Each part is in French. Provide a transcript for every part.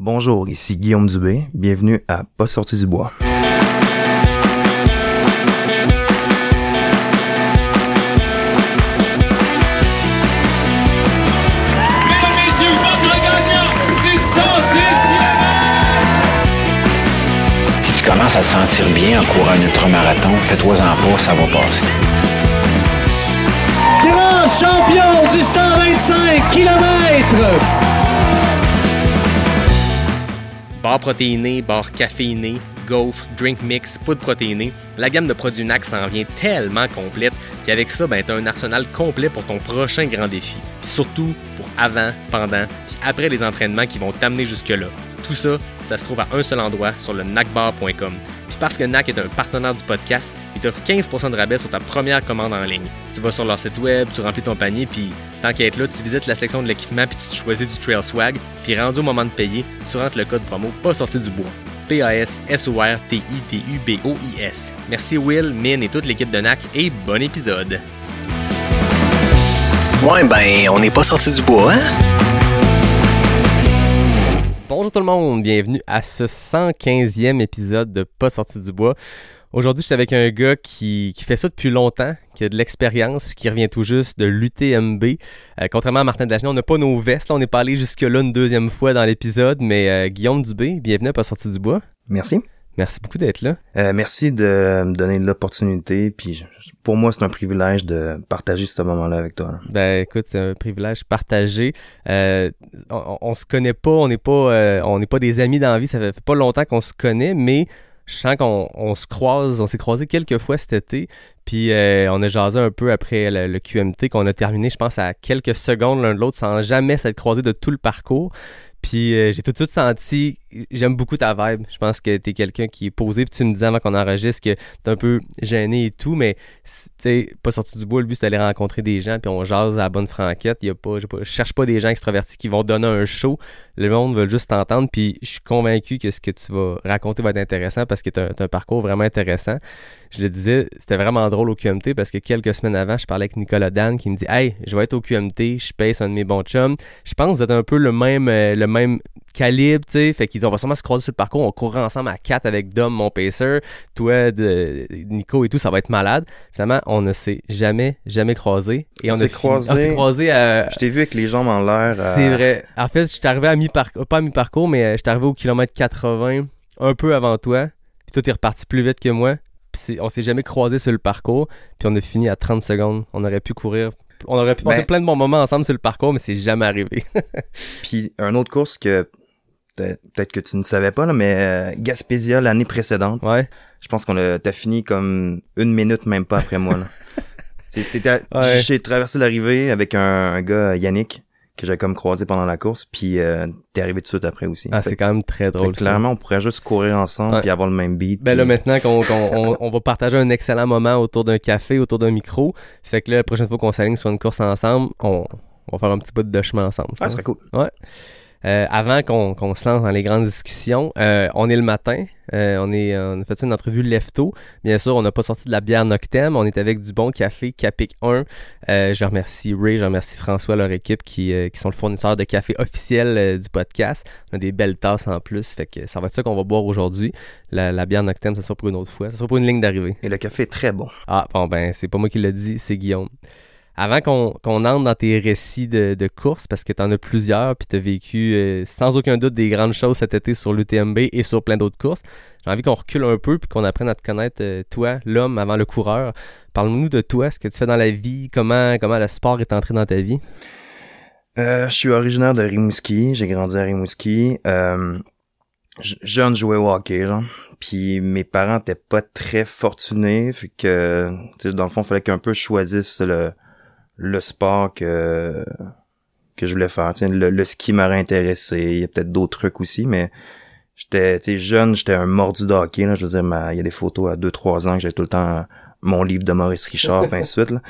Bonjour, ici Guillaume Dubé. Bienvenue à Pas sorti du bois. Mesdames, messieurs, votre gagnant du 110 km! Si tu commences à te sentir bien en courant un ultramarathon, fais-toi-en pas, ça va passer. grand champion du 125 km. Bar protéiné, bar caféiné, gaufre, drink mix, poudre protéinée, la gamme de produits NAC s'en vient tellement complète qu'avec ça, ben, t'as un arsenal complet pour ton prochain grand défi. Puis surtout pour avant, pendant, puis après les entraînements qui vont t'amener jusque-là. Tout ça, ça se trouve à un seul endroit sur le nacbar.com. Puis parce que NAC est un partenaire du podcast, il t'offre 15% de rabais sur ta première commande en ligne. Tu vas sur leur site web, tu remplis ton panier, puis tant qu'à être là, tu visites la section de l'équipement, puis tu choisis du Trail Swag, puis rendu au moment de payer, tu rentres le code promo pas sorti du bois. P-A-S-S-O-R-T-I-D-U-B-O-I-S. Merci Will, Min et toute l'équipe de NAC et bon épisode. Ouais, ben, on n'est pas sorti du bois, hein? Bonjour tout le monde, bienvenue à ce 115e épisode de Pas sorti du bois. Aujourd'hui, je suis avec un gars qui, qui fait ça depuis longtemps, qui a de l'expérience, qui revient tout juste de l'UTMB. Euh, contrairement à Martin Dagenet, on n'a pas nos vestes, là, on est pas jusque-là une deuxième fois dans l'épisode, mais euh, Guillaume Dubé, bienvenue à Pas sorti du bois. Merci. Merci beaucoup d'être là. Euh, merci de me donner l'opportunité. Puis je- pour moi, c'est un privilège de partager ce moment-là avec toi. là. Ben écoute, c'est un privilège partagé. Euh, on, on se connaît pas, on n'est pas, euh, on n'est pas des amis dans la vie. Ça fait, fait pas longtemps qu'on se connaît, mais je sens qu'on on se croise, on s'est croisé quelques fois cet été. Puis euh, on a jasé un peu après le, le QMT qu'on a terminé, je pense à quelques secondes l'un de l'autre, sans jamais s'être croisé de tout le parcours. Puis euh, j'ai tout de suite senti, j'aime beaucoup ta vibe. Je pense que t'es quelqu'un qui est posé. Puis tu me disais avant qu'on enregistre que t'es un peu gêné et tout, mais tu pas sorti du bois. Le but c'est d'aller rencontrer des gens, puis on jase à la bonne franquette. Y a pas, je cherche pas des gens extravertis qui vont donner un show. Le monde veut juste t'entendre. Puis je suis convaincu que ce que tu vas raconter va être intéressant parce que t'as, t'as un parcours vraiment intéressant. Je le disais, c'était vraiment drôle au QMT parce que quelques semaines avant, je parlais avec Nicolas Dan qui me dit Hey, je vais être au QMT, je paye un de mes bons chums. Je pense que vous êtes un peu le même, euh, le même calibre, tu sais. Fait qu'ils disent On va sûrement se croiser sur le parcours, on courra ensemble à 4 avec Dom, mon pacer, toi, de, Nico et tout, ça va être malade. Finalement, on ne s'est jamais, jamais croisé. Et on, s'est croisés. On s'est croisé à. Je t'ai vu avec les jambes en l'air. euh, C'est vrai. En fait, je suis arrivé à mi-parcours, pas à mi-parcours, mais euh, je suis arrivé au kilomètre 80, un peu avant toi. Puis toi, t'es reparti plus vite que moi. Puis on s'est jamais croisé sur le parcours. Puis on a fini à 30 secondes. On aurait pu courir. On aurait pu passer Ben- plein de bons moments ensemble sur le parcours, mais c'est jamais arrivé. Puis un autre course que peut- peut-être que tu ne savais pas, là, mais euh, Gaspésia l'année précédente, ouais. je pense qu'on a t'as fini comme une minute même pas après moi. Là. Ouais. J'ai traversé l'arrivée avec un, un gars Yannick que j'avais comme croisé pendant la course, puis euh, t'es arrivé tout de suite après aussi. Ah, c'est quand même très drôle. ça. clairement, on pourrait juste courir ensemble Ouais. puis avoir le même beat. Ben là, maintenant qu'on qu'on- on, on va partager un excellent moment autour d'un café, autour d'un micro. Fait que là, la prochaine fois qu'on s'aligne sur une course ensemble, on, on va faire un petit bout de chemin ensemble. Ah, ce serait cool. Euh, avant qu'on se lance dans les grandes discussions, euh, on est le matin. Euh, on, est, on a fait une entrevue lefto. Bien sûr, on n'a pas sorti de la bière Noctem. On est avec du bon café Capic 1. Euh, je remercie Ray, je remercie François, leur équipe, qui, euh, qui sont le fournisseur de café officiel euh, du podcast. On a des belles tasses en plus. Fait que ça va être ça qu'on va boire aujourd'hui. La, la bière Noctem, ça sera pour une autre fois. Ça sera pour une ligne d'arrivée. Et le café est très bon. Ah, bon, ben, c'est pas moi qui l'ai dit, c'est Guillaume. Avant qu'on entre dans tes récits de, de course, parce que t'en as plusieurs, puis t'as vécu euh, sans aucun doute des grandes choses cet été sur l'UTMB et sur plein d'autres courses, j'ai envie qu'on recule un peu puis qu'on apprenne à te connaître, euh, toi, l'homme avant le coureur. Parle-nous de toi, ce que tu fais dans la vie, comment, comment le sport est entré dans ta vie? Euh, je suis originaire de Rimouski, j'ai grandi à Rimouski. Euh, jeune, je jouais au hockey, genre. Puis mes parents étaient pas très fortunés, fait que tu dans le fond, il fallait qu'un peu choisisse le le sport que que je voulais faire. Tu sais, le, le ski m'aurait intéressé, il y a peut-être d'autres trucs aussi, mais j'étais jeune, j'étais un mordu de hockey là, je veux dire ma- il y a des photos à 2 3 ans que j'avais tout le temps mon livre de Maurice Richard puis ainsi suite là.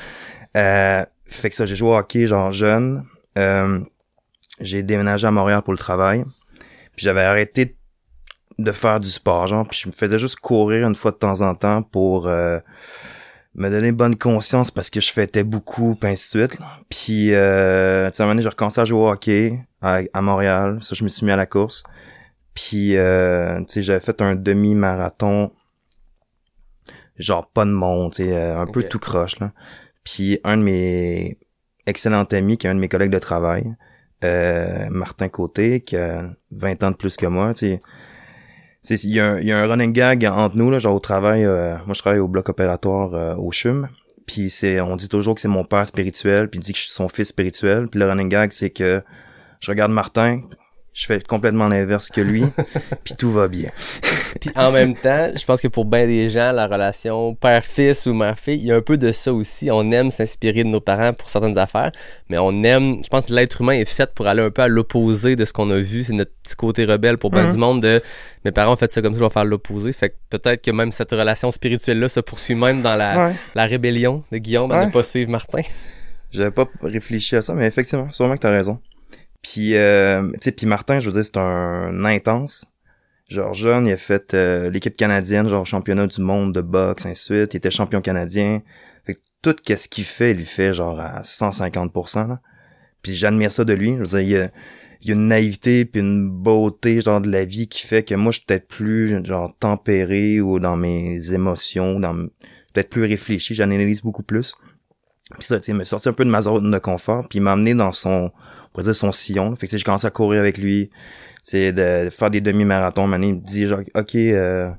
Euh, fait que ça j'ai joué au hockey genre jeune. Euh, j'ai déménagé à Montréal pour le travail. Puis j'avais arrêté de faire du sport, genre, puis je me faisais juste courir une fois de temps en temps pour euh, me donner bonne conscience parce que je fêtais beaucoup, puis ainsi de suite. là. Puis, euh, tu sais, à un moment donné, j'ai recommencé à jouer au hockey à, à Montréal. Ça, je me suis mis à la course. Puis, euh, tu sais, j'avais fait un demi-marathon, genre pas de monde, tu sais, euh, un peu tout croche, là. Puis, un de mes excellents amis, qui est un de mes collègues de travail, euh, Martin Côté, qui a 20 ans de plus que moi, tu sais, il y, a un- il y a un running gag entre nous, là, genre au travail, euh, moi je travaille au bloc opératoire euh, au CHUM, puis c'est, on dit toujours que c'est mon père spirituel, puis il dit que je suis son fils spirituel, puis le running gag, c'est que je regarde Martin, je fais complètement l'inverse que lui, puis tout va bien. Puis en même temps, je pense que pour bien des gens, la relation père-fils ou mère-fille, il y a un peu de ça aussi. On aime s'inspirer de nos parents pour certaines affaires, mais on aime, je pense que l'être humain est fait pour aller un peu à l'opposé de ce qu'on a vu. C'est notre petit côté rebelle pour bien Mhm. du monde de mes parents ont fait ça comme ça, je vais faire l'opposé. Fait que peut-être que même cette relation spirituelle-là se poursuit même dans la, Ouais. la rébellion de Guillaume à Ouais. ne pas suivre Martin. J'avais pas réfléchi à ça, mais effectivement, sûrement que t'as raison. Puis, euh, tu sais, puis Martin, je veux dire, c'est un intense. Genre, jeune, il a fait euh, l'équipe canadienne, genre championnat du monde de boxe, ainsi. Il était champion canadien. Fait que tout qu'est-ce qu'il fait, il le fait genre à 150%. Là. Puis j'admire ça de lui. Je veux dire, il y a, une naïveté puis une beauté genre de la vie qui fait que moi, je suis peut-être plus genre tempéré ou dans mes émotions, dans peut-être plus réfléchi. J'analyse beaucoup plus. Puis ça, tu sais, m'a sorti un peu de ma zone de confort, puis m'a amené dans son, on dire son sillon. là. Fait que j'ai commencé à courir avec lui, c'est de faire des demi-marathons. Maintenant, il me dit genre, ok, euh,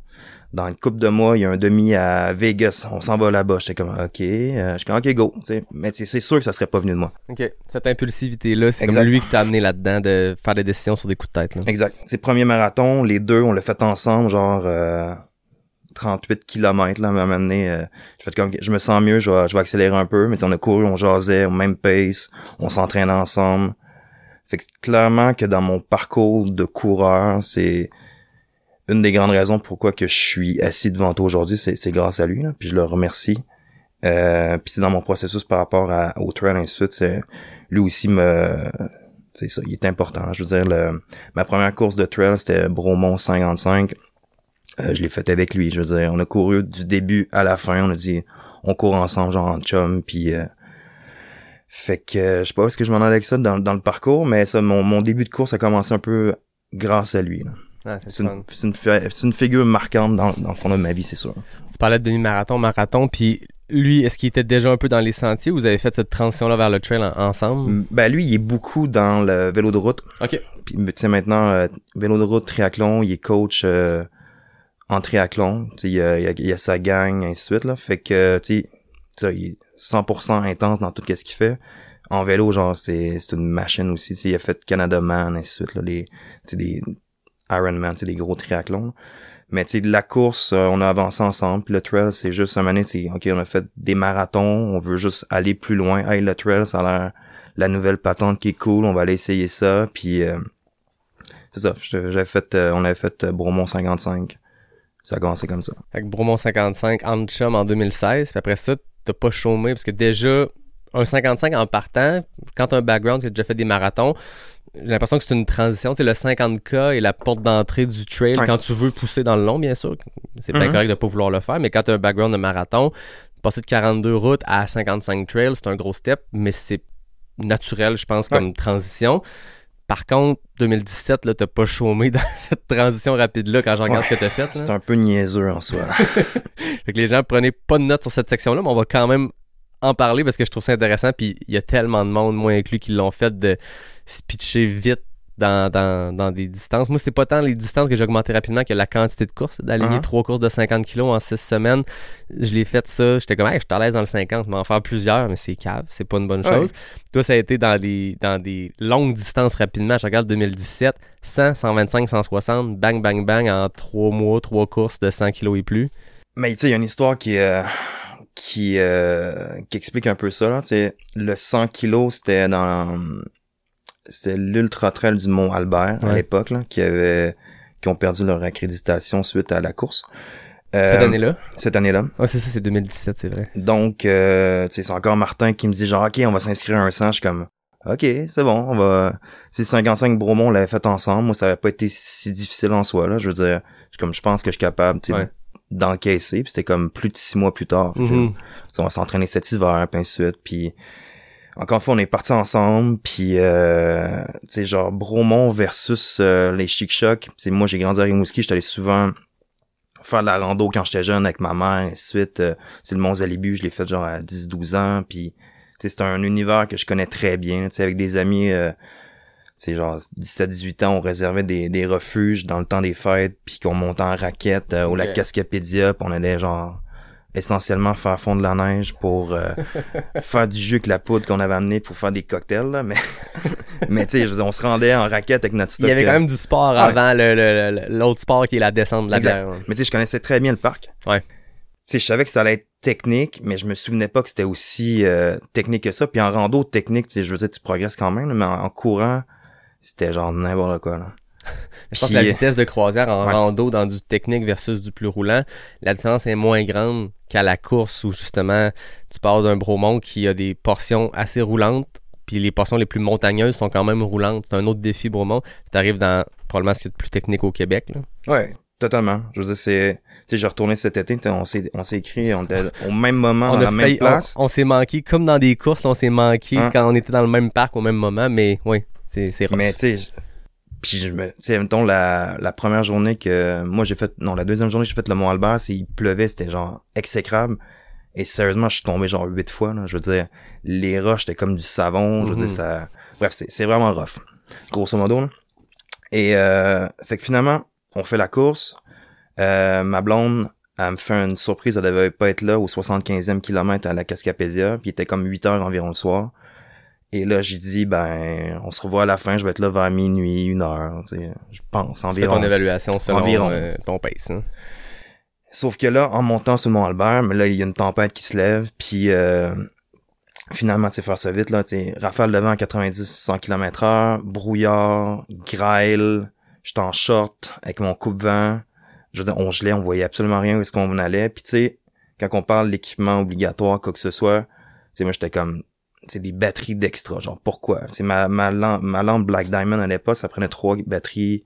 dans une couple de mois, il y a un demi à Vegas, on s'en va là-bas. J'étais comme, ok, euh, je suis comme, ok, go. tu sais. Mais c'est sûr que ça serait pas venu de moi. OK. Cette impulsivité-là, c'est comme lui qui t'a amené là-dedans de faire des décisions sur des coups de tête. Là. Exact. C'est premier marathon, les deux, on l'a fait ensemble, genre euh, 38 kilomètres là, à un moment donné. euh, je fais comme, je me sens mieux, je vais, je vais accélérer un peu. Mais on a couru, on jasait au même pace, on s'entraînait ensemble. Fait que clairement que dans mon parcours de coureur, c'est une des grandes raisons pourquoi que je suis assis devant toi aujourd'hui, c'est, grâce à lui. Là, puis je le remercie. Euh, puis c'est dans mon processus par rapport à, au trail et ainsi de suite, c'est, lui aussi me c'est ça, il est important. Je veux dire, le, ma première course de trail, c'était Bromont 55. Euh, je l'ai fait avec lui. Je veux dire, on a couru du début à la fin. On a dit, on court ensemble, genre en chum. Puis, euh, fait que, je sais pas où est-ce que je m'en allais avec ça dans, dans le parcours, mais ça, mon, mon début de course a commencé un peu grâce à lui. là. Ah, c'est une, c'est une, une figure marquante dans, dans le fond de ma vie, c'est sûr. Tu parlais de demi-marathon, marathon, puis lui, est-ce qu'il était déjà un peu dans les sentiers ou vous avez fait cette transition-là vers le trail en- ensemble? Ben lui, il est beaucoup dans le vélo de route. OK. Puis tu sais maintenant euh, vélo de route, triathlon, il est coach euh, en triathlon, il, a- il, a- il a sa gang ainsi de suite là, fait que tu sais il est 100% intense dans tout ce qu'il fait. En vélo genre c'est une machine aussi, il a fait Canada Man ainsi de suite là les des Ironman, des gros triathlons. Mais tu sais la course, euh, on a avancé ensemble, le trail c'est juste un année, c'est OK, on a fait des marathons, on veut juste aller plus loin. Hey, le trail ça a l'air la nouvelle patente qui est cool, on va aller essayer ça, puis euh, c'est ça, j'avais fait, euh, on avait fait euh, Bromont 55. Ça a commencé comme ça. Fait que Bromont 55 en chum en 2016, puis après ça, t'as pas chômé parce que déjà, un 55 en partant, quand t'as un background, que t'as déjà fait des marathons, j'ai l'impression que c'est une transition. Tu sais, le 50K est la porte d'entrée du trail Ouais. quand tu veux pousser dans le long, bien sûr. C'est pas Mhm. correct de pas vouloir le faire, mais quand t'as un background de marathon, passer de 42 routes à 55 trails, c'est un gros step, mais c'est naturel, je pense, comme transition. Par contre, 2017, là, t'as pas chômé dans cette transition rapide-là quand je regarde Ouais. ce que t'as fait. C'est un peu niaiseux en soi. Fait que les gens prenez pas de notes sur cette section-là, mais on va quand même en parler parce que je trouve ça intéressant. Puis il y a tellement de monde, moi inclus, qui l'ont fait de se pitcher vite dans, dans, dans des distances. Moi, c'est pas tant les distances que j'ai augmenté rapidement que la quantité de courses. D'aligner Uh-huh. trois courses de 50 kilos en six semaines. Je l'ai fait ça. J'étais comme, hey, je suis à l'aise dans le 50, mais en faire plusieurs, mais c'est cave. C'est pas une bonne chose. Toi, ça a été dans des, dans des longues distances rapidement. Je regarde 2017, 100, 125, 160, bang, bang, bang, en trois mois, trois courses de 100 kilos et plus. Mais tu sais, il y a une histoire qui euh, qui euh, qui explique un peu ça là. Le 100 kilos, c'était dans c'était l'ultra trail du Mont Albert à l'époque là, qui avait qui ont perdu leur accréditation suite à la course. Euh, Cette année-là? Cette année-là. Ouais, c'est ça, c'est 2017, c'est vrai. Donc, euh, tu sais, c'est encore Martin qui me dit genre, OK, on va s'inscrire à un 100. Je suis comme, OK, c'est bon, on va... C'est 55 Bromont, on l'avait fait ensemble. Moi, ça avait pas été si difficile en soi, là. Je veux dire, je suis comme, je pense que je suis capable, tu sais, Ouais. d'encaisser. Puis c'était comme plus de six mois plus tard. Mhm. sais, on va s'entraîner cet hiver, puis ainsi de suite. Puis encore une fois, on est partis ensemble, puis euh, tu sais, genre Bromont versus euh, les Chic Chocs. C'est moi, j'ai grandi à Rimouski, j'étais allé souvent faire de la rando quand j'étais jeune avec ma mère. Ensuite, euh, c'est le Mont Zalibu, je l'ai fait genre à 10-12 ans, puis c'est un univers que je connais très bien, tu sais, avec des amis... Euh, c'est genre 17-18 ans, on réservait des, des refuges dans le temps des fêtes, puis qu'on montait en raquette euh, au lac. Cascapédia, puis on allait genre essentiellement faire fondre la neige pour euh, faire du jus avec la poudre qu'on avait amené pour faire des cocktails là mais mais tu sais je veux dire, on se rendait en raquette avec notre stock Il y avait quand euh, même du sport Ah ouais. avant le- le- le- l'autre sport qui est la descente de la Exact. bière. mais tu sais je connaissais très bien le parc Ouais. tu sais je savais que ça allait être technique mais je me souvenais pas que c'était aussi euh, technique que ça puis en rando technique tu sais je veux dire tu progresses quand même là, mais en, en courant c'était genre n'importe quoi là Je pense que la vitesse de croisière en ouais. rando dans du technique versus du plus roulant, la différence est moins grande qu'à la course où justement tu pars d'un bromont qui a des portions assez roulantes, puis les portions les plus montagneuses sont quand même roulantes. C'est un autre défi bromont. Tu arrives dans probablement ce qu'il y a de plus technique au Québec. Là. ouais totalement je veux dire c'est tu sais j'ai retourné cet été on s'est on s'est écrit on au même moment on a la même place on, on s'est manqué, comme dans des courses, on s'est manqué Hein? quand on était dans le même parc au même moment, mais oui, c'est c'est. Mais tu sais, puis je me, sais, mettons la, la première journée que moi j'ai fait, non, la deuxième journée que j'ai fait le Mont Albert, c'est il pleuvait, c'était genre exécrable. Et sérieusement, je suis tombé genre huit fois, là. Je veux dire, les roches, c'était comme du savon. Je veux Mhm. dire, ça, bref, c'est, c'est vraiment rough. Grosso modo, là. Et, euh, fait que finalement, on fait la course. Euh, ma blonde, elle me fait une surprise, elle devait pas être là au 75e kilomètre à la Cascapédia, puis il était comme 8 heures environ le soir. Et là, j'ai dit, ben, on se revoit à la fin, je vais être là vers minuit, une heure, tu sais, je pense, Tu environ. ton évaluation selon Environ. euh, ton pace. hein. Sauf que là, en montant sur le Mont Albert, mais là, il y a une tempête qui se lève, puis euh, finalement, tu sais, faire ça vite, là, tu sais, rafale de vent à 90-100 km heure, brouillard, grêle, j'étais en short avec mon coupe-vent, je veux dire, on gelait, on voyait absolument rien où est-ce qu'on allait, puis tu sais, quand on parle d'équipement obligatoire, quoi que ce soit, tu sais, moi, j'étais comme, c'est des batteries d'extra, genre, pourquoi? C'est ma, ma, lampe, ma lampe Black Diamond à l'époque, ça prenait trois batteries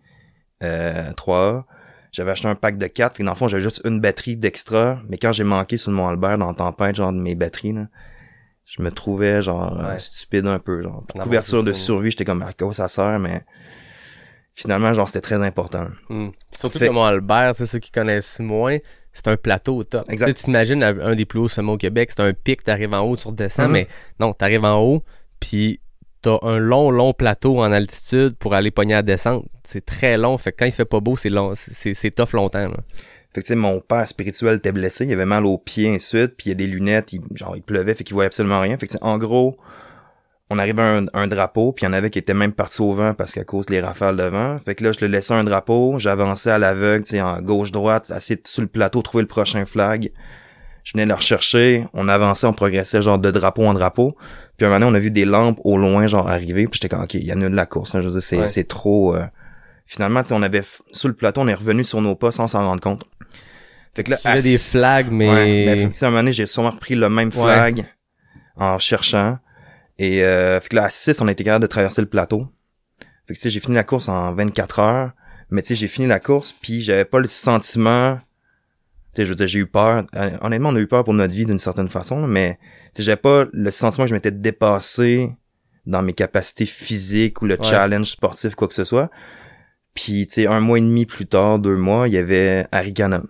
euh, 3A. J'avais acheté un pack de 4, et dans le fond, j'avais juste une batterie d'extra, mais quand j'ai manqué sur le Mont Albert dans la tempête, genre de mes batteries, là, je me trouvais genre euh, Ouais. stupide un peu, genre. Couverture de survie, j'étais comme à quoi ça sert, mais finalement, genre, c'était très important. Hmm. Surtout Fait- que Albert, c'est ceux qui connaissent moins, c'est un plateau au top. Exact. Tu t'imagines un des plus hauts sommets au Québec, c'est un pic, t'arrives en haut, tu redescends, Mhm. mais non, t'arrives en haut, puis t'as un long, long plateau en altitude pour aller pogner à la descente. C'est très long, fait que quand il fait pas beau, c'est long, c'est tough longtemps. là. Fait que tu sais, mon père spirituel était blessé, il avait mal aux pieds, ainsi de suite, puis il y a des lunettes, il, genre, il pleuvait, fait qu'il voyait absolument rien. Fait que tu sais, en gros, on arrivait à un, un drapeau, puis il y en avait qui étaient même partis au vent parce qu'à cause des rafales de vent. Fait que là, je le laissais un drapeau, j'avançais à l'aveugle, tu sais, en gauche-droite, de, sur le plateau, trouver le prochain flag. Je venais le rechercher, on avançait, on progressait genre de drapeau en drapeau. Puis un moment donné, on a vu des lampes au loin, genre arriver, puis j'étais comme, ok, il annule la course, hein, je veux dire, c'est, Ouais. c'est trop... euh, Finalement, tu sais, on avait, sur le plateau, on est revenu sur nos pas sans s'en rendre compte. Fait que là, à des flags, mais... Ouais, mais à un moment donné, j'ai sûrement repris le même Ouais. flag en cherchant. Et euh, fait que là, à 6, on a été capable de traverser le plateau. Fait que tu sais, j'ai fini la course en 24 heures. Mais tu sais, j'ai fini la course, puis j'avais pas le sentiment... Tu sais, je veux dire, j'ai eu peur. Euh, honnêtement, on a eu peur pour notre vie d'une certaine façon, là, mais tu sais, j'avais pas le sentiment que je m'étais dépassé dans mes capacités physiques ou le Ouais. challenge sportif, quoi que ce soit. Puis, tu sais, un mois et demi plus tard, deux mois, il y avait Arikana.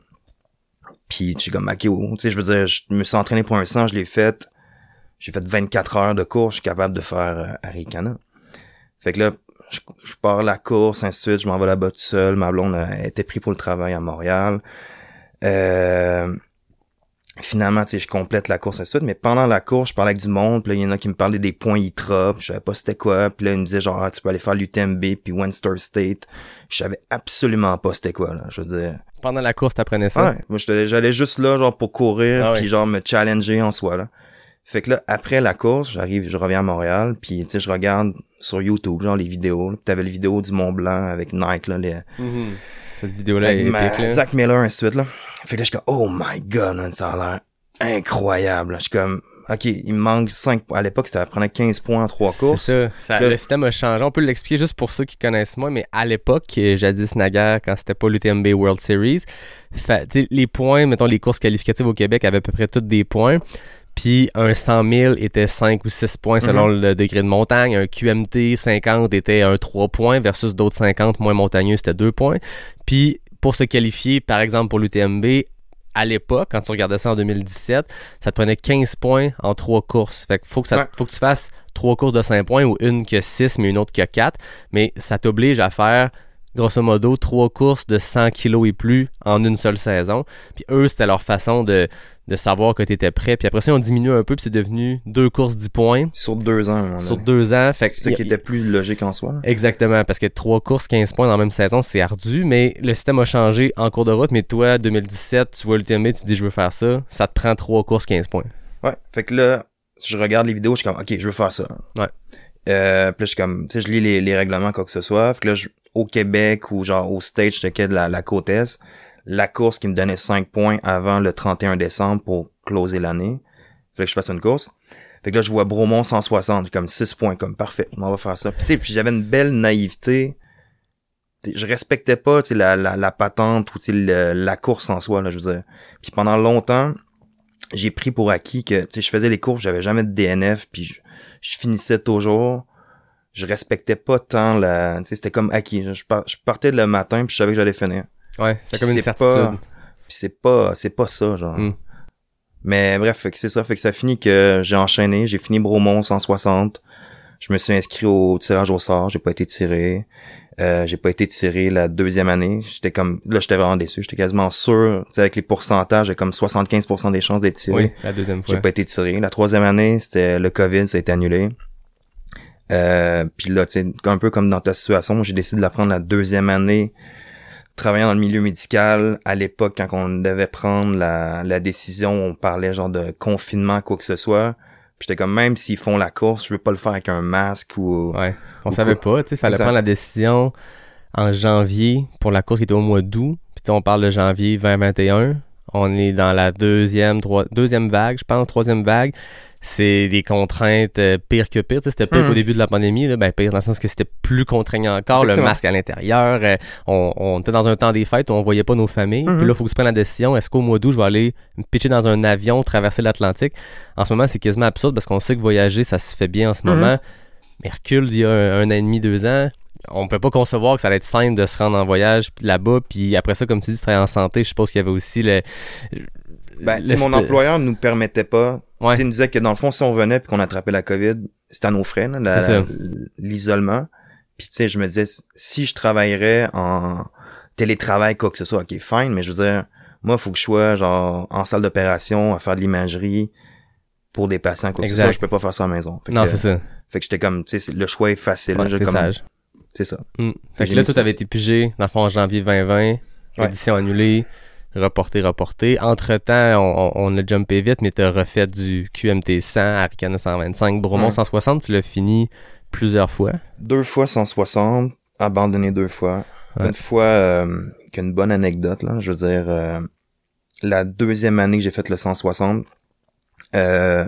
Puis, suis comme, ok, oh, tu sais, je veux dire, je me suis entraîné pour un 100, je l'ai fait. J'ai fait 24 heures de course, je suis capable de faire euh, Arikana. Fait que là, je, je pars la course, ainsi de suite, je m'en vais là-bas tout seul. Ma blonde elle était pris pour le travail à Montréal. Euh, finalement, tu sais, je complète la course, ainsi de suite. Mais pendant la course, je parlais avec du monde. Puis là, il y en a qui me parlaient des points ITRA. Puis je savais pas c'était quoi. Puis là, ils me disaient genre, ah, tu peux aller faire l'UTMB puis Winster State. Je savais absolument pas c'était quoi, là. Je veux dire... Pendant la course, t'apprenais ça? Ouais, moi j'allais juste là genre pour courir Ah puis genre me challenger en soi là. Fait que là après la course, j'arrive, je reviens à Montréal puis tu sais je regarde sur YouTube genre les vidéos, t'avais les vidéos du Mont Blanc avec Nike là, les Mhm. Cette vidéo-là est avec ma- épique, là. Zach Miller ainsi de suite là. Fait que là je suis comme oh my god, man, ça a l'air incroyable. Je suis comme OK, il me manque 5 à l'époque ça prenait 15 points en trois courses. C'est ça. Ça- Le- Le système a changé. On peut l'expliquer juste pour ceux qui connaissent moins, mais à l'époque, euh, jadis naguère, quand c'était pas l'UTMB World Series, fa- tu sais, les points, mettons les courses qualificatives au Québec avaient à peu près toutes des points. Puis un 100 000 était 5 ou 6 points selon le degré de montagne. Un QMT 50 était un 3 points versus d'autres 50 moins montagneux, c'était 2 points. Puis pour se qualifier, par exemple pour l'UTMB, à l'époque, quand tu regardais ça en 2017, ça te prenait 15 points en trois courses. Fait que faut que ça, Ouais. faut que tu fasses trois courses de 5 points ou une qui a 6 mais une autre qui a 4. Mais ça t'oblige à faire, grosso modo, trois courses de 100 kilos et plus en une seule saison. Puis eux, c'était leur façon de, de savoir que tu étais prêt. Puis après ça, on diminue un peu puis c'est devenu deux courses 10 points Sur deux ans, sur deux ans. Fait C'est ça qui était plus logique en soi. Exactement, parce que trois courses, 15 points dans la même saison, c'est ardu, mais le système a changé en cours de route. Mais toi, 2017, tu vois l'UTMB, tu dis je veux faire ça, ça te prend trois courses, 15 points. Ouais. Fait que là, je regarde les vidéos, je suis comme, OK, je veux faire ça. Ouais. Euh, puis je suis comme, tu sais, je lis les, les règlements, quoi que ce soit. Fait que là, je- au Québec ou genre au stage de de la, la côte Est, la course qui me donnait 5 points avant le 31 décembre pour closer l'année. Fait que je fasse une course. Fait que là, je vois Bromont 160, j'ai comme 6 points, comme parfait, on va faire ça. Puis, tu sais, puis j'avais une belle naïveté. Je respectais pas, tu sais, la, la, la patente ou, tu sais, la course en soi, là, je veux dire. Puis pendant longtemps, j'ai pris pour acquis que, tu sais, je faisais les courses, j'avais jamais de DNF, puis je, je finissais toujours. Je respectais pas tant la, tu sais, c'était comme acquis. Je, par- je partais le matin, puis je savais que j'allais finir. Ouais, c'est comme une certitude. pas- Puis c'est pas, c'est pas ça, genre. Mm. Mais bref, c'est ça, fait que ça finit que j'ai enchaîné, j'ai fini Bromont 160. Je me suis inscrit au tirage au sort, j'ai pas été tiré. Euh, j'ai pas été tiré la deuxième année. J'étais comme, là, j'étais vraiment déçu. J'étais quasiment sûr, tu sais, avec les pourcentages, j'ai comme 75% des chances d'être tiré. Oui, la deuxième fois. J'ai pas été tiré. La troisième année, c'était le COVID, ça a été annulé. Euh, puis là, tu sais, un peu comme dans ta situation, j'ai décidé de la prendre la deuxième année, travaillant dans le milieu médical. À l'époque, quand on devait prendre la, la décision, on parlait genre de confinement, quoi que ce soit. J'étais comme, même s'ils font la course, je veux pas le faire avec un masque ou... Ouais. On Ou savait quoi. pas, tu sais, fallait Exact. prendre la décision en janvier pour la course qui était au mois d'août. Puis on parle de janvier 2021. On est dans la deuxième, deuxième vague, je pense, troisième vague. C'est des contraintes euh, pire que pire. Tu sais, C'était pire Mhm. qu'au début de la pandémie. Là. Ben, pire dans le sens que c'était plus contraignant encore. Le masque à l'intérieur. euh, on, on était dans un temps des fêtes où on voyait pas nos familles. Mhm. Puis là, il faut que tu prennes la décision. Est-ce qu'au mois d'août, je vais aller me pitcher dans un avion, traverser l'Atlantique? En ce moment, c'est quasiment absurde parce qu'on sait que voyager, ça se fait bien en ce Mhm. moment. Mais recule d'il y a un, un an et demi, deux ans, on peut pas concevoir que ça allait être simple de se rendre en voyage là-bas. Puis après ça, comme tu dis, tu travailles en santé. Je suppose qu'il y avait aussi le. Ben, sais, mon employeur nous permettait pas. Ouais. Il nous disait que dans le fond, si on venait puis qu'on attrapait la COVID, c'était à nos frais, l'isolement. Puis tu sais, je me disais, si je travaillerais en télétravail, quoi que ce soit, ok, fine, mais je veux dire, moi, il faut que je sois genre en salle d'opération, à faire de l'imagerie pour des patients, quoi que ce soit, je peux pas faire ça à la maison. Fait Non, que, c'est ça. Fait que j'étais comme, tu sais, le choix est facile. Ouais, c'est comme- sage. C'est ça. Mm. Fait que là, tout avait été pigé, dans le fond, en janvier 2020. Ouais. Édition annulée, reporté, reporté. Entre-temps, on, on, on a jumpé vite, mais t'as refait du QMT 100, Aricana 125, Bromont Ouais. 160. Tu l'as fini plusieurs fois. Deux fois 160, abandonné deux fois. Ouais. Une fois, euh, qu'une bonne anecdote, là, je veux dire, euh, la deuxième année que j'ai fait le 160, euh,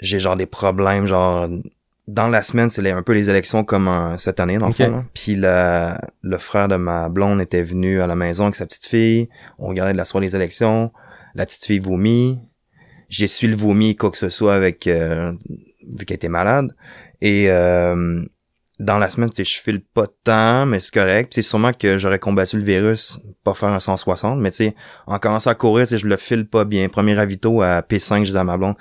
j'ai genre des problèmes, genre, dans la semaine, c'est les- un peu les élections comme euh, cette année, dans le fond. Puis la, le frère de ma blonde était venu à la maison avec sa petite fille. On regardait de la soirée des élections. La petite fille vomit. J'ai su le vomi, quoi que ce soit, avec euh, vu qu'elle était malade. Et euh, dans la semaine, je file pas de temps, mais c'est correct. C'est sûrement que j'aurais combattu le virus, pas faire un 160, mais tu sais, en commençant à courir, je le file pas bien. Premier ravito à P5, je dis à ma blonde,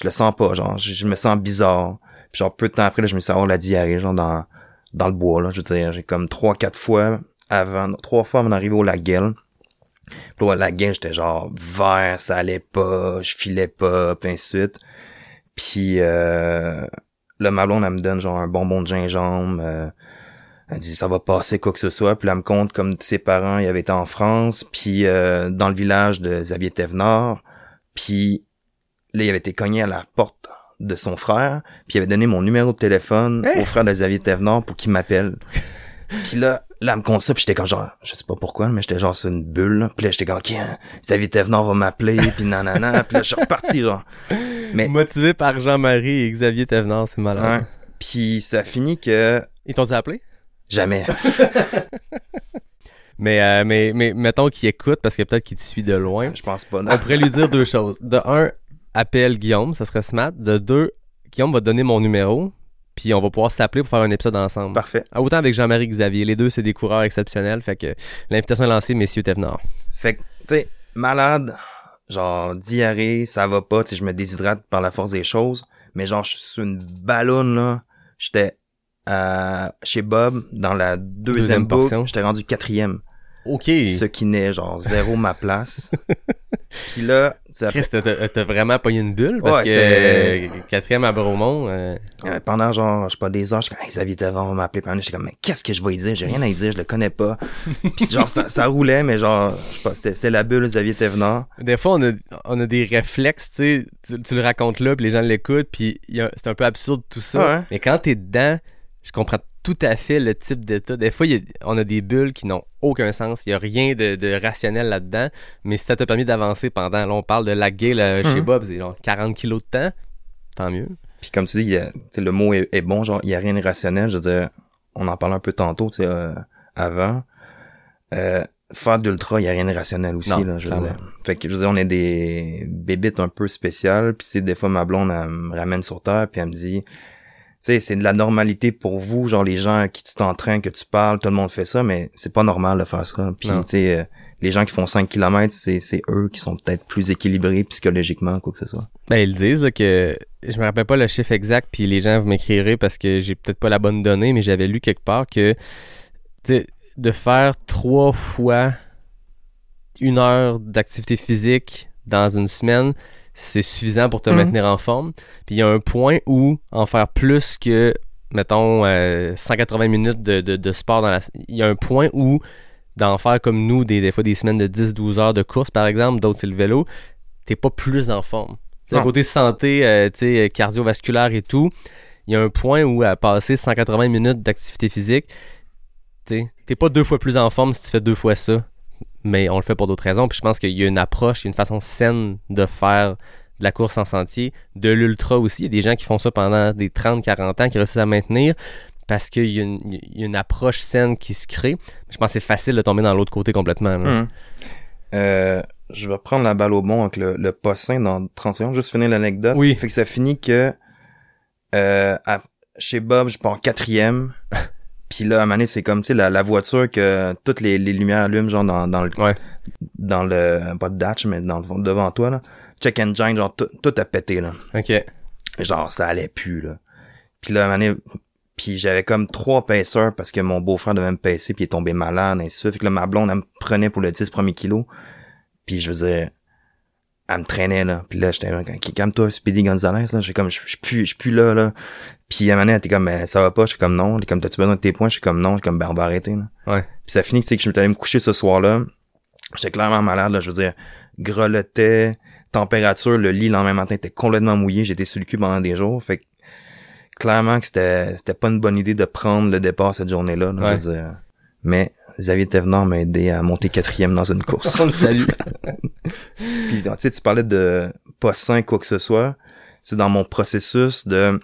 je le sens pas, genre, je, je me sens bizarre. Puis genre, peu de temps après, là, je me suis avoir la diarrhée, genre, dans, dans le bois, là. Je veux dire, j'ai comme trois, quatre fois avant, trois fois avant d'arriver au lac Guel. Puis là, la gueule, j'étais genre vert, ça allait pas, je filais pas, puis ainsi de suite. Puis euh, là, ma blonde, elle me donne genre un bonbon de gingembre. euh, elle dit ça va passer quoi que ce soit. Puis là, elle me compte comme ses parents, ils avaient été en France, puis euh, dans le village de Xavier Thévenard. Puis là, il avait été cogné à la porte de son frère, puis il avait donné mon numéro de téléphone Hein? au frère de Xavier Thévenard pour qu'il m'appelle. Puis là, là, elle me ça, puis j'étais comme genre, je sais pas pourquoi, mais j'étais genre sur une bulle. là. Puis là, j'étais comme, ok, hein, Xavier Thévenard va m'appeler, puis nanana. puis là, je suis reparti, genre. Mais, Motivé par Jean-Marie et Xavier Thévenard, c'est malade. ouais. Puis ça finit que Ils t'ont dit appelé? jamais. Mais, euh, mais, mais mettons qu'il écoute parce que peut-être qu'il te suit de loin. Je pense pas, non. On pourrait lui dire deux choses. De un, appelle Guillaume, ça serait smart. De deux, Guillaume va te donner mon numéro, puis on va pouvoir s'appeler pour faire un épisode ensemble. Parfait. Ah, Autant avec Jean-Marie Xavier. Les deux, c'est des coureurs exceptionnels. Fait que l'invitation est lancée, messieurs Thévenard. Fait que, tu sais, malade, genre diarrhée, ça va pas, tu sais, je me déshydrate par la force des choses, mais genre, je suis sur une ballonne, là. J'étais euh, chez Bob, dans la deuxième, Deuxième portion. j'étais rendu quatrième. OK. Ce qui n'est, genre, zéro ma place. Puis là, tu sais, Chris, t'as- vraiment pogné une bulle parce Ouais, que c'est- quatrième à Bromont. euh, Euh, pendant genre, je sais pas, des heures, je suis comme, hey, Xavier Tavon va m'appeler. Puis j'étais comme, mais qu'est-ce que je vais lui dire? J'ai rien à lui dire, je le connais pas. Puis genre, ça, ça roulait, mais genre, je sais pas, c'était la bulle Xavier Thévenard. Des fois, on a, on a des réflexes, tu sais, tu, le racontes là, puis les gens l'écoutent, puis c'est un peu absurde tout ça. Ouais. Mais quand t'es dedans, je comprends tout à fait le type d'état. Des fois, il y a- on a des bulles qui n'ont aucun sens. Il y a rien de, de rationnel là-dedans. Mais si ça t'a permis d'avancer pendant, là, on parle de la gay là, chez Mhm. Bob, c'est genre 40 kilos de temps, tant mieux. Puis comme tu dis, il y a- tu sais, le mot est, est bon, genre, il y a rien de rationnel. Je veux dire, on en parlait un peu tantôt, tu sais, euh, avant. Euh, faire de l'ultra, il y a rien de rationnel aussi, Non, là, je veux dire. Fait que, je veux dire, on est des bébites un peu spéciales. Puis, tu sais, des fois, ma blonde, elle me ramène sur terre, puis elle me dit, sais, c'est de la normalité pour vous, genre, les gens à qui tu t'entraînes, que tu parles, tout le monde fait ça, mais c'est pas normal de faire ça. Puis, tu sais, euh, les gens qui font 5 km, c'est, eux qui sont peut-être plus équilibrés psychologiquement, quoi que ce soit. Ben, ils disent là, que je me rappelle pas le chiffre exact, puis les gens vous m'écrirez parce que j'ai peut-être pas la bonne donnée, mais j'avais lu quelque part que de faire trois fois une heure d'activité physique dans une semaine, c'est suffisant pour te Mhm. maintenir en forme. Puis il y a un point où en faire plus que, mettons, euh, 180 minutes de, de, de sport dans la... Il y a un point où d'en faire comme nous, des, des fois des semaines de 10-12 heures de course, par exemple, d'autres c'est le vélo, t'es pas plus en forme. Le côté santé, euh, tu sais, cardiovasculaire et tout, il y a un point où à passer 180 minutes d'activité physique, t'es pas deux fois plus en forme si tu fais deux fois ça. Mais on le fait pour d'autres raisons. Puis je pense qu'il y a une approche, il y a une façon saine de faire de la course en sentier, de l'ultra aussi. Il y a des gens qui font ça pendant des 30-40 ans, qui réussissent à maintenir parce qu'il y, a une- il y a une approche saine qui se crée. Je pense que c'est facile de tomber dans l'autre côté complètement. Hum. Euh, je vais prendre la balle au bon avec le, le possin dans 30 secondes. Juste finir l'anecdote. Oui. Fait que ça finit que euh, à- chez Bob, je pars quatrième. Puis là, à un moment donné, c'est comme, tu sais, la, la voiture que toutes les, les lumières allument, genre, dans, dans le, Ouais. dans le, pas de dash, mais dans le fond, devant toi, là. Check engine, genre, tout, tout a pété, là. OK. Genre, ça allait plus, là. Puis là, à un moment donné, puis j'avais comme trois paisseurs parce que mon beau-frère devait me paisser puis il est tombé malade, ainsi de suite. Fait que là, ma blonde, elle me prenait pour le 10 premier kilo. Puis je veux dire, elle me traînait, là. Puis là, j'étais là, calme-toi, Speedy Gonzalez, là. J'ai comme, je je suis plus, je suis plus là, là. Puis à un moment donné, elle était comme, ben, ça va pas. Je suis comme, non. Est comme, t'as-tu besoin de tes points? Je suis comme, non. Je suis comme, ben, on va arrêter, là. Ouais. Puis ça finit que, tu sais, que je suis allé me coucher ce soir-là. J'étais clairement malade, là. Je veux dire, grelottais, température, le lit le lendemain matin était complètement mouillé. J'étais sur le cul pendant des jours. Fait que, clairement que c'était, c'était pas une bonne idée de prendre le départ cette journée-là, là, Ouais. je veux dire. Mais Xavier Thévenard m'a aidé à monter quatrième dans une course. Salue. Puis, tu sais, tu parlais de pas sain, quoi que ce soit. C'est dans mon processus de,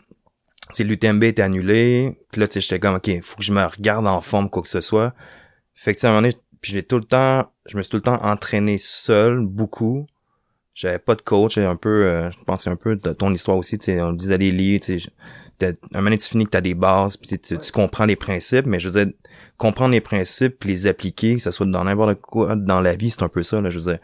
sais, l'UTMB était annulé. Puis là, tu sais, j'étais comme, OK, faut que je me regarde en forme, quoi que ce soit. Fait que, tu à un moment donné, puis j'ai tout le temps, je me suis tout le temps entraîné seul, beaucoup. J'avais pas de coach, un peu, euh, je c'est un peu de ton histoire aussi, tu sais, on disait des livres, tu sais, à un moment donné, tu finis que t'as des bases, puis tu, tu comprends les principes, mais je veux dire, comprendre les principes puis les appliquer, que ce soit dans n'importe quoi dans la vie, c'est un peu ça, là, je veux dire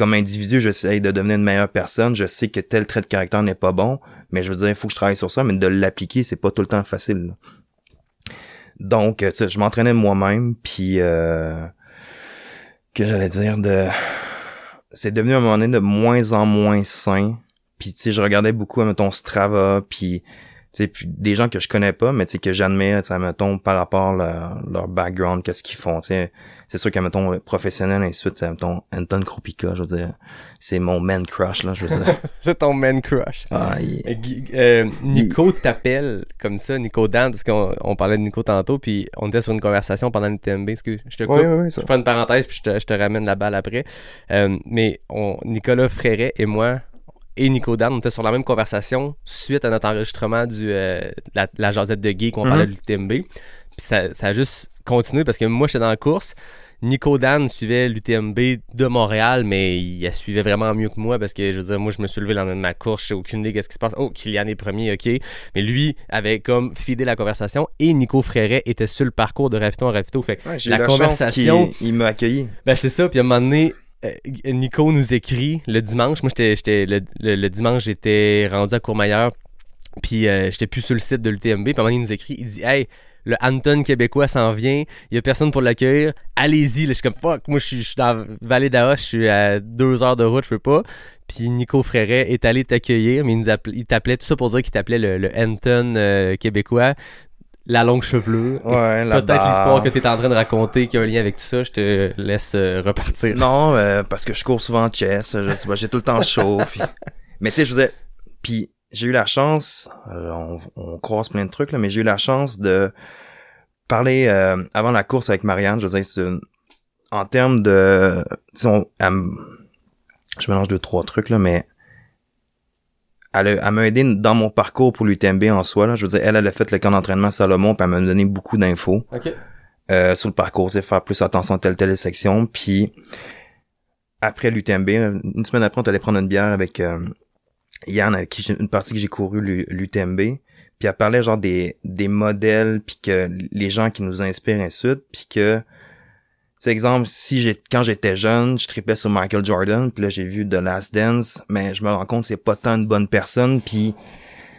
comme individu, j'essaye de devenir une meilleure personne. Je sais que tel trait de caractère n'est pas bon, mais je veux dire, il faut que je travaille sur ça, mais de l'appliquer, c'est pas tout le temps facile. Donc, euh, tu sais, je m'entraînais moi-même, puis euh, que j'allais dire de, c'est devenu un moment donné de moins en moins sain. Puis tu sais, je regardais beaucoup, mettons Strava, puis puis des gens que je connais pas, mais tu sais que j'admets, tu sais, mettons par rapport à leur, leur background, qu'est-ce qu'ils font. Tu sais, c'est sûr qu'à mettons professionnel, ainsi de suite, mettons Anton Krupica, je veux dire, c'est mon man crush là, je veux dire. c'est ton man crush. Ah, Euh, euh, Nico t'appelle comme ça, Nico Dan, parce qu'on on parlait de Nico tantôt, puis on était sur une conversation pendant le TMB. Que je te coupe? Ouais, ouais, ouais, ça. Je fais une parenthèse, puis je te, je te ramène la balle après. Euh, mais on, Nicolas Fréret et moi et Nico Dan, on était sur la même conversation suite à notre enregistrement du euh, la, la jasette de geek, on parlait Mhm. du TMB. Puis ça, ça a juste continué parce que moi, j'étais dans la course. Nico Dan suivait l'UTMB de Montréal, mais il la suivait vraiment mieux que moi parce que, je veux dire, moi, je me suis levé le lendemain de ma course, je sais aucune idée qu'est-ce qui se passe. Oh, Kylian est premier, ok. Mais lui avait comme fidé la conversation et Nico Fréret était sur le parcours de Ravito en Ravito. Fait que Ouais, j'ai la la conversation. qu'il il m'a accueilli. Ben c'est ça, puis à un moment donné, Nico nous écrit le dimanche. Moi, j'étais, le, dimanche, j'étais rendu à Courmayeur, puis euh, j'étais plus sur le site de l'UTMB. Puis à nous écrit, il dit Hey, le Anton québécois s'en vient, il y a personne pour l'accueillir, allez-y. Je suis comme fuck, moi je suis, dans la vallée d'Aoste, je suis à deux heures de route, je peux pas. Puis Nico Fréret est allé t'accueillir, mais il, t'appelait, tout ça pour dire qu'il t'appelait le, le Anton euh, québécois, la longue chevelure. Ouais, la Peut-être l'histoire que tu es en train de raconter qui a un lien avec tout ça, je te laisse euh, repartir. Non, euh, parce que je cours souvent en chess, je j'ai tout le temps chaud. puis- Mais tu sais, je vous ai... Puis j'ai eu la chance, euh, on, on croise plein de trucs, là, mais j'ai eu la chance de parler euh, avant la course avec Marianne. Je veux dire, c'est une- en termes de... on- elle je mélange deux, trois trucs, là, mais elle, elle m'a aidé dans mon parcours pour l'UTMB en soi. Là. Je veux dire, elle, elle a fait le camp d'entraînement Salomon, puis elle m'a donné beaucoup d'infos Ok. euh, sur le parcours, sais, faire plus attention à telle telle section. Puis après l'UTMB, une semaine après, on allait prendre une bière avec euh, Yann, avec qui une partie que j'ai couru l'U- l'UTMB. Puis elle parlait genre des, des modèles, puis que les gens qui nous inspirent ainsi de suite, puis que c'est exemple, si j'ai quand j'étais jeune, je tripais sur Michael Jordan, puis là j'ai vu The Last Dance, mais je me rends compte que c'est pas tant une bonne personne, puis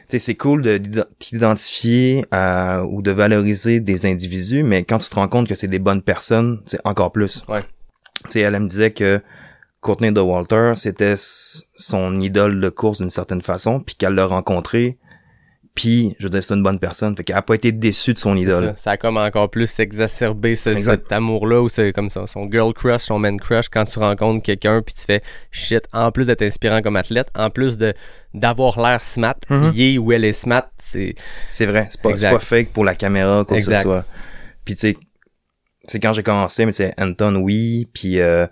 tu sais, c'est cool de t'identifier à- ou de valoriser des individus, mais quand tu te rends compte que c'est des bonnes personnes, c'est encore plus. Ouais. Tu sais, elle, elle me disait que Courtney de Walter, c'était son idole de course d'une certaine façon, puis qu'elle l'a rencontré, puis je veux dire, c'est une bonne personne, fait qu'elle a pas été déçue de son idole. Ça, ça a comme encore plus exacerbé ce- cet amour-là, ou c'est comme ça, son girl crush, son man crush, quand tu rencontres quelqu'un, puis tu fais shit, en plus d'être inspirant comme athlète, en plus de d'avoir l'air smart, il est ou elle est smart, c'est C'est vrai, c'est pas, pas fake pour la caméra, quoi que ce soit. Puis tu sais, c'est quand j'ai commencé, mais tu sais, Anton, oui, puis euh,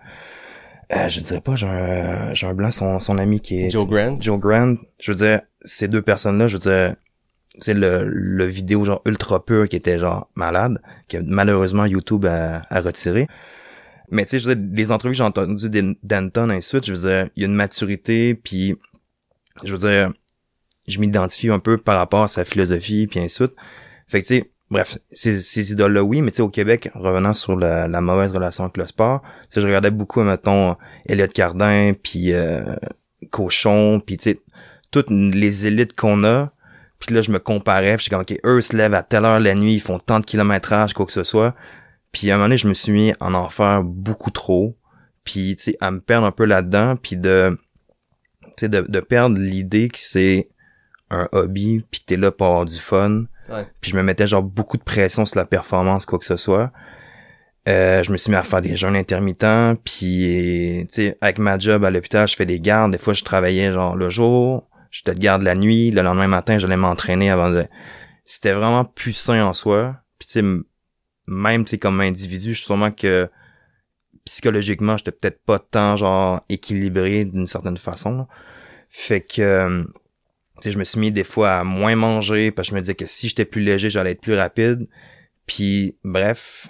euh, je dirais pas, j'ai un, j'ai un blanc, son, son ami qui est... Joe Grant. Joe Grant, je veux dire, ces deux personnes-là, je veux dire, c'est le, le vidéo genre ultra pur qui était genre malade, que malheureusement YouTube a, a retiré. Mais tu sais, je veux dire, les entrevues que j'ai entendues d'An- d'Anton, ainsi de suite, je veux dire, il y a une maturité, puis je veux dire, je m'identifie un peu par rapport à sa philosophie, puis ainsi de suite. Fait que tu sais, bref, ces, ces idoles-là, oui, mais tu sais, au Québec, revenant sur la, mauvaise relation avec le sport, tu je regardais beaucoup, mettons, Elliot Cardin, puis euh, Cochon, puis tu sais, toutes les élites qu'on a, puis là, je me comparais, puis je suis comme, OK, eux se lèvent à telle heure la nuit, ils font tant de kilométrage, quoi que ce soit. Puis à un moment donné, je me suis mis à en faire beaucoup trop, puis tu sais, à me perdre un peu là-dedans, puis de, tu sais, de, de perdre l'idée que c'est un hobby, puis que t'es là pour avoir du fun. Ouais. Puis je me mettais genre beaucoup de pression sur la performance, quoi que ce soit. Euh, je me suis mis à faire des jeûnes intermittents, puis tu sais, avec ma job à l'hôpital, je fais des gardes. Des fois, je travaillais genre le jour, j'étais de garde la nuit, le lendemain matin, j'allais m'entraîner avant de... C'était vraiment plus sain en soi. Puis tu sais, même tu comme individu, je suis sûrement que psychologiquement, j'étais peut-être pas tant genre équilibré d'une certaine façon. Fait que euh, je me suis mis des fois à moins manger parce que je me disais que si j'étais plus léger, j'allais être plus rapide. Puis bref,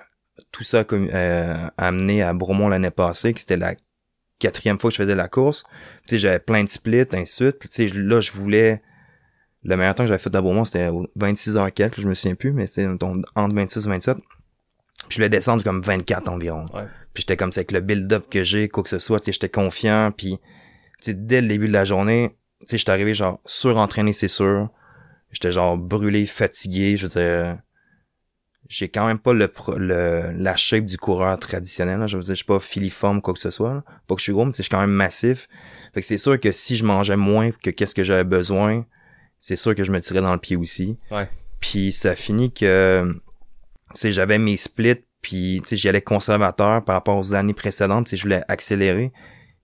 tout ça a euh, amené à Bromont l'année passée, que c'était la quatrième fois que je faisais la course. Tu sais, j'avais plein de splits, ainsi de suite. Puis, tu sais, là, je voulais... Le meilleur temps que j'avais fait Bromont, c'était au 26 heures quelques, je me souviens plus, mais mettons, entre 26 et 27. Puis je voulais descendre comme 24 environ. Ouais. Puis j'étais comme ça avec le build-up que j'ai, quoi que ce soit, tu sais, j'étais confiant. Puis, tu sais, dès le début de la journée, tu sais, j'étais arrivé genre surentraîné, c'est sûr. J'étais genre brûlé, fatigué, je veux dire j'ai quand même pas le, le la shape du coureur traditionnel. là. Je veux dire, je suis pas filiforme quoi que ce soit. là. Pas que je suis gros, mais je suis quand même massif. Fait que c'est sûr que si je mangeais moins que qu'est-ce que j'avais besoin, c'est sûr que je me tirais dans le pied aussi. Ouais. Puis ça finit que tu sais, j'avais mes splits, puis tu sais, j'y allais conservateur par rapport aux années précédentes, tu je voulais accélérer.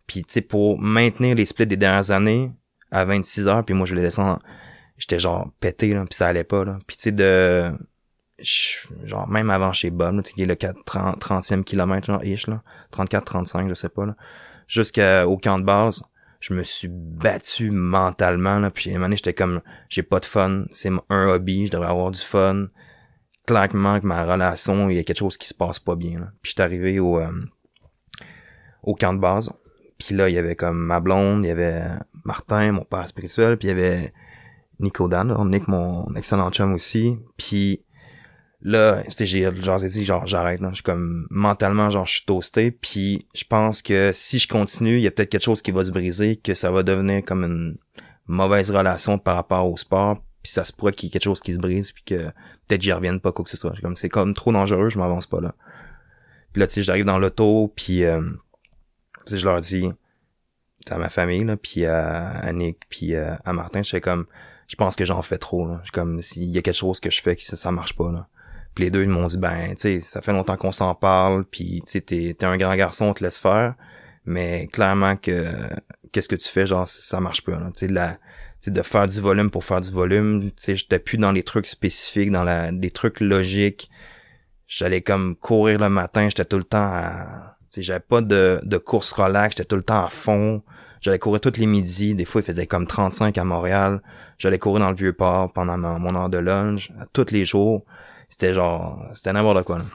Puis tu sais, pour maintenir les splits des dernières années à 26 heures, puis moi je voulais descendre, j'étais genre pété là, puis ça allait pas là. Puis tu sais de genre même avant chez Bob, qui est le 4, 30, 30e kilomètre, genre, ish, là, 34, 35, je sais pas, là, jusqu'au camp de base, je me suis battu mentalement, là, puis à un moment j'étais comme, j'ai pas de fun, c'est un hobby, je devrais avoir du fun, clairement que ma relation, il y a quelque chose qui se passe pas bien. Là. Puis j'étais arrivé au, euh, au camp de base. Puis là, il y avait comme ma blonde, il y avait Martin, mon père spirituel, puis il y avait Nico Dan, Nick, mon excellent chum aussi. Puis là, j'ai genre j'ai dit genre j'arrête je suis comme mentalement genre je suis toasté puis je pense que si je continue, il y a peut-être quelque chose qui va se briser que ça va devenir comme une mauvaise relation par rapport au sport puis ça se pourrait qu'il y ait quelque chose qui se brise puis que peut-être j'y revienne pas quoi que ce soit. Comme c'est comme trop dangereux, je m'avance pas là. Puis là tu sais j'arrive dans l'auto puis euh, je leur dis à ma famille là puis à, à Nick puis euh, à Martin, je fais comme je pense que j'en fais trop là. Je comme s'il y a quelque chose que je fais qui ça, ça marche pas là. Puis les deux, ils m'ont dit, ben, tu sais, ça fait longtemps qu'on s'en parle, puis tu sais, t'es, un grand garçon, on te laisse faire, mais clairement que qu'est-ce que tu fais, genre, ça marche pas. Tu sais, de la, tu sais, de faire du volume pour faire du volume, tu sais, j'étais plus dans les trucs spécifiques, dans la, des trucs logiques. J'allais comme courir le matin, j'étais tout le temps à, tu sais, j'avais pas de, de course relax, j'étais tout le temps à fond. J'allais courir tous les midis, des fois il faisait comme 35 à Montréal. J'allais courir dans le Vieux-Port pendant mon, mon heure de lunch, tous les jours c'était genre c'était n'importe quoi là.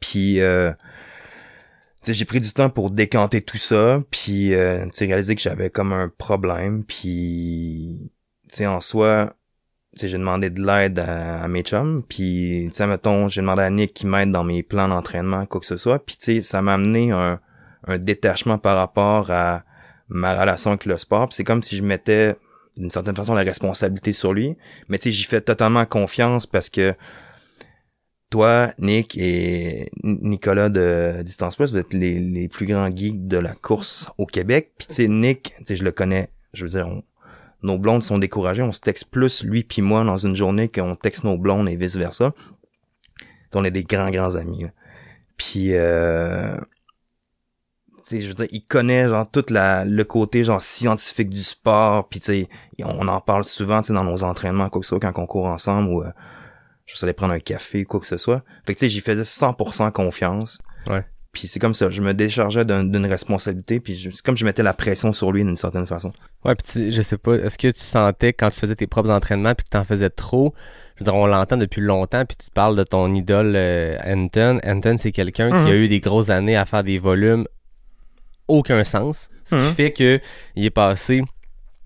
puis euh, tu sais j'ai pris du temps pour décanter tout ça puis euh, tu sais réaliser que j'avais comme un problème puis tu sais en soi tu j'ai demandé de l'aide à, à, mes chums puis tu sais mettons j'ai demandé à Nick qui m'aide dans mes plans d'entraînement quoi que ce soit puis tu sais ça m'a amené un un détachement par rapport à ma relation avec le sport c'est comme si je mettais d'une certaine façon la responsabilité sur lui mais tu sais j'y fais totalement confiance parce que toi, Nick et Nicolas de Distance Plus, vous êtes les, plus grands geeks de la course au Québec. Puis tu sais, Nick, tu je le connais, je veux dire, nos blondes sont découragées. On se texte plus, lui puis moi, dans une journée qu'on texte nos blondes et vice-versa. On est des grands, grands amis. Là. Puis, euh, je veux dire, il connaît genre tout le côté genre scientifique du sport. Puis tu sais, on en parle souvent, dans nos entraînements, quoi que ce soit, quand on court ensemble ou... Euh, je allais prendre un café, quoi que ce soit. Fait que tu sais, j'y faisais 100% confiance. Ouais. Puis c'est comme ça, je me déchargeais d'une responsabilité, puis c'est comme je mettais la pression sur lui d'une certaine façon. Ouais, puis tu, je sais pas, est-ce que tu sentais quand tu faisais tes propres entraînements puis que tu en faisais trop, je veux dire, on l'entend depuis longtemps, puis tu parles de ton idole euh, Anton. Anton, c'est quelqu'un qui a eu des grosses années à faire des volumes aucun sens, ce qui fait que il est passé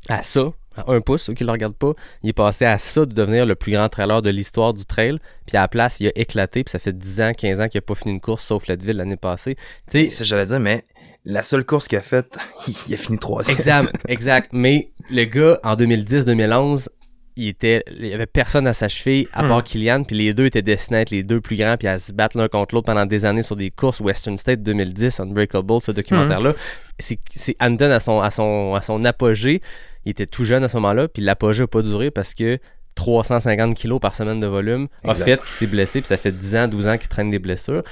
à ça, un pouce, ceux qui le regardent pas, il est passé à ça de devenir le plus grand trailer de l'histoire du trail. Puis à la place, il a éclaté, puis ça fait 10 ans, 15 ans qu'il a pas fini une course sauf Leadville l'année passée. Tu sais, j'allais dire, mais la seule course qu'il a faite, il a fini troisième. Exact, exact. Mais le gars, en 2010-2011, il était il y avait personne à sa cheville à part Kylian puis les deux étaient destinés à être les deux plus grands puis à se battre l'un contre l'autre pendant des années sur des courses Western State 2010 Unbreakable ce documentaire là c'est c'est Andon à son à son à son apogée il était tout jeune à ce moment-là puis l'apogée a pas duré parce que 350 kilos par semaine de volume a Exact. fait qu'il s'est blessé puis ça fait 10 ans 12 ans qu'il traîne des blessures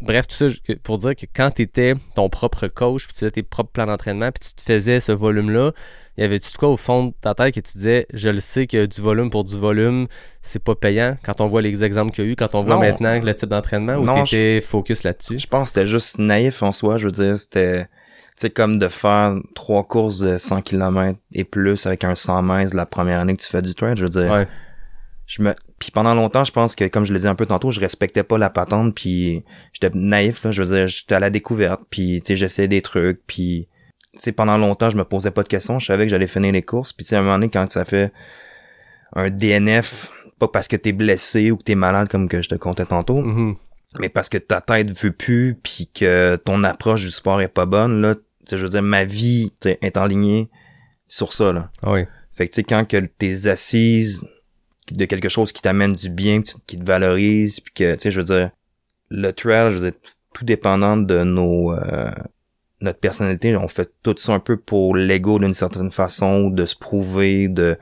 bref tout ça pour dire que quand tu étais ton propre coach puis tu faisais tes propres plans d'entraînement puis tu te faisais ce volume là y avait-tu de quoi au fond de ta tête que tu disais je le sais que du volume pour du volume c'est pas payant quand on voit les exemples qu'il y a eu quand on voit Non. maintenant le type d'entraînement ou t'étais focus là-dessus? Je pense que c'était juste naïf en soi, je veux dire, c'était c'est comme de faire trois courses de 100 km et plus avec un 100 mètres la première année que tu fais du trail, je veux dire. ouais Je me puis pendant longtemps, je pense que comme je l'ai dit un peu tantôt, je respectais pas la patente puis j'étais naïf là, je veux dire, j'étais à la découverte puis tu sais j'essayais des trucs puis tu sais pendant longtemps, je me posais pas de questions, je savais que j'allais finir les courses puis tu sais à un moment donné quand ça fait un DNF pas parce que t'es blessé ou que t'es malade comme que je te comptais tantôt, Mhm. Mais parce que ta tête veut plus puis que ton approche du sport est pas bonne là, tu sais je veux dire ma vie est enlignée sur ça là. Ah oui Fait que tu sais quand que t'es assise de quelque chose qui t'amène du bien, qui qui te valorise, puis que tu sais je veux dire le trail, je veux dire tout dépendant de nos euh, notre personnalité, on fait tout ça un peu pour l'ego d'une certaine façon, de se prouver, de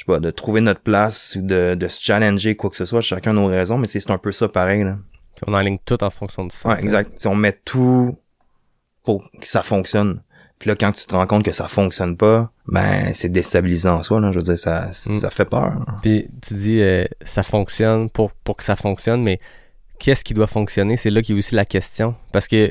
je sais pas, de trouver notre place ou de, de se challenger quoi que ce soit, chacun nos raisons, mais c'est un peu ça pareil là. On enligne tout en fonction de ça Ouais, exact. T'sais, on met tout pour que ça fonctionne. Puis là, quand tu te rends compte que ça fonctionne pas, ben c'est déstabilisant en soi. Là. Je veux dire, ça, Mm. ça fait peur. Puis tu dis euh, ça fonctionne pour pour que ça fonctionne, mais qu'est-ce qui doit fonctionner? C'est là qu'il y a aussi la question parce que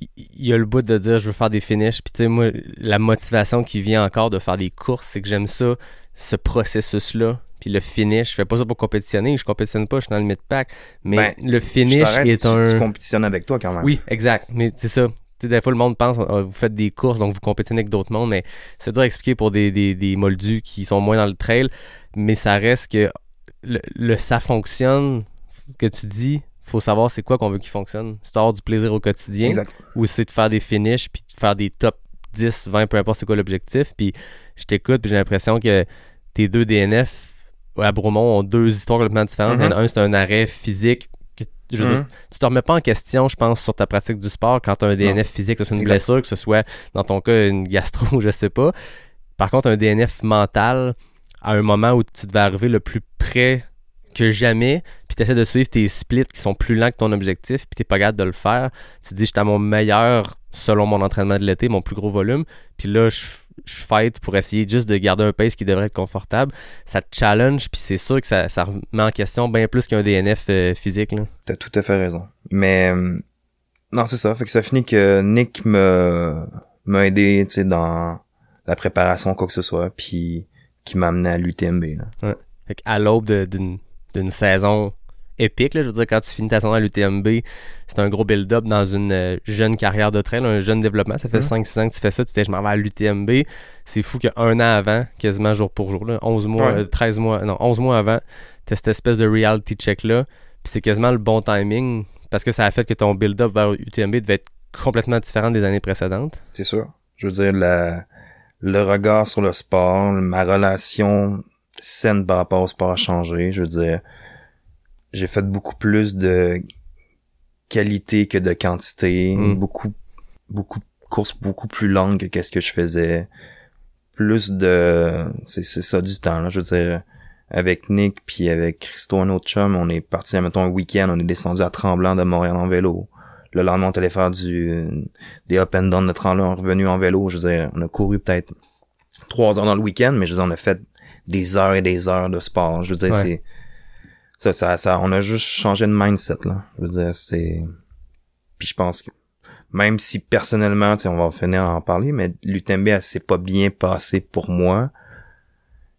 il il y a le bout de dire je veux faire des finishes. Puis tu sais moi la motivation qui vient encore de faire des courses, c'est que j'aime ça ce processus là. puis le finish. Je fais pas ça pour compétitionner, je compétitionne pas, je suis dans le mid-pack. Mais Ben, le finish est tu, un... tu compétitionnes avec toi quand même. Oui, exact. Mais c'est ça. Des fois, le monde pense, ah, vous faites des courses, donc vous compétitionnez avec d'autres mondes, mais c'est dur à expliquer pour des, des, des moldus qui sont moins dans le trail. Mais ça reste que le, le ça fonctionne que tu dis, faut savoir c'est quoi qu'on veut qu'il fonctionne. C'est avoir du plaisir au quotidien Exact. ou c'est de faire des finishes puis de faire des top 10, 20, peu importe c'est quoi l'objectif. Puis je t'écoute puis j'ai l'impression que tes deux DNF à Bromont ont deux histoires complètement différentes. Mhm. Un, c'est un arrêt physique. Que, je dire, Mhm. tu te remets pas en question, je pense, sur ta pratique du sport quand tu as un DNF physique, que ce soit une Exact. blessure, que ce soit, dans ton cas, une gastro, je sais pas. Par contre, un DNF mental, à un moment où tu devais arriver le plus près que jamais, puis tu essaies de suivre tes splits qui sont plus lents que ton objectif, puis tu pas capable de le faire, tu te dis, je suis à mon meilleur selon mon entraînement de l'été, mon plus gros volume, puis là, je, je fight pour essayer juste de garder un pace qui devrait être confortable. Ça te challenge, puis c'est sûr que ça, ça remet en question bien plus qu'un DNF euh, physique. Là. T'as tout à fait raison. Mais euh, non, c'est ça. Fait que ça finit que Nick me m'a aidé, tu sais, dans la préparation quoi que ce soit, puis qui m'a amené à l'UTMB. Là. Fait à l'aube d'une saison épique, là, je veux dire, quand tu finis ta saison à l'UTMB, c'est un gros build-up dans une euh, jeune carrière de trail, un jeune développement. Ça fait Mhm. 5-6 ans que tu fais ça, tu dis, je m'en vais à l'UTMB. C'est fou qu'un an avant, quasiment jour pour jour, là, 11 mois, Ouais. euh, 13 mois, non, 11 mois avant, t'as cette espèce de reality check-là. Puis c'est quasiment le bon timing parce que ça a fait que ton build-up vers UTMB devait être complètement différent des années précédentes. C'est sûr. Je veux dire, la, le regard sur le sport, ma relation saine par rapport au sport a changé. Je veux dire, j'ai fait beaucoup plus de qualité que de quantité. Mm. Beaucoup, beaucoup de courses beaucoup plus longues que qu'est-ce que je faisais. Plus de, c'est, c'est ça du temps, là. Je veux dire, avec Nick puis avec Christo, un autre chum, on est parti, mettons, un week-end, on est descendu à Tremblant de Montréal en vélo. Le lendemain, on est allé faire du, des up and down de Tremblant, revenu en vélo. Je veux dire, on a couru peut-être trois heures dans le week-end, mais je veux dire, on a fait des heures et des heures de sport. Je veux dire, Ouais. c'est, ça, ça, ça, on a juste changé de mindset, là. Je veux dire, c'est, puis je pense que, même si personnellement, tu sais, on va finir à en parler, mais l'UTMB, elle s'est pas bien passé pour moi.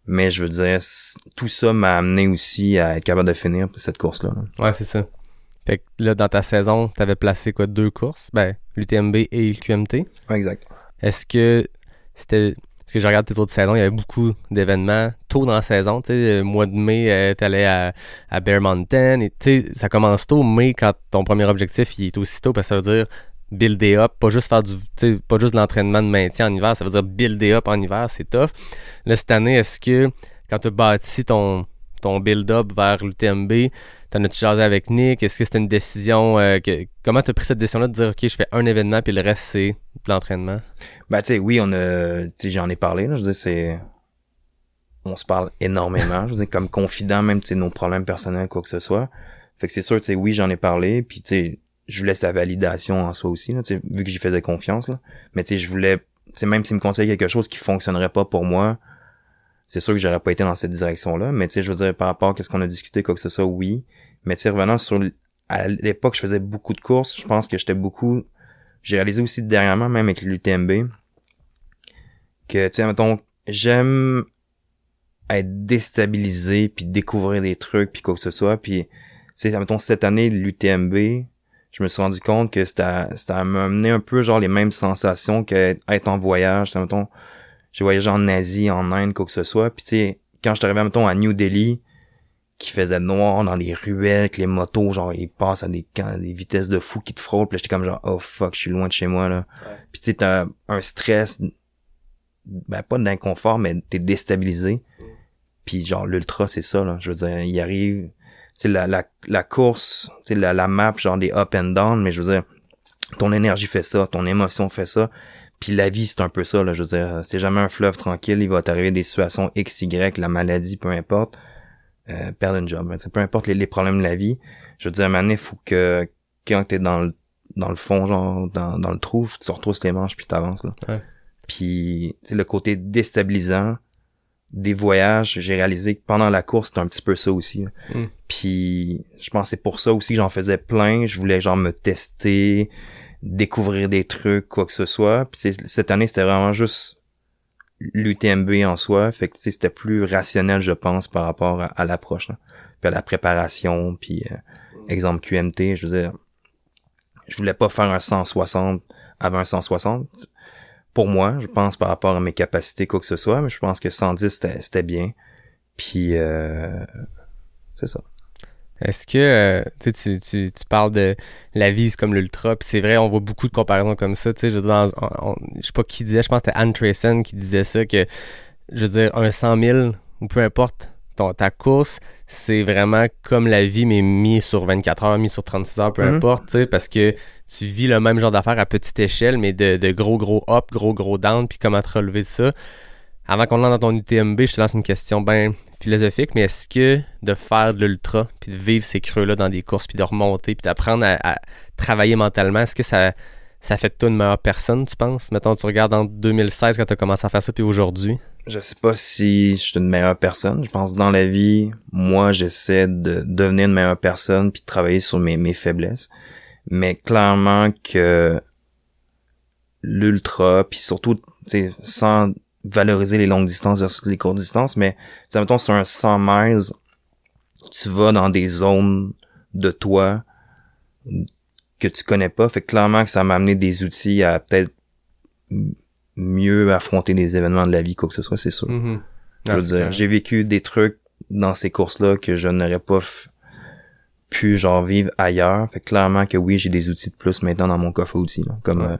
Mais je veux dire, tout ça m'a amené aussi à être capable de finir cette course-là. là. Ouais, c'est ça. Fait que là, dans ta saison, t'avais placé quoi, deux courses? Ben, l'UTMB et le QMT. Ouais, exact. Est-ce que c'était. Parce que je regarde tes autres saisons, il y avait beaucoup d'événements tôt dans la saison. Tu sais, le mois de mai, euh, t'allais à, à Bear Mountain. Et tu sais, ça commence tôt, mais quand ton premier objectif il est aussitôt, parce que ça veut dire builder up, pas juste faire du. Tu pas juste de l'entraînement de maintien en hiver, ça veut dire builder up en hiver, c'est tough. Là, cette année, est-ce que quand tu as bâti ton, ton build-up vers l'UTMB, t'en as-tu jasé avec Nick? Est-ce que c'était une décision euh, que. Comment t'as pris cette décision-là de dire OK, je fais un événement puis le reste c'est de l'entraînement? Ben, tu sais, oui, on a, j'en ai parlé, là. Je dire, c'est, on se parle énormément. je dire, comme confident, même, tu nos problèmes personnels, quoi que ce soit. Fait que c'est sûr, tu sais, oui, j'en ai parlé, puis tu sais, je voulais sa validation en soi aussi, là, vu que j'y faisais confiance, là. Mais tu sais, je voulais, tu même s'il me conseillait quelque chose qui fonctionnerait pas pour moi, c'est sûr que j'aurais pas été dans cette direction-là. Mais tu sais, je veux dire, par rapport à ce qu'on a discuté, quoi que ce soit, oui. Mais tu sais, revenant sur, à l'époque, je faisais beaucoup de courses. Je pense que j'étais beaucoup, j'ai réalisé aussi dernièrement, même avec l'UTMB, que, tu sais, mettons, j'aime être déstabilisé, puis découvrir des trucs, puis quoi que ce soit. Puis, tu sais, mettons, cette année, l'UTMB, je me suis rendu compte que c'était c'était à m'amener un peu, genre, les mêmes sensations qu'être en voyage. Mettons, j'ai voyagé en Asie, en Inde, quoi que ce soit. Puis, tu sais, quand je suis arrivé, mettons, à New Delhi, qui faisait noir dans les ruelles, que les motos, genre, ils passent à des, vitesses de fou qui te frôlent. Puis j'étais comme genre, oh fuck, je suis loin de chez moi, là. Puis tu sais, t'as un stress, ben pas d'inconfort, mais t'es déstabilisé. Puis genre, l'ultra, c'est ça, là. Je veux dire, il arrive, tu sais, la, la, la course, tu la, la map, genre des up and down, mais je veux dire, ton énergie fait ça, ton émotion fait ça. Puis la vie, c'est un peu ça, là. Je veux dire, c'est jamais un fleuve tranquille. Il va t'arriver des situations X, Y, la maladie, peu importe. Euh, perdre une job. Peu importe les, les problèmes de la vie. Je veux dire, à un moment donné, faut que quand t'es dans le dans le fond, genre dans, dans le trou, tu te retrousses les manches puis t'avances là. Ouais. Puis c'est le côté déstabilisant des voyages, j'ai réalisé que pendant la course, c'était un petit peu ça aussi. là. Mm. Puis je pense que c'est pour ça aussi que j'en faisais plein. Je voulais genre me tester, découvrir des trucs, quoi que ce soit. Puis cette année, c'était vraiment juste l'UTMB en soi. Fait que c'était plus rationnel, je pense, par rapport à, à l'approche. Puis à la préparation, puis euh, exemple QMT, je veux dire, je voulais pas faire un 160 avant un 160. Pour moi, je pense par rapport à mes capacités, quoi que ce soit, mais je pense que 110, c'était c'était bien. Puis, euh, c'est ça. Est-ce que euh, tu, parles de la vie c'est comme l'ultra, puis c'est vrai, on voit beaucoup de comparaisons comme ça. Tu sais, je, dans- on- je sais pas qui disait, je pense que c'était Anne Trayson qui disait ça que, je veux dire, un 100 000 ou peu importe ton, ta course, c'est vraiment comme la vie mais mis sur 24 heures, mis sur 36 heures, peu Mhm. importe, tu sais, parce que tu vis le même genre d'affaires à petite échelle, mais de, de gros gros up, gros gros down, puis comment te relever de ça. Avant qu'on entre dans ton UTMB, je te lance une question bien philosophique, mais est-ce que de faire de l'ultra, puis de vivre ces creux-là dans des courses, puis de remonter, puis d'apprendre à, travailler mentalement, est-ce que ça, ça fait de toi une meilleure personne, tu penses? Mettons, tu regardes en 2016 quand tu as commencé à faire ça, puis aujourd'hui. Je sais pas si je suis une meilleure personne. Je pense que dans la vie, moi, j'essaie de devenir une meilleure personne puis de travailler sur mes, mes faiblesses. Mais clairement que l'ultra, puis surtout, tu sais, sans valoriser les longues distances versus les courtes distances, mais, sais, mettons, sur un 100 miles, tu vas dans des zones de toi que tu connais pas. Fait que clairement que ça m'a amené des outils à peut-être mieux affronter les événements de la vie, quoi que ce soit, c'est sûr. Mhm. Je veux dire, j'ai vécu des trucs dans ces courses-là que je n'aurais pas pu genre vivre ailleurs. Fait que clairement que oui, j'ai des outils de plus maintenant dans mon coffre à outils, là, comme Ouais. euh,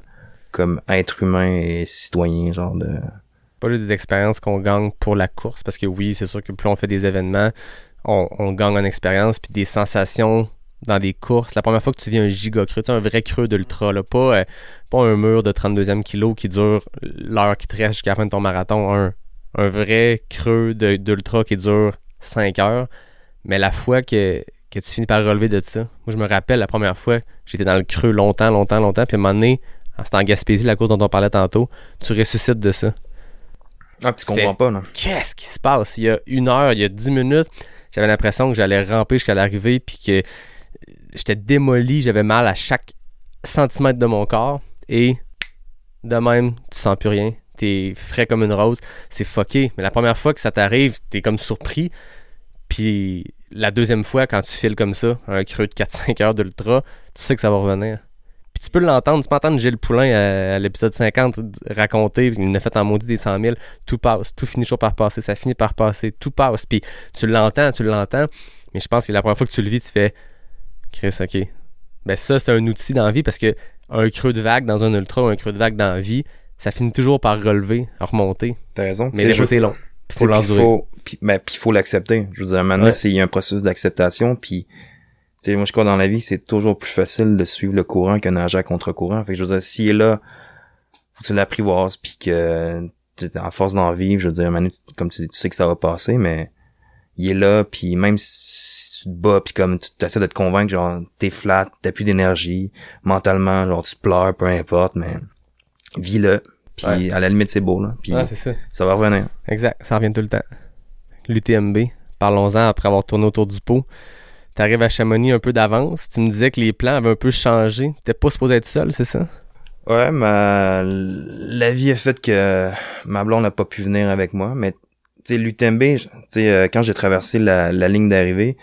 comme être humain et citoyen, genre de. Pas juste des expériences qu'on gagne pour la course, parce que oui, c'est sûr que plus on fait des événements, on, gagne en expérience, puis des sensations dans des courses. La première fois que tu vis un giga creux, tu sais, un vrai creux d'ultra, là, pas, euh, pas un mur de 32e kilo qui dure l'heure qui te reste jusqu'à la fin de ton marathon, un, un vrai creux d'ultra qui dure 5 heures, mais la fois que, que tu finis par relever de ça, moi je me rappelle la première fois, j'étais dans le creux longtemps, longtemps, longtemps, puis à un moment donné, c'était en Gaspésie, la course dont on parlait tantôt, tu ressuscites de ça Ah, tu comprends pas, là. qu'est-ce qui se passe? Il y a une heure, il y a dix minutes, j'avais l'impression que j'allais ramper jusqu'à l'arrivée, puis que euh, j'étais démoli, j'avais mal à chaque centimètre de mon corps, et de même, tu sens plus rien. T'es frais comme une rose. C'est fucké. Mais la première fois que ça t'arrive, t'es comme surpris. Puis la deuxième fois, quand tu files comme ça, un creux de 4-5 heures d'ultra, tu sais que ça va revenir. Puis tu peux l'entendre, tu peux entendre Gilles Poulain à, à l'épisode 50 d- raconter, il en a fait en maudit des 100 000, tout passe, tout finit toujours par passer, ça finit par passer, tout passe. Puis tu l'entends, tu l'entends, mais je pense que la première fois que tu le vis, tu fais Chris, ok. Ben ça, c'est un outil dans la vie parce que un creux de vague dans un ultra ou un creux de vague dans la vie, ça finit toujours par relever, remonter. T'as raison. Mais des fois, c'est long. Puis faut l'endurer. faut, puis, ben, puis faut l'accepter. Je veux dire, maintenant, Ouais. c'est il y a un processus d'acceptation, puis sais, moi je crois dans la vie, c'est toujours plus facile de suivre le courant que nager à contre-courant. Fait que je veux dire, s'il est là, faut que tu l'apprivoises, puis que tu en force d'en vivre, je veux dire, Manu, tu- comme tu, tu sais que ça va passer, mais il est là, puis même si tu te bats, puis comme tu essaies de te convaincre, genre, t'es flat, t'as plus d'énergie, mentalement, genre, tu pleures, peu importe, mais vis-le, puis Ouais. à la limite, c'est beau, là, puis Ah, c'est ça. ça va revenir. Exact, ça revient tout le temps. L'UTMB, parlons-en après avoir tourné autour du pot. T'arrives à Chamonix un peu d'avance. Tu me disais que les plans avaient un peu changé. T'es pas supposé être seul, c'est ça? Ouais, ma la vie a fait que ma blonde n'a pas pu venir avec moi, mais tu sais l'UTMB, tu sais euh, quand j'ai traversé la, la ligne d'arrivée,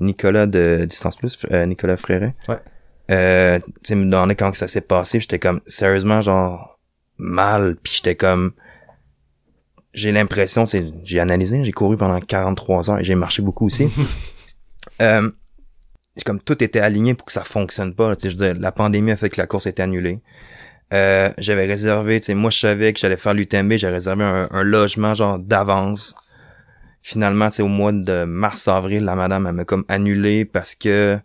Nicolas de Distance Plus, euh, Nicolas Fréret. Ouais. Euh, tu sais me demandait quand que ça s'est passé, j'étais comme sérieusement genre mal, puis j'étais comme j'ai l'impression, j'ai analysé, j'ai couru pendant 43 heures et j'ai marché beaucoup aussi. euh, comme tout était aligné pour que ça fonctionne pas. je veux dire, la pandémie a fait que la course était annulée. Euh, j'avais réservé, tu sais, moi je savais que j'allais faire l'UTMB, j'ai réservé un, logement genre d'avance. Finalement, tu sais, au mois de mars-avril, la madame, elle m'a comme annulé parce que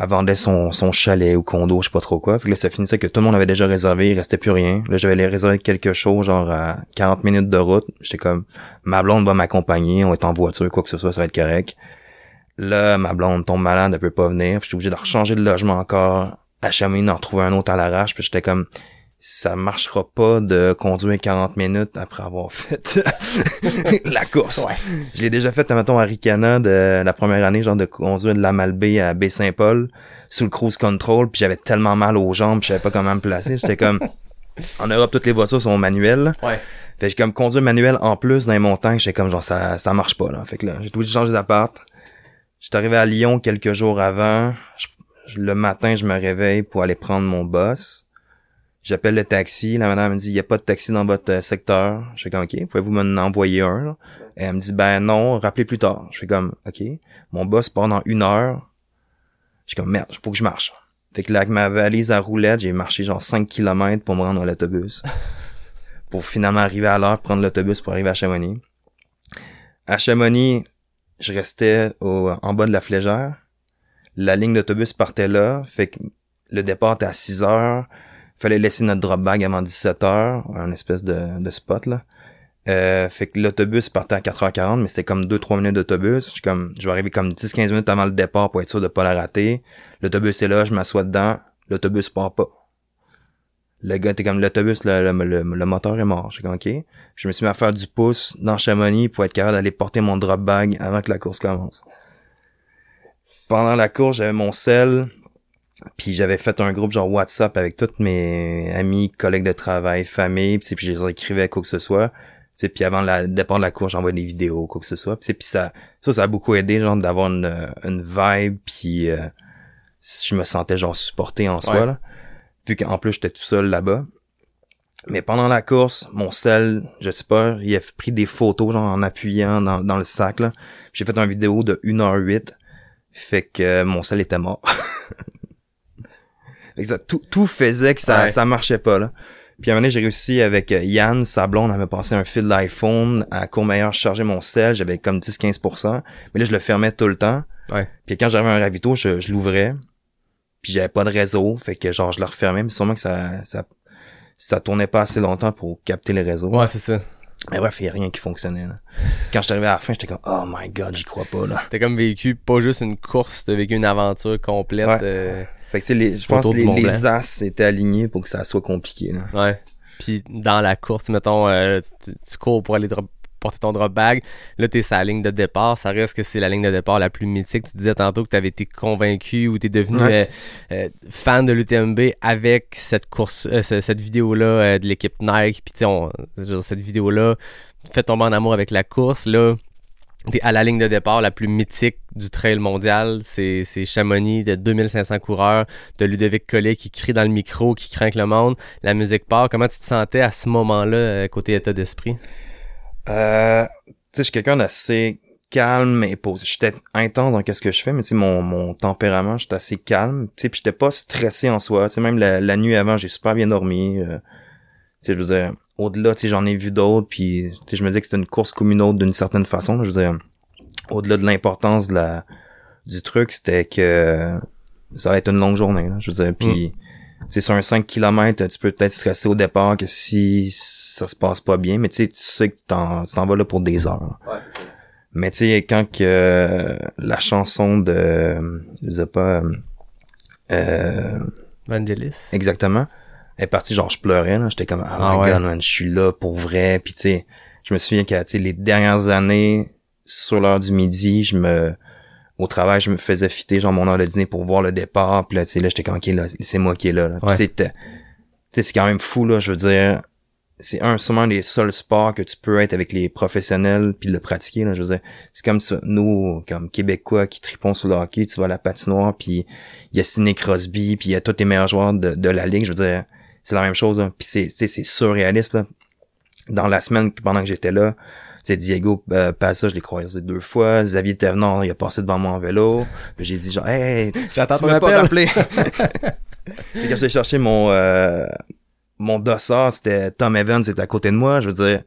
elle vendait son, son chalet ou condo, je sais pas trop quoi. Fait que là, ça finissait que tout le monde avait déjà réservé, il restait plus rien. Là, j'avais réservé quelque chose, genre à 40 minutes de route. J'étais comme, ma blonde va m'accompagner, on est en voiture, quoi que ce soit, ça va être correct. Là, ma blonde tombe malade, elle peut pas venir. J'étais obligé de rechanger de logement encore à Chamonix, d'en retrouver un autre à l'arrache. Puis j'étais comme, ça marchera pas de conduire 40 minutes après avoir fait la course. Ouais. Je l'ai déjà fait, mettons, à Ricana de la première année, genre de conduire de la Malbaie à Baie-Saint-Paul sous le cruise control, puis j'avais tellement mal aux jambes, puis je savais pas comment me placer. J'étais comme, En Europe, toutes les voitures sont manuelles. Ouais. Fait que j'ai comme conduire manuel en plus dans les montagnes, j'étais comme genre ça ça marche pas là. Fait que là, j'ai tout changé d'appart. J'étais arrivé à Lyon quelques jours avant. Je- le matin, je me réveille pour aller prendre mon bus. J'appelle le taxi, la madame me dit il y a pas de taxi dans votre euh, secteur. Je fais comme OK, pouvez-vous m'en envoyer un là? Et elle me dit ben non, rappelez plus tard. Je fais comme OK, mon bus part dans une heure. Je suis comme merde, faut que je marche. Fait que là avec ma valise à roulette, j'ai marché genre 5 km pour me rendre à l'autobus pour finalement arriver à l'heure, prendre l'autobus pour arriver à Chamonix. À Chamonix, je restais au, en bas de la flégère. La ligne d'autobus partait là, fait que le départ était à 6 heures. Fallait laisser notre drop bag avant 17 heures, un espèce de, de spot là. Euh, fait que l'autobus partait à 4h40, mais c'était comme 2-3 minutes d'autobus. Je suis comme, je vais arriver comme 10-15 minutes avant le départ pour être sûr de pas la rater. L'autobus est là, je m'assois dedans. L'autobus part pas. Le gars était comme l'autobus, le, le, le, le moteur est mort. J'ai comme ok. Je me suis mis à faire du pouce dans Chamonix pour être capable d'aller porter mon drop bag avant que la course commence. Pendant la course, j'avais mon sel, puis j'avais fait un groupe genre WhatsApp avec tous mes amis, collègues de travail, famille, puis, puis je les écrivais quoi que ce soit. Tu sais, puis avant la- départ de la course, j'envoyais des vidéos, quoi que ce soit. Puis, puis ça, ça, ça a beaucoup aidé, genre, d'avoir une, une vibe, puis euh, je me sentais genre supporté en soi, Ouais. là. Vu qu'en plus, j'étais tout seul là-bas. Mais pendant la course, mon sel, je sais pas, il a pris des photos, genre, en appuyant dans, dans le sac, là. J'ai fait une vidéo de 1h08. Fait que euh, mon sel était mort. Fait que ça, tout, tout faisait que ça, Ouais. ça marchait pas, là. Puis à un moment donné, j'ai réussi avec euh, Yann, sa blonde, elle m'a passé un fil d'iPhone à Courmayeur, je chargeais mon sel, j'avais comme 10-15%. Mais là, je le fermais tout le temps. Ouais. Puis quand j'avais un ravito, je, je l'ouvrais. Puis j'avais pas de réseau, fait que genre je le refermais, mais sûrement que ça, ça, ça tournait pas assez longtemps pour capter les réseaux. Ouais, c'est ça. Mais bref, il y a rien qui fonctionnait. Là. Quand je suis arrivé à la fin, j'étais comme oh my god, j'y crois pas là. T'as comme vécu pas juste une course, t'as vécu une aventure complète. Ouais. euh, Fait que tu sais, les, je pense que les, les as étaient alignés pour que ça soit compliqué. Là. Ouais. Puis dans la course, mettons, euh, tu, tu cours pour aller porter ton drop bag. Là, t'es sur la ligne de départ. Ça reste que c'est la ligne de départ la plus mythique. Tu disais tantôt que t'avais été convaincu ou t'es devenu Ouais. euh, euh, fan de l'UTMB avec cette course, euh, ce- cette vidéo-là de l'équipe Nike. Puis tu cette vidéo-là fait tomber en amour avec la course. Là, t'es à la ligne de départ la plus mythique du trail mondial. C'est Chamonix de 2500 coureurs, de Ludovic Collet qui crie dans le micro, qui craint le monde. La musique part. Comment tu te sentais à ce moment-là, côté état d'esprit? Euh, tu sais, je suis quelqu'un d'assez calme et posé. J'étais intense dans qu'est-ce que je fais, mais tu sais, mon, mon tempérament, j'étais assez calme. Tu sais, puis j'étais pas stressé en soi. Tu sais, même la, la nuit avant, j'ai super bien dormi. euh, tu sais, je veux dire, au-delà, tu sais, j'en ai vu d'autres, puis tu sais, je me dis que c'était une course comme une autre d'une certaine façon. Je veux dire, au-delà de l'importance de la du truc, c'était que ça allait être une longue journée. Là, je veux dire, puis c'est sur un 5 km, tu peux peut-être stresser au départ que si ça se passe pas bien, mais tu sais, tu sais que tu t'en tu t'en vas là pour des heures. là. Mais tu sais, quand que euh, la chanson de je sais pas euh, euh, Vangelis? exactement est partie, genre je pleurais là, j'étais comme oh Ah my ouais. god man, je suis là pour vrai, puis tu sais, je me souviens que tu sais les dernières années sur l'heure du midi, je me au travail, je me faisais fitter genre mon heure de dîner pour voir le départ, puis là tu sais là j'étais comme OK là, c'est moi qui est là. là. Ouais. c'était tu sais c'est quand même fou là, je veux dire c'est un sûrement les seuls sports que tu peux être avec les professionnels puis le pratiquer là, je veux dire c'est comme ça nous comme québécois qui tripons sur le hockey, tu vas à la patinoire puis il y a Sidney Crosby puis il y a tous les meilleurs joueurs de, de la ligue, je veux dire c'est la même chose là. puis c'est c'est surréaliste là. Dans la semaine pendant que j'étais là, sais Diego euh, Passa, je l'ai croisé deux fois, Xavier Thévenard, il a passé devant moi en vélo, puis j'ai dit genre hey, J'attends tu m'as pas appel. rappelé. Quand j'ai cherché mon euh, mon dossard, c'était Tom Evans, c'était à côté de moi, je veux dire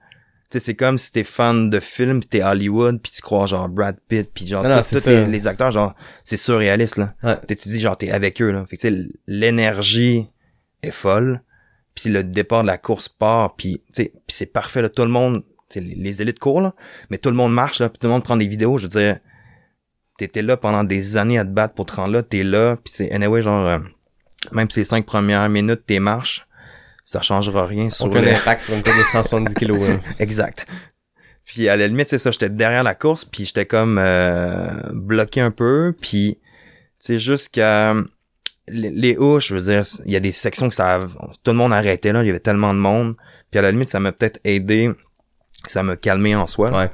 tu sais, c'est comme si t'es fan de film, pis t'es Hollywood, puis tu crois genre Brad Pitt, puis genre tous les, les acteurs, genre c'est surréaliste là. Ouais. T'es- Tu dis genre t'es avec eux là. Fait que tu sais l'énergie est folle, puis le départ de la course part, puis tu sais, puis c'est parfait là. Tout le monde, les, les élites courent là, mais tout le monde marche là, puis tout le monde prend des vidéos. Je veux dire, t'étais là pendant des années à te battre pour te rendre là, t'es là, puis c'est anyway genre euh, même ces cinq premières minutes t'es marches, ça changera rien sur Aucun le impact sur une course de 170 kilos. hein. exact. Puis à la limite c'est ça, j'étais derrière la course, puis j'étais comme euh, bloqué un peu, puis c'est juste qu'à les, les houches, je veux dire, il y a des sections que ça, tout le monde arrêtait là, il y avait tellement de monde. Puis à la limite, ça m'a peut-être aidé, ça m'a calmé en soi. Ouais.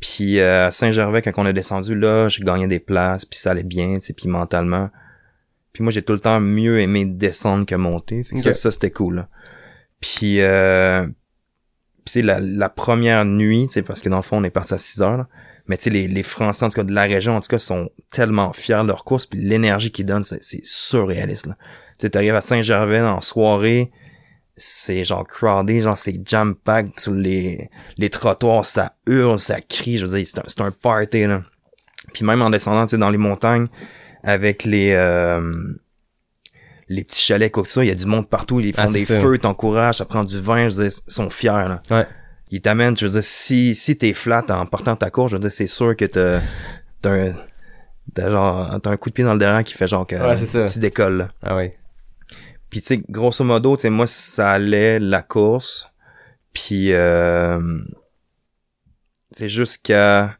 Puis euh, à Saint-Gervais, quand on est descendu là, j'ai gagné des places, puis ça allait bien, tu sais, puis mentalement. Puis moi, j'ai tout le temps mieux aimé descendre que monter. Fait que ça, c'était cool. là. Puis, euh, puis tu sais, la, la première nuit, tu sais, parce que dans le fond, on est parti à 6 heures, là. mais tu sais, les, les Français, en tout cas, de la région, en tout cas, sont tellement fiers de leur course, puis l'énergie qu'ils donnent, c'est, c'est surréaliste. Tu sais, t'arrives à Saint-Gervais en soirée, c'est genre crowded, genre c'est jam-packed sur les, les trottoirs, ça hurle, ça crie, je veux dire, c'est un, c'est un party, là. Puis même en descendant, tu sais, dans les montagnes, avec les, euh, les petits chalets comme ça, il y a du monde partout, ils font Ah, des ça. feux, t'encouragent, ça prend du vin, je veux dire, ils sont fiers, là. Ouais. Ils t'amènent, je veux dire, si, si t'es flat en portant ta course, je veux dire, c'est sûr que t'as, t'as un, t'as genre, t'as un coup de pied dans le derrière qui fait genre que Ouais, tu décolles, là. Ah ouais. Puis tu sais, grosso modo, tu sais, moi, ça allait la course. Puis euh, c'est jusqu'à...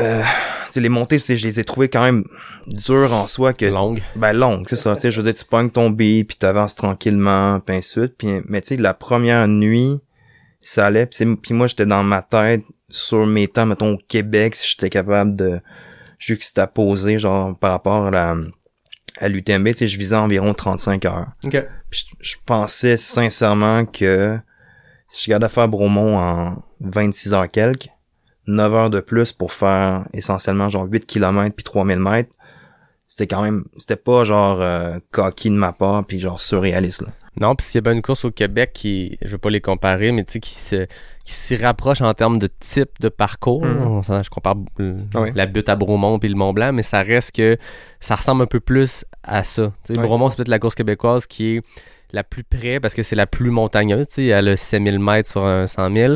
Euh, tu sais, les montées, je les ai trouvées quand même dures en soi que... Longue. Ben longues, c'est ça. Tu sais, je veux dire, tu pognes ton billet, puis t'avances tranquillement, puis ainsi de suite. Puis, mais tu sais, la première nuit, ça allait. Puis moi, j'étais dans ma tête sur mes temps, mettons, au Québec, si j'étais capable de juxtaposer, genre, par rapport à la à l'UTMB, tu sais, je visais environ 35 heures. Ok. Puis je, je pensais sincèrement que si je gardais faire Bromont en 26 heures quelques, 9 heures de plus pour faire essentiellement genre 8 km puis 3000 mètres, c'était quand même, c'était pas genre euh, coquille de ma part puis genre surréaliste là. Non, puis s'il y a bien une course au Québec qui, je veux pas les comparer, mais tu sais, qui se, qui s'y rapproche en termes de type de parcours. Mhm. Je compare Ah oui. la butte à Bromont puis le Mont Blanc, mais ça reste que ça ressemble un peu plus à ça. Bromont, c'est peut-être la course québécoise qui est la plus près parce que c'est la plus montagneuse. Elle a 7000 mètres sur un 100 000.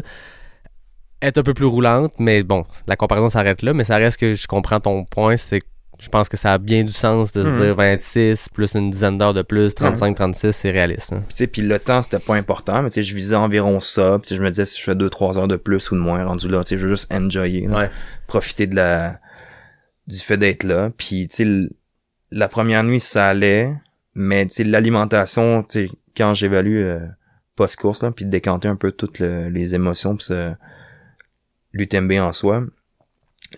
Elle est un peu plus roulante, mais bon, la comparaison s'arrête là, mais ça reste que je comprends ton point, c'est je pense que ça a bien du sens de se Mhm. dire 26 plus une dizaine d'heures de plus, 35, 36, c'est réaliste. hein. Puis tu sais, puis le temps c'était pas important, mais tu sais, je visais environ ça, puis je me disais si je fais 2-3 heures de plus ou de moins rendu là, tu sais, je veux juste enjoyer. Ouais. profiter de la du fait d'être là. Puis tu sais, l- la première nuit ça allait, mais tu sais l'alimentation, tu sais, quand j'évalue euh, post-course là, puis de décanter un peu toutes le- les émotions, puis l'UTMB en soi,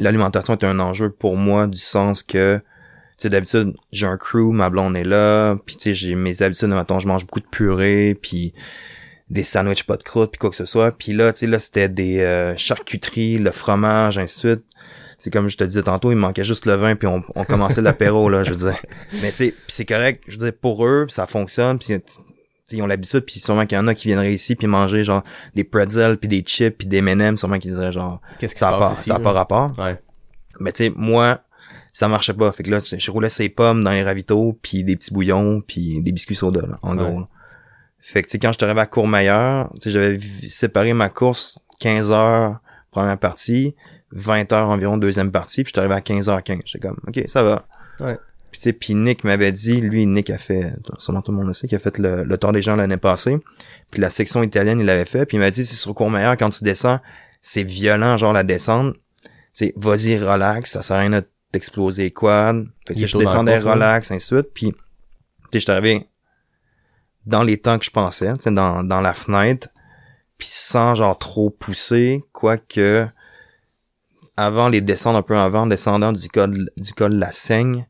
l'alimentation est un enjeu pour moi du sens que tu sais d'habitude j'ai un crew, ma blonde est là, puis tu sais j'ai mes habitudes, mettons je mange beaucoup de purée, puis des sandwichs pas de croûte puis quoi que ce soit. Puis là tu sais là c'était des euh, charcuteries le fromage ainsi de suite. C'est comme je te disais tantôt il manquait juste le vin puis on, on commençait l'apéro là je veux dire. Mais tu sais c'est correct. Je veux dire pour eux ça fonctionne puis ils ont l'habitude puis sûrement qu'il y en a qui viendraient ici puis manger genre des pretzels puis des chips puis des M&M sûrement qu'ils diraient genre Qu'est-ce qui ça se a passe pas ici, ça a pas rapport Ouais. mais tu sais, moi, ça marchait pas. Fait que là, je roulais ces pommes dans les ravitaux, puis des petits bouillons, puis des biscuits soda, là, en Ouais. gros. là. Fait que tu sais, quand je suis arrivé à Courmayeur, tu sais, j'avais séparé ma course 15 heures première partie, 20 heures environ deuxième partie, puis je suis arrivé à 15h15. J'étais comme, ok, ça va. Ouais. Puis tu sais, puis Nick m'avait dit, lui, Nick a fait, sûrement tout le monde le sait, qu'il a fait le, le Tour des gens l'année passée. Puis la section italienne, il l'avait fait. Puis il m'a dit, c'est sur Courmayeur, quand tu descends, c'est violent, genre la descente. Tu sais, vas-y, relax, ça sert à rien de t'exploser les quads. Fait que je descendais hein? relax, ainsi de suite. Puis, tu sais, je suis arrivé dans les temps que je pensais, tu sais, dans, dans la fenêtre. Puis sans genre trop pousser, quoique avant les descendre un peu avant, descendant du col du col de la Seigne,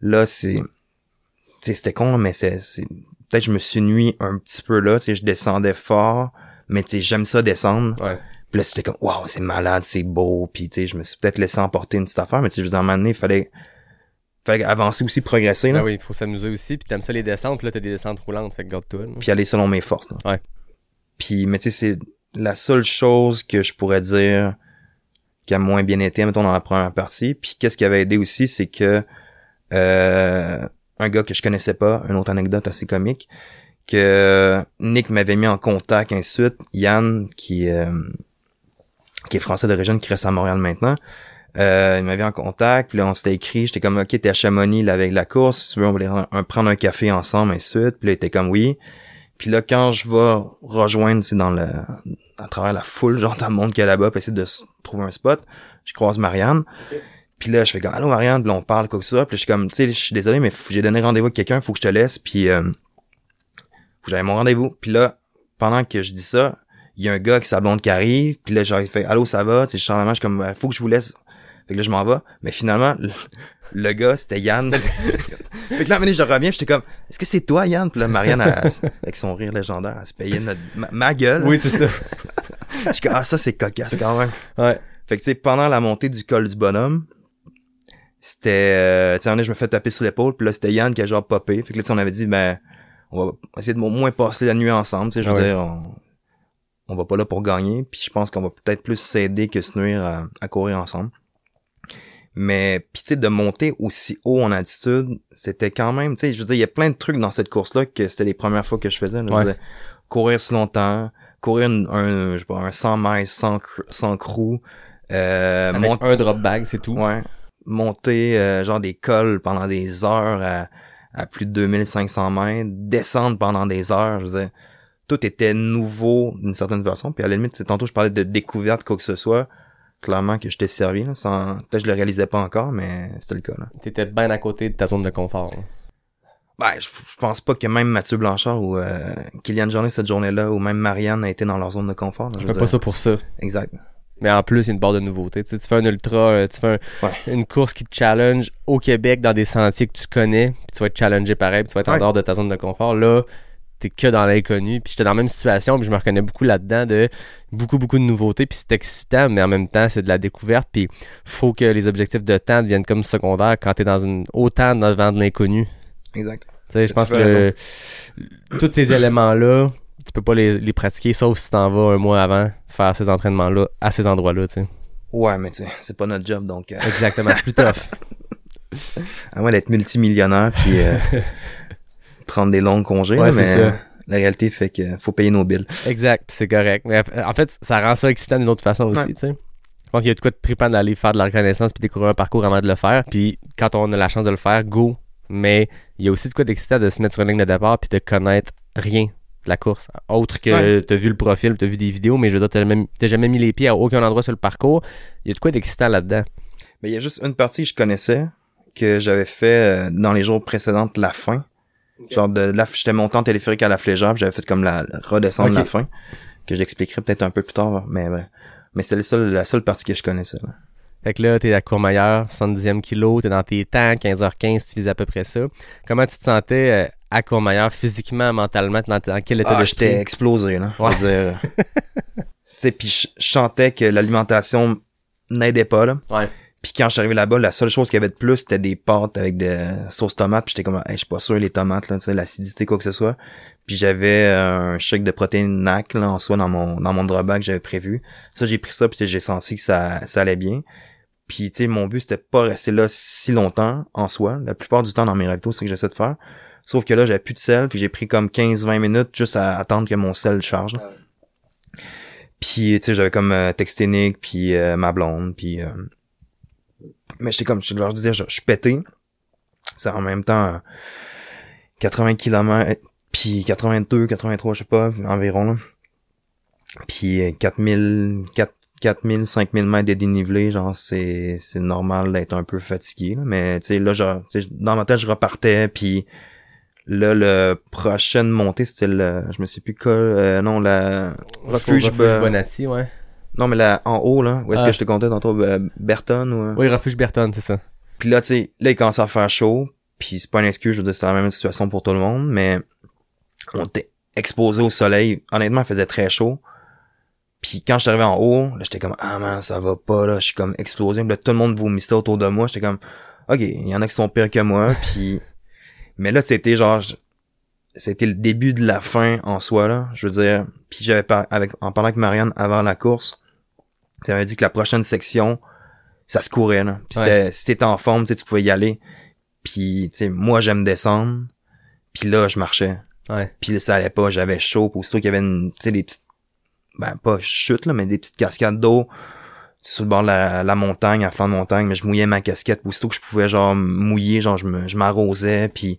là c'est c'était con mais c'est peut-être je me suis nuit un petit peu là, tu je descendais fort, mais tu sais j'aime ça descendre. Ouais. Puis là c'était comme waouh, c'est malade, c'est beau, puis tu sais je me suis peut-être laissé emporter une petite affaire, mais tu sais je vous en il fallait fallait avancer aussi progresser là, Ben oui, il faut s'amuser aussi. Puis t'aimes ça les descentes, puis là t'as des descentes roulantes, fait que garde-toi. puis aller selon mes forces. là. Ouais. Puis mais tu sais c'est la seule chose que je pourrais dire qui a moins bien été mettons dans la première partie. Puis qu'est-ce qui avait aidé aussi, c'est que un gars que je connaissais pas, une autre anecdote assez comique, que Nick m'avait mis en contact ainsi de suite, Yann qui euh, qui est français d'origine, qui reste à Montréal maintenant. Euh, il m'avait en contact, puis là on s'était écrit, j'étais comme ok t'es à Chamonix là avec la course, si tu veux on un- prendre un café ensemble ainsi de suite, puis là il était comme oui. Puis là quand je vais rejoindre c'est dans le à travers la foule genre dans le monde qu'il y a là-bas, puis essayer de trouver un spot, je croise Marianne. Puis là, je fais comme, allô Marianne, puis là, on parle, quoi que ce soit. Puis là, je suis comme, tu sais, je suis désolé, mais j'ai donné rendez-vous à quelqu'un, faut que je te laisse, puis euh, faut que j'aille mon rendez-vous. Puis là, pendant que je dis ça, il y a un gars qui sa blonde qui arrive, puis là, j'ai fait, allô, ça va? Tu sais, je la main, je suis comme, faut que je vous laisse. Fait que là, je m'en vais. Mais finalement, le, le gars, c'était Yann. fait que là, je reviens, j'étais comme, est-ce que c'est toi, Yann? Puis là, Marianne, elle- avec son rire légendaire, elle se payait notre, ma, ma gueule. Oui, c'est ça. Je suis comme, ah, ça, c'est cocasse quand même. ouais. Fait que tu sais, pendant la montée du col du bonhomme, c'était euh, tu sais, je me fais taper sur l'épaule, puis là c'était Yann qui a genre popé. Fait que là on avait dit ben on va essayer de au moins passer la nuit ensemble, tu sais, je veux ouais. dire on, on va pas là pour gagner, puis je pense qu'on va peut-être plus s'aider que se nuire à, à courir ensemble. Mais puis tu sais de monter aussi haut en altitude, c'était quand même, tu sais, je veux dire il y a plein de trucs dans cette course là que c'était les premières fois que je faisais, là, je Ouais. veux dire, courir si longtemps, courir un, un, je sais pas, un 100 miles sans sans crew, euh, Avec un drop bag, c'est tout. Ouais. Monter euh, genre des cols pendant des heures à, à plus de 2500 mètres, descendre pendant des heures, je veux dire, tout était nouveau d'une certaine façon. Puis à la limite, c'est tantôt je parlais de découverte quoi que ce soit, clairement que je t'ai servi là, sans peut-être je le réalisais pas encore, mais c'était le cas là. T'étais bien à côté de ta zone de confort. là. Ben, je, je pense pas que même Mathieu Blanchard ou euh, Kylian Jornet cette journée-là ou même Marianne a été dans leur zone de confort. là, je fais pas ça pour ça. Exact. Mais en plus, il y a une barre de nouveauté. Tu, sais, tu fais un ultra, euh, tu fais un- Ouais. une course qui te challenge au Québec dans des sentiers que tu connais, puis tu vas être challengé pareil, puis tu vas être en dehors de ta zone de confort. Là, t'es que dans l'inconnu. Puis j'étais dans la même situation, puis je me reconnais beaucoup là-dedans de beaucoup, beaucoup de nouveautés, puis c'est excitant, mais en même temps, c'est de la découverte, puis faut que les objectifs de temps deviennent comme secondaires quand t'es dans une autant devant de l'inconnu. Exact. Tu sais, je pense que tous ces éléments-là, tu peux pas les, les pratiquer sauf si t'en vas un mois avant faire ces entraînements-là à ces endroits-là, tu sais. Ouais, mais tu sais, c'est pas notre job donc. euh, Exactement, c'est plus tough. À moins d'être multimillionnaire puis euh, prendre des longs congés, Ouais, là, c'est mais ça. euh, la réalité fait que faut payer nos billes. Exact, c'est correct. Mais en fait, ça rend ça excitant d'une autre façon aussi, Ouais. tu sais. Je pense qu'il y a de quoi de trippant d'aller faire de la reconnaissance puis découvrir un parcours avant de le faire. Puis quand on a la chance de le faire, go. Mais il y a aussi de quoi d'excitant de se mettre sur une ligne de départ puis de connaître rien la course. Autre que Ouais. t'as vu le profil, t'as vu des vidéos, mais je veux dire, t'as même- t'as jamais mis les pieds à aucun endroit sur le parcours. Il y a de quoi d'excitant là-dedans? Mais il y a juste une partie que je connaissais que j'avais fait euh, dans les jours précédents de la fin. Genre de, de la j'étais monté en téléphérique à la Flégère, puis j'avais fait comme la, la redescendre Ok. la fin que j'expliquerai peut-être un peu plus tard, mais ouais. mais c'est la seule la seule partie que je connaissais. là. Fait que là, t'es à Courmayeur, 70e kilo, t'es dans tes temps, 15h15, tu vises à peu près ça. Comment tu te sentais euh, à Courmayeur, physiquement, mentalement, dans, dans quel état Ah, j'étais explosé là. Ouais. Je veux dire. puis je sentais que l'alimentation n'aidait pas là. Ouais. Puis quand je suis arrivé là-bas, la seule chose qu'il y avait de plus, c'était des pâtes avec des sauces tomates. Puis j'étais comme, hey, je suis pas sûr les tomates, là, l'acidité, quoi que ce soit. Puis j'avais euh, un shake de protéines NAC, là, en soi, dans mon, dans mon drop que j'avais prévu. Ça, j'ai pris ça, puis j'ai senti que ça, ça allait bien. Puis, tu sais, mon but, c'était pas rester là si longtemps, en soi. La plupart du temps, dans mes rectos, c'est ce que j'essaie de faire. Sauf que là, j'avais plus de sel, puis j'ai pris comme 15-20 minutes juste à attendre que mon sel charge. là. Puis, tu sais, j'avais comme euh, texté Nick, puis euh, ma blonde, puis... euh, mais j'étais comme, je leur disais, je, je suis pété. C'est en même temps euh, 80 km, puis 82, 83, je sais pas, environ, là. Puis euh, 4000, 4, 4000, 5000 mètres de dénivelé, genre, c'est, c'est normal d'être un peu fatigué, là. Mais, tu sais, là, genre, dans ma tête, je repartais, puis là, le prochaine montée, c'était le, je me sais plus quoi, euh, non, la refuge, Refuge Bonatti, ouais. non, mais là, en haut, là, où est-ce Ah. que je te comptais tantôt, euh, Berton ou... euh? Oui, Refuge Berton, c'est ça. Puis là, tu sais, là, il commence à faire chaud. Puis c'est pas une excuse, je veux dire, c'est la même situation pour tout le monde, mais on était exposé au soleil. Honnêtement, il faisait très chaud. Puis quand je suis arrivé en haut, là, j'étais comme, ah man, ça va pas, là, je suis comme explosé. Puis là, tout le monde vomissait autour de moi. J'étais comme, ok, il y en a qui sont pires que moi. Puis, mais là, c'était genre, c'était le début de la fin en soi, là. Je veux dire, puis j'avais par- avec, en parlant avec Marianne avant la course, ça m'avait dit que la prochaine section, ça se courait, là. Puis Ouais. c'était, si t'étais en forme, tu sais, tu pouvais y aller. Puis, tu sais, moi, j'aime descendre. Puis là, je marchais. Ouais. Puis ça allait pas, j'avais chaud. Puis aussitôt qu'il y avait une, tu sais, des petites, ben, pas chutes, là, mais des petites cascades d'eau sur le bord de la, la montagne, à flanc de montagne. Mais je mouillais ma casquette. Aussitôt que je pouvais, genre, mouiller, genre, je me, je m'arrosais. Puis,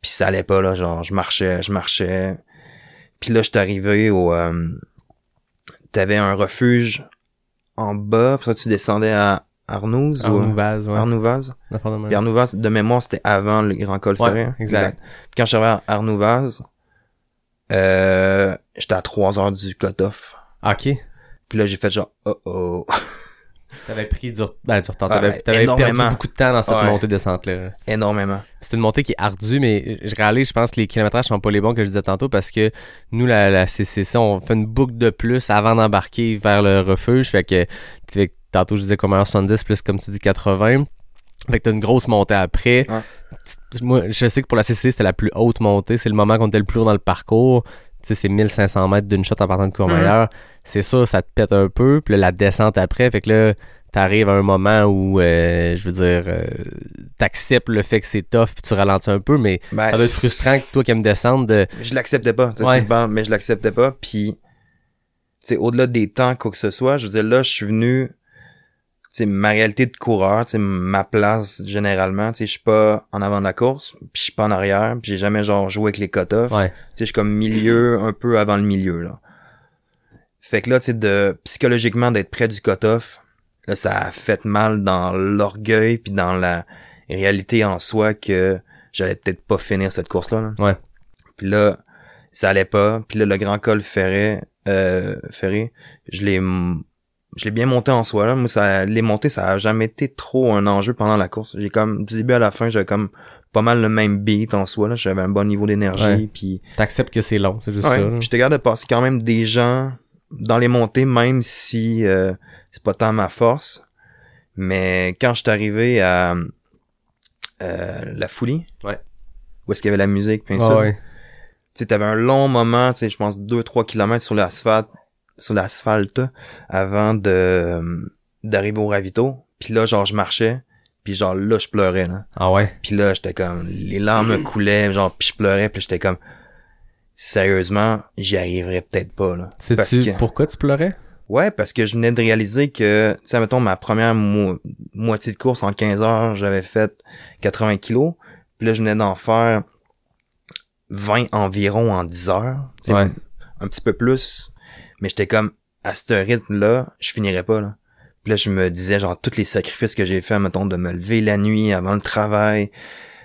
puis ça allait pas, là. Genre, je marchais, je marchais. Puis là, j'étais arrivé au, euh, t'avais un refuge en bas. Puis ça, tu descendais à Arnouz ou? Arnouvaz, ouais. Arnouvaz. Puis Arnouvaz, de mémoire, c'était avant le Grand Col Ouais, Ferret. exact. Puis quand je suis arrivé à Arnouvaz, euh, j'étais à 3 heures du cut-off. Ok. Puis là, j'ai fait genre, oh oh. T'avais pris du, ben, du retard. T'avais, t'avais perdu beaucoup de temps dans cette Ouais. montée-descente-là. Énormément. C'est une montée qui est ardue, mais je réalise, je pense que les kilométrages sont pas les bons que je disais tantôt parce que nous, la, la CCC, on fait une boucle de plus avant d'embarquer vers le refuge. Fait que, tantôt, je disais comme 1,70 plus, comme tu dis, 80. Fait que t'as une grosse montée après. Ouais. Moi, je sais que pour la CCC, c'était la plus haute montée. C'est le moment qu'on était le plus haut dans le parcours. Tu sais, c'est 1500 mètres d'une shot en partant de Courmayeur. C'est ça, ça te pète un peu. Puis là, la descente après, fait que là, t'arrives à un moment où, euh, je veux dire, euh, t'acceptes le fait que c'est tough puis tu ralentis un peu, mais Ben, ça doit être c'est- frustrant que toi qui aimes descendre de... Je l'acceptais pas. tu sais, Ouais. bandes, mais je l'acceptais pas. Puis, tu sais, au-delà des temps, quoi que ce soit, je veux dire, là, je suis venu, tu sais, ma réalité de coureur, tu sais, ma place, généralement, tu sais, je suis pas en avant de la course, puis je suis pas en arrière, puis j'ai jamais, genre, joué avec les cut-offs. Ouais, Tu sais, je suis comme milieu, un peu avant le milieu, là. Fait que là, tu sais, de, psychologiquement, d'être près du cut-off, là, ça a fait mal dans l'orgueil puis dans la réalité en soi que j'allais peut-être pas finir cette course-là, là. ouais. Puis là, ça allait pas. Puis là, le grand col ferré, euh, ferré, je l'ai, je l'ai bien monté en soi, là. Moi, ça, les montées, ça a jamais été trop un enjeu pendant la course. J'ai comme, du début à la fin, j'avais comme pas mal le même beat en soi, là. J'avais un bon niveau d'énergie, Ouais. puis T'acceptes que c'est long, c'est juste Ouais, ça. là. puis j'étais capable de passer quand même des gens dans les montées, même si euh, c'est pas tant ma force. Mais quand je suis arrivé à euh, la folie, Ouais. où est-ce qu'il y avait la musique, puis Ah ça, ouais. tu sais, t'avais un long moment, tu sais, je pense 2-3 kilomètres sur l'asphalte, sur l'asphalte, avant de d'arriver au ravito. Puis là, genre, je marchais, puis genre, là, je pleurais, là. Ah ouais. Puis là, j'étais comme, les larmes me coulaient, genre, puis je pleurais, puis j'étais comme, sérieusement, j'y arriverais peut-être pas, là. Parce Sais-tu que, pourquoi tu pleurais? ouais, parce que je venais de réaliser que, tu sais, mettons, ma première mo- moitié de course en 15 heures, j'avais fait 80 kilos, puis là, je venais d'en faire 20 environ en 10 heures, Ouais. un petit peu plus, mais j'étais comme, à ce rythme-là, je finirais pas, là. Puis là, je me disais, genre, tous les sacrifices que j'ai fait, mettons, de me lever la nuit avant le travail,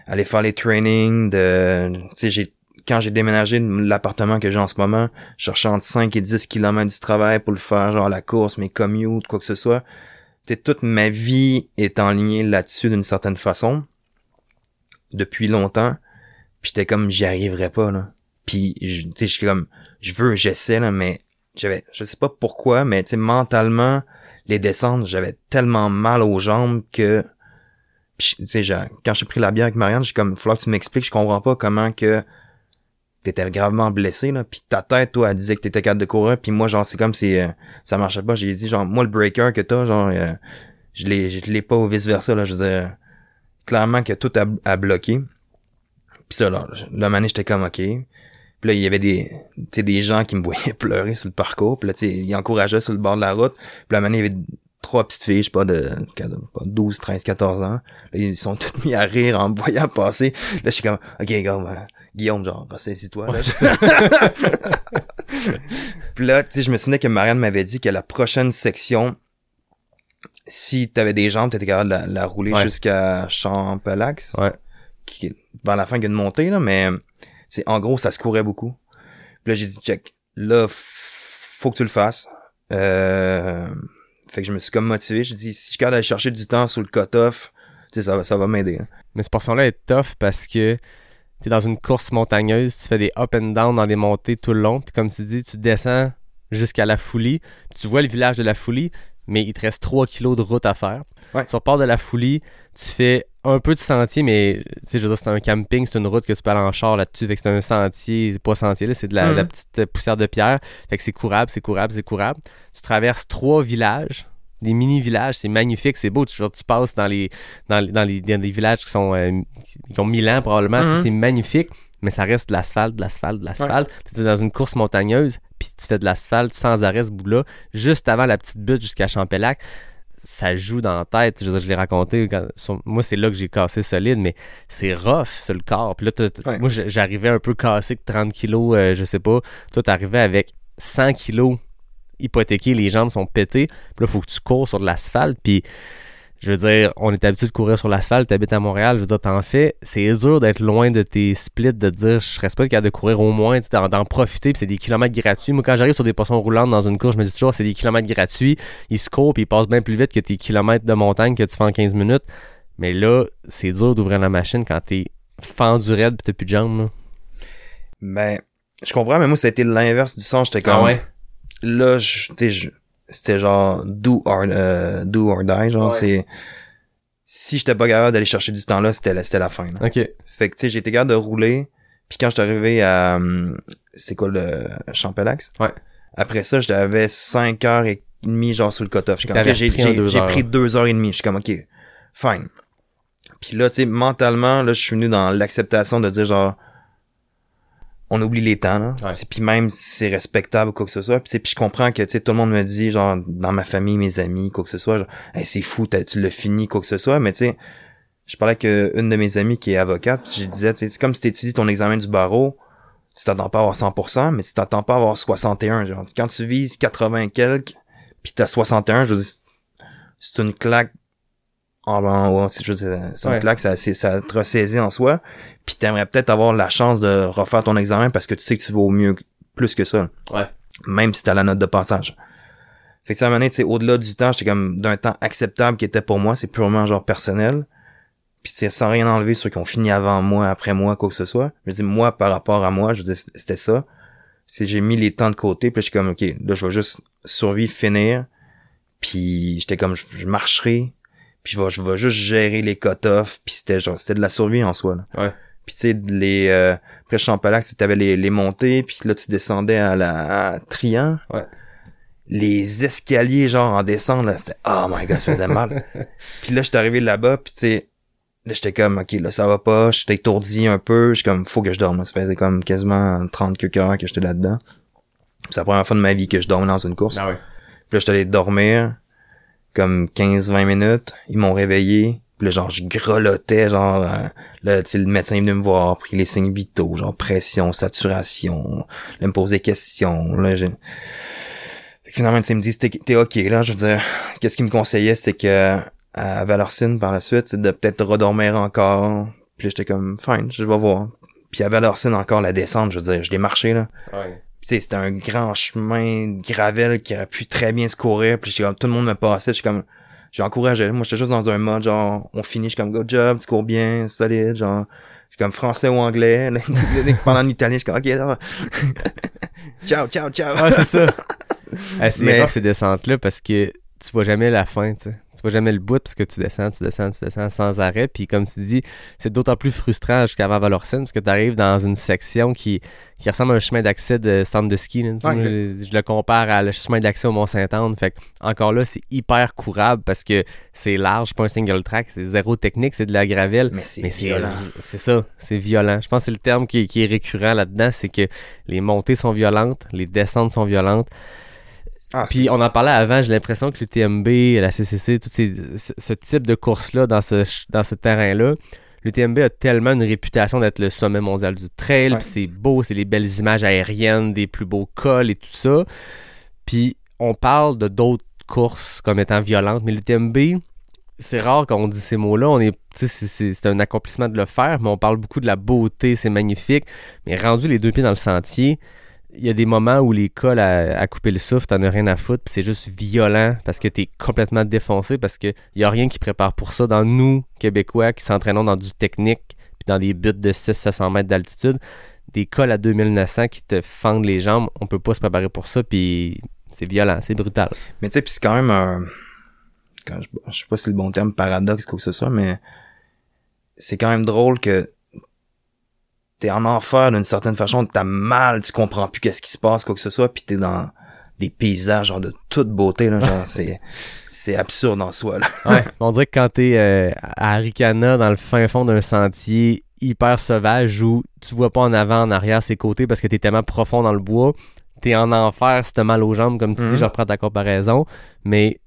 aller faire les trainings, de, tu sais, j'ai, quand j'ai déménagé de l'appartement que j'ai en ce moment, je cherchais entre 5 et 10 kilomètres du travail pour le faire, genre, la course, mes commutes, quoi que ce soit. Tu sais, toute ma vie est en ligne là-dessus d'une certaine façon. Depuis longtemps. Puis j'étais comme, j'y arriverais pas, là. Puis, tu sais, comme, je veux, j'essaie, là, mais j'avais, je sais pas pourquoi, mais tu mentalement, les descentes, j'avais tellement mal aux jambes que, tu sais, quand j'ai pris la bière avec Marianne, j'ai comme, faut que tu m'expliques, je comprends pas comment que t'étais gravement blessé, là, puis ta tête, toi, elle disait que t'étais capable de courir, puis moi, genre, c'est comme si euh, ça marchait pas, j'ai dit, genre, moi, le breaker que t'as, genre, euh, je l'ai, je l'ai pas ou vice-versa, là, je dire, clairement que tout a, bloqué. Puis ça, là, le mané, j'étais comme, OK. Puis là, il y avait des, des gens qui me voyaient pleurer sur le parcours. Puis là, tu ils encourageaient sur le bord de la route. Puis là, mané, il y avait trois petites filles, je sais pas, de pas 12, 13, 14 ans. Là, ils sont toutes mis à rire en me voyant passer. Là, je suis comme, OK, gars, Guillaume, genre, ressaisis-toi. là. Puis là, tu sais, je me souvenais que Marianne m'avait dit que la prochaine section, si t'avais des jambes, t'étais capable de la, la rouler Ouais. jusqu'à Champelax Ouais. qui vers la fin qu'il y a une montée, là, mais c'est en gros, ça se courait beaucoup. Puis là, j'ai dit, check, là, faut que tu le fasses. Euh, fait que je me suis comme motivé. J'ai dit, si je capable d'aller chercher du temps sur le cut-off, tu sais, ça, va- ça va m'aider. hein. Mais cette portion-là est tough parce que t'es dans une course montagneuse, tu fais des up and down dans des montées tout le long, puis comme tu dis, tu descends jusqu'à la Foulie, tu vois le village de la Foulie, mais il te reste 3 kilos de route à faire. Ouais. Tu repars de la Foulie, tu fais un peu de sentier, mais tu sais, je veux dire, c'est un camping, c'est une route que tu peux aller en char là-dessus, fait que c'est un sentier, c'est pas sentier, là, c'est de la, Mhm. la petite poussière de pierre, fait que c'est courable, c'est courable, c'est courable. Tu traverses trois villages, des mini-villages, c'est magnifique, c'est beau, tu, genre, tu passes dans les, dans, les- dans les, dans les villages qui sont euh, qui ont mille ans probablement, Mhm. c'est magnifique, mais ça reste de l'asphalte, de l'asphalte, de l'asphalte. Tu es dans une course montagneuse, puis tu fais de l'asphalte sans arrêt ce bout-là, juste avant la petite butte jusqu'à Champelac. Ça joue dans la tête, je, je l'ai raconté. quand- sur- moi, c'est là que j'ai cassé solide, mais c'est rough sur le corps. Puis là, Ouais. moi, j'arrivais un peu cassé de 30 kilos, euh, je sais pas. Toi, t'arrivais avec 100 kilos hypothéqués, les jambes sont pétées. Puis là, faut que tu cours sur de l'asphalte. Puis je veux dire, on est habitué de courir sur l'asphalte, t'habites à Montréal, je veux dire, t'en fais. C'est dur d'être loin de tes splits, de te dire, je serais pas capable de courir au moins, d'en, profiter, puis c'est des kilomètres gratuits. Moi, quand j'arrive sur des poissons roulantes dans une course, je me dis toujours, c'est des kilomètres gratuits. Ils se courent, puis ils passent bien plus vite que tes kilomètres de montagne que tu fais en 15 minutes. Mais là, c'est dur d'ouvrir la machine quand t'es fendu raide pis t'as plus de jambes, là. Ben, je comprends, mais moi, ça a été l'inverse du sens. J'étais comme, Ah ouais? Là, c'était genre do or, euh, do or die, genre, Ouais. c'est, si j'étais pas capable d'aller chercher du temps là, c'était la, c'était la fin, là. Ok. Fait que, tu sais, été capable de rouler, puis quand j'étais arrivé à, c'est quoi, le Champelax? Ouais. Après ça, j'avais 5 heures et demie, genre, sur le cut-off. J'ai, pris deux heures et demie. Je suis comme, ok, fine. Puis là, tu sais, mentalement, là, je suis venu dans l'acceptation de dire, genre, on oublie les temps, là. Ouais. C'est- Puis même si c'est respectable ou quoi que ce soit. Puis, je comprends que, tu sais, tout le monde me dit, genre, dans ma famille, mes amis, quoi que ce soit, genre, Hey, c'est fou, tu l'as fini, quoi que ce soit. Mais tu sais, je parlais avec une de mes amies qui est avocate, puis je disais, c'est comme si t'étudies ton examen du barreau, tu t'attends pas à avoir 100%, mais tu t'attends pas à avoir 61. Genre, quand tu vises 80 et quelques, puis t'as 61, je veux dire, c'est une claque en, en haut, c'est veux dire, c'est Ouais. claque, ça, ça te ressaisit en soi, puis t'aimerais peut-être avoir la chance de refaire ton examen parce que tu sais que tu vaux mieux, plus que ça. Ouais. Même si t'as la note de passage. Fait que ça m'a tu sais, au-delà du temps, j'étais comme d'un temps acceptable qui était pour moi, c'est purement genre personnel. Puis tu sais, sans rien enlever ceux qui ont fini avant moi, après moi, quoi que ce soit. Je dis moi par rapport à moi, je dis c'était ça. C'est j'ai mis les temps de côté, puis je suis comme ok, là je vais juste survivre, finir. Puis j'étais comme je, je marcherai, puis je vais je vais juste gérer les cut-offs, puis c'était genre c'était de la survie en soi. Là. Ouais. Puis tu sais les euh, après Champalax, t'avais les les montées, puis là tu descendais à la à Trian. Ouais. Les escaliers genre en descente là, c'était oh my god, ça faisait mal. puis là j'étais arrivé là-bas, puis tu sais Là, j'étais comme, ok, là, ça va pas, j'étais étourdi un peu, j'étais comme, faut que je dorme. Ça faisait comme quasiment 30 quelques heures que j'étais là-dedans. C'est la première fois de ma vie que je dormais dans une course. Ah ouais. Puis là, j'étais allé dormir, comme 15-20 minutes. Ils m'ont réveillé. Puis là, genre, je grelottais, genre, euh, là, tu le médecin est venu me voir, pris les signes vitaux, genre, pression, saturation. Là, il me posait des questions. Là, j'ai... Finalement, tu sais, il me dit, t'es, t'es ok, là, je veux dire, qu'est-ce qu'il me conseillait, c'est que, à Valorcine, par la suite, c'est de peut-être redormir encore. Puis j'étais comme, fine, je vais voir. Puis à Valorcine, encore, la descente, je veux dire, je l'ai marché, là. Ouais. C'était un grand chemin de gravel qui aurait pu très bien se courir. Puis comme, tout le monde me passait. J'étais comme, j'encourageais. Moi, j'étais juste dans un mode, genre, on finit, je suis comme, good job, tu cours bien, solide, genre, je suis comme français ou anglais. Dès que pendant en italien, je suis comme, ok, là. ciao, ciao, ciao. Ah, c'est ça. Ah, c'est ces descentes-là parce que tu vois jamais la fin, tu sais. Tu vois jamais le bout parce que tu descends, tu descends, tu descends sans arrêt. Puis comme tu dis, c'est d'autant plus frustrant jusqu'avant Valorcine parce que tu arrives dans une section qui, qui ressemble à un chemin d'accès de centre de ski. là. Je, je le compare à le chemin d'accès au Mont-Saint-Anne. Fait que, encore là, c'est hyper courable parce que c'est large, pas un single track, c'est zéro technique, c'est de la gravelle. Mais c'est Mais c'est violent. C'est ça, c'est violent. Je pense que c'est le terme qui, qui est récurrent là-dedans, c'est que les montées sont violentes, les descentes sont violentes. Ah, Puis on en parlait avant, j'ai l'impression que l'UTMB, la CCC, tout ces, ce, type de course-là dans ce, dans ce terrain-là, l'UTMB a tellement une réputation d'être le sommet mondial du trail, Ouais. puis c'est beau, c'est les belles images aériennes, des plus beaux cols et tout ça. Puis on parle de d'autres courses comme étant violentes, mais l'UTMB, c'est rare qu'on dit ces mots-là. On est, c'est un accomplissement de le faire, mais on parle beaucoup de la beauté, c'est magnifique. Mais rendu les deux pieds dans le sentier, il y a des moments où les cols à, à couper le souffle, t'en as rien à foutre, puis c'est juste violent parce que t'es complètement défoncé, parce que y a rien qui prépare pour ça. Dans nous, Québécois, qui s'entraînons dans du technique, puis dans des buts de 600-700 mètres d'altitude, des cols à 2900 qui te fendent les jambes, on peut pas se préparer pour ça, puis c'est violent, c'est brutal. Mais tu sais, puis c'est quand même un... Quand je, je sais pas si c'est le bon terme, paradoxe, quoi que ce soit, mais c'est quand même drôle que t'es en enfer d'une certaine façon, t'as mal, tu comprends plus qu'est-ce qui se passe, quoi que ce soit, puis t'es dans des paysages genre de toute beauté, là, genre c'est c'est absurde en soi, là. Ouais, on dirait que quand t'es euh, à Aricana, dans le fin fond d'un sentier hyper sauvage où tu vois pas en avant, en arrière, ses côtés parce que t'es tellement profond dans le bois, t'es en enfer si t'as mal aux jambes, comme tu Mhm. dis, je reprends ta comparaison, mais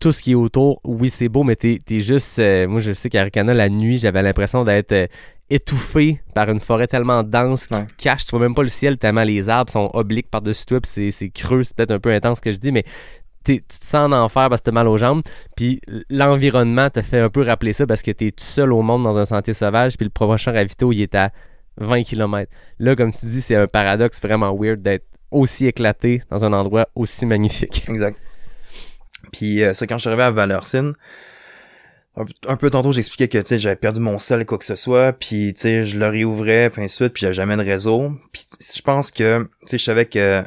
tout ce qui est autour, oui, c'est beau, mais t'es t'es juste... euh, moi, je sais qu'à Aricana, la nuit, j'avais l'impression d'être euh, étouffé par une forêt tellement dense qui Ouais. te cache, tu vois même pas le ciel tellement les arbres sont obliques par-dessus toi, puis c'est- creux, c'est peut-être un peu intense ce que je dis, mais tu te sens en enfer parce que t'as mal aux jambes, puis l'environnement te fait un peu rappeler ça parce que t'es tout seul au monde dans un sentier sauvage, puis le prochain ravito, il est à 20 km. Là, comme tu dis, c'est un paradoxe vraiment weird d'être aussi éclaté dans un endroit aussi magnifique. Exact. Puis euh, ça, quand je suis arrivé à Valorcine, un, un peu tantôt, j'expliquais que, tu j'avais perdu mon sel, quoi que ce soit, puis, tu sais, je le réouvrais, puis ainsi de suite, puis j'avais jamais de réseau. Puis je pense que, tu sais, je savais que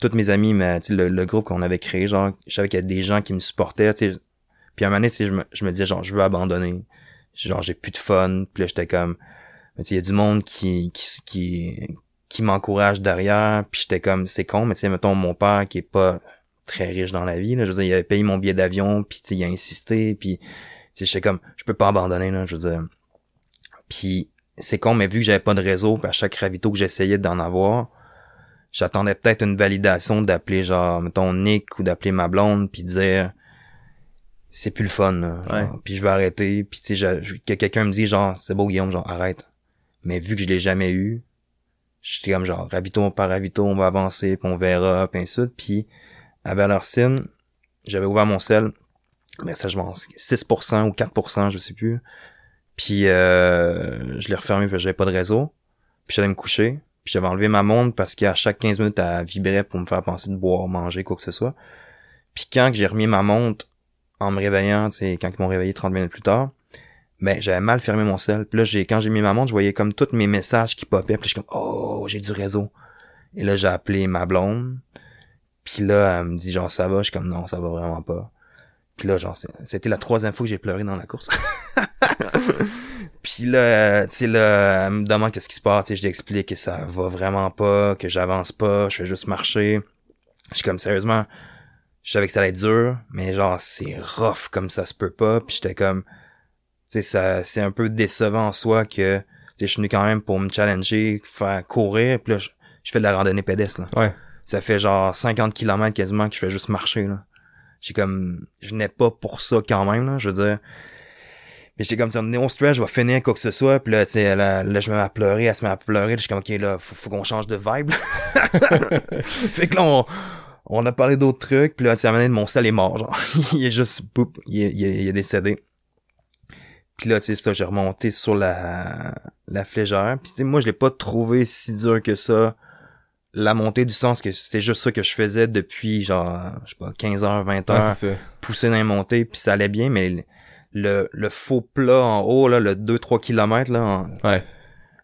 tous mes amis, mais, le, le groupe qu'on avait créé, genre, je savais qu'il y a des gens qui me supportaient, tu. Puis à un moment donné, tu sais, je me, je me disais, genre, je veux abandonner. Genre, j'ai plus de fun. Puis là, j'étais comme, mais il y a du monde qui, qui, qui, qui m'encourage derrière, puis j'étais comme, c'est con, mais tu sais, mettons, mon père qui est pas très riche dans la vie, là, je veux dire, il avait payé mon billet d'avion, puis tu sais, il a insisté, puis tu sais, comme, je peux pas abandonner, là, je veux dire. Puis c'est con, mais vu que j'avais pas de réseau, puis à chaque ravito que j'essayais d'en avoir, j'attendais peut-être une validation d'appeler, genre, mettons, Nick, ou d'appeler ma blonde, puis dire, c'est plus le fun, là, genre, Ouais. puis je vais arrêter, puis tu sais, que quelqu'un me dit, genre, c'est beau, Guillaume, genre, arrête. Mais vu que je l'ai jamais eu, j'étais comme genre ravito par ravito, on va avancer, puis on verra, puis ainsi de suite. Puis à Valorcine, j'avais ouvert mon sel, mais ça je pense 6% ou 4%, je sais plus. Puis euh, je l'ai refermé parce que j'avais pas de réseau. Puis j'allais me coucher. Puis j'avais enlevé ma montre parce qu'à chaque 15 minutes, elle vibrait pour me faire penser de boire, manger, quoi que ce soit. Puis quand j'ai remis ma montre en me réveillant, tu sais, quand ils m'ont réveillé 30 minutes plus tard, ben j'avais mal fermé mon sel. Puis là, j'ai quand j'ai mis ma montre, je voyais comme tous mes messages qui popaient. Puis je comme oh, j'ai du réseau. Et là, j'ai appelé ma blonde. Puis là, elle me dit genre ça va? Je suis comme non, ça va vraiment pas. Puis là, genre c'était la troisième fois que j'ai pleuré dans la course. Puis là, tu sais là, elle me demande qu'est-ce qui se passe. Tu sais, je lui explique que ça va vraiment pas, que j'avance pas, je fais juste marcher. Je suis comme sérieusement, je savais que ça allait être dur, mais genre c'est rough comme ça se peut pas. Puis j'étais comme tu sais, ça, c'est un peu décevant en soi que, tu sais, je suis venu quand même pour me challenger, faire courir, puis là, je, je fais de la randonnée pédestre, là. Ouais. Ça fait genre 50 km quasiment que je fais juste marcher, là. J'ai comme, je n'ai pas pour ça quand même, là, je veux dire. Mais j'étais comme ça, on stress, je vais finir quoi que ce soit, puis là, tu sais, là, là, je me mets à pleurer, elle se met à pleurer, je suis comme, ok, là, faut, faut qu'on change de vibe, fait que là, on, on a parlé d'autres trucs, puis là, tu sais, mon sel est mort, genre. il est juste, boop, il est, il est, il est décédé. Puis là, tu sais, ça, j'ai remonté sur la, la flégère. Puis tu sais, moi, je l'ai pas trouvé si dur que ça. La montée du sens que c'était juste ça que je faisais depuis, genre, je sais pas, 15 heures, 20 heures, Ouais, pousser dans les montées, puis ça allait bien, mais le, le faux plat en haut, là, le 2-3 km, là, en- Ouais.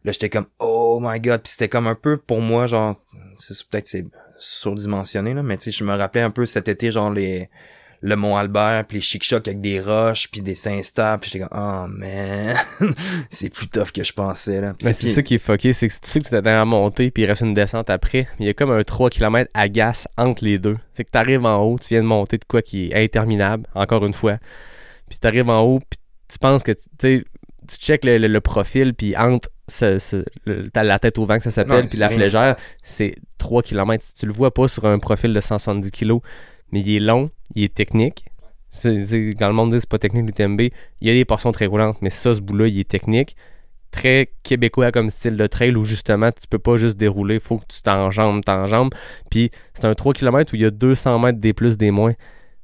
là, j'étais comme, oh my god, puis c'était comme un peu pour moi, genre, c'est peut-être que c'est surdimensionné, là, mais tu sais, je me rappelais un peu cet été, genre, les, le Mont Albert, puis les chic-chocs avec des roches, puis des Saint-Stable, puis j'étais comme, oh man, c'est plus tough que je pensais, là. Mais c'est- ça qui est fucké, c'est que tu sais que tu t'es à monter puis il reste une descente après. Il y a comme un 3 km agace entre les deux. C'est que t'arrives en haut, tu viens de monter de quoi qui est interminable, encore une fois. Puis t'arrives en haut, puis tu penses que tu sais, tu check le, le- le profil, puis entre ce, ce- le- la tête au vent que ça s'appelle, puis la flégère, c'est 3 km. Tu le vois pas sur un profil de 170 kg, mais il est long, il est technique. C'est, c'est- quand le monde dit c'est pas technique l'UTMB, il y a des portions très roulantes, mais ça, ce bout-là, il est technique. Très québécois comme style de trail où justement tu peux pas juste dérouler, faut que tu t'enjambes, t'enjambes. Puis c'est un 3 km où il y a 200 mètres des plus, des moins.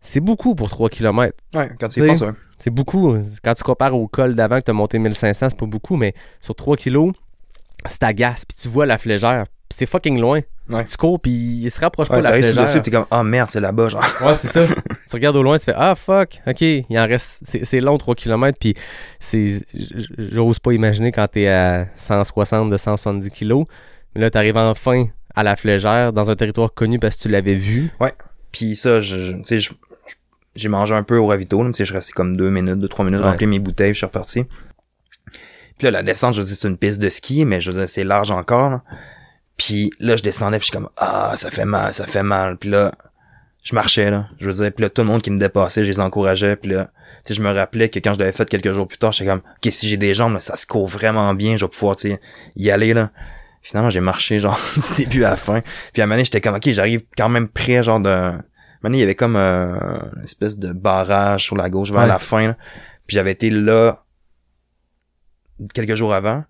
C'est beaucoup pour 3 km. Ouais, quand tu y penses, ouais. C'est beaucoup. Quand tu compares au col d'avant que tu as monté 1500, c'est pas beaucoup, mais sur 3 kilos, c'est agace. Puis tu vois la flégère. C'est fucking loin. Ouais. Tu cours, puis il se rapproche Ouais, pas de la flégère. dessus, t'es comme, oh merde, c'est là-bas, genre. Ouais, c'est ça. tu regardes au loin, tu fais Ah fuck, ok, il en reste. C'est long 3 km, puis c'est. J'ose pas imaginer quand t'es à 160 de 170 kilos. Mais là, t'arrives enfin à la flégère dans un territoire connu parce que tu l'avais vu. Puis ça, je, tu sais, j'ai mangé un peu au ravito, là, tu je restais comme deux minutes, deux, trois minutes, Ouais. remplir mes bouteilles, je suis reparti. Puis là, la descente, je veux dire, c'est une piste de ski, mais je veux dire, c'est large encore, là. Puis là, je descendais, puis je suis comme, ah, ça fait mal, ça fait mal. Puis là, je marchais, là. Je veux dire, puis là, tout le monde qui me dépassait, je les encourageais, puis là, tu sais, je me rappelais que quand je l'avais fait quelques jours plus tard, j'étais comme, ok, si j'ai des jambes, là, ça se court vraiment bien, je vais pouvoir, tu sais, y aller, là. Finalement, j'ai marché, genre, du début à la fin. Puis à un moment j'étais comme, ok, j'arrive quand même près, genre, de... À un moment donné, il y avait comme euh, une espèce de barrage sur la gauche vers Ouais. la fin, là. Puis j'avais été là quelques jours avant.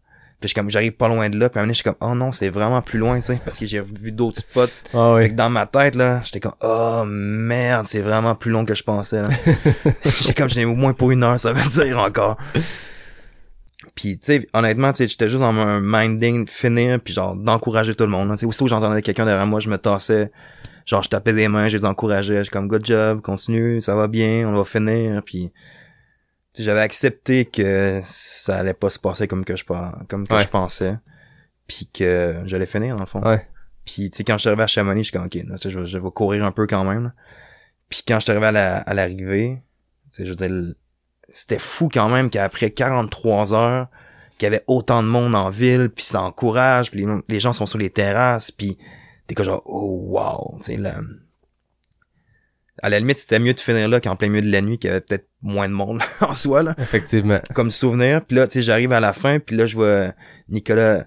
Puis je comme, j'arrive pas loin de là, puis à un moment je suis comme, oh non, c'est vraiment plus loin, tu sais, parce que j'ai vu d'autres spots. Ah Fait que dans ma tête, là, j'étais comme, oh merde, c'est vraiment plus long que je pensais, j'étais comme, j'ai au moins pour une heure, ça veut dire encore. Puis, tu sais, honnêtement, tu sais, j'étais juste dans un minding de finir, puis genre, d'encourager tout le monde. Tu sais, aussitôt j'entendais quelqu'un derrière moi, je me tassais, genre, je tapais des mains, je les encourageais, je comme, good job, continue, ça va bien, on va finir, puis... j'avais accepté que ça allait pas se passer comme que je pas comme que Ouais. je pensais puis que j'allais finir dans le fond Ouais. puis tu sais quand je suis arrivé à Chamonix je suis comme ok là, tu sais, je, vais- je vais courir un peu quand même là. puis quand je suis arrivé à la- à l'arrivée tu sais je veux dire c'était fou quand même qu'après 43 heures qu'il y avait autant de monde en ville puis ça encourage puis les, les gens sont sur les terrasses puis t'es comme genre oh wow tu sais là à la limite c'était mieux de finir là qu'en plein milieu de la nuit qu'il y avait peut-être moins de monde en soi là Effectivement. comme souvenir. Puis là, tu sais, j'arrive à la fin, puis là, je vois Nicolas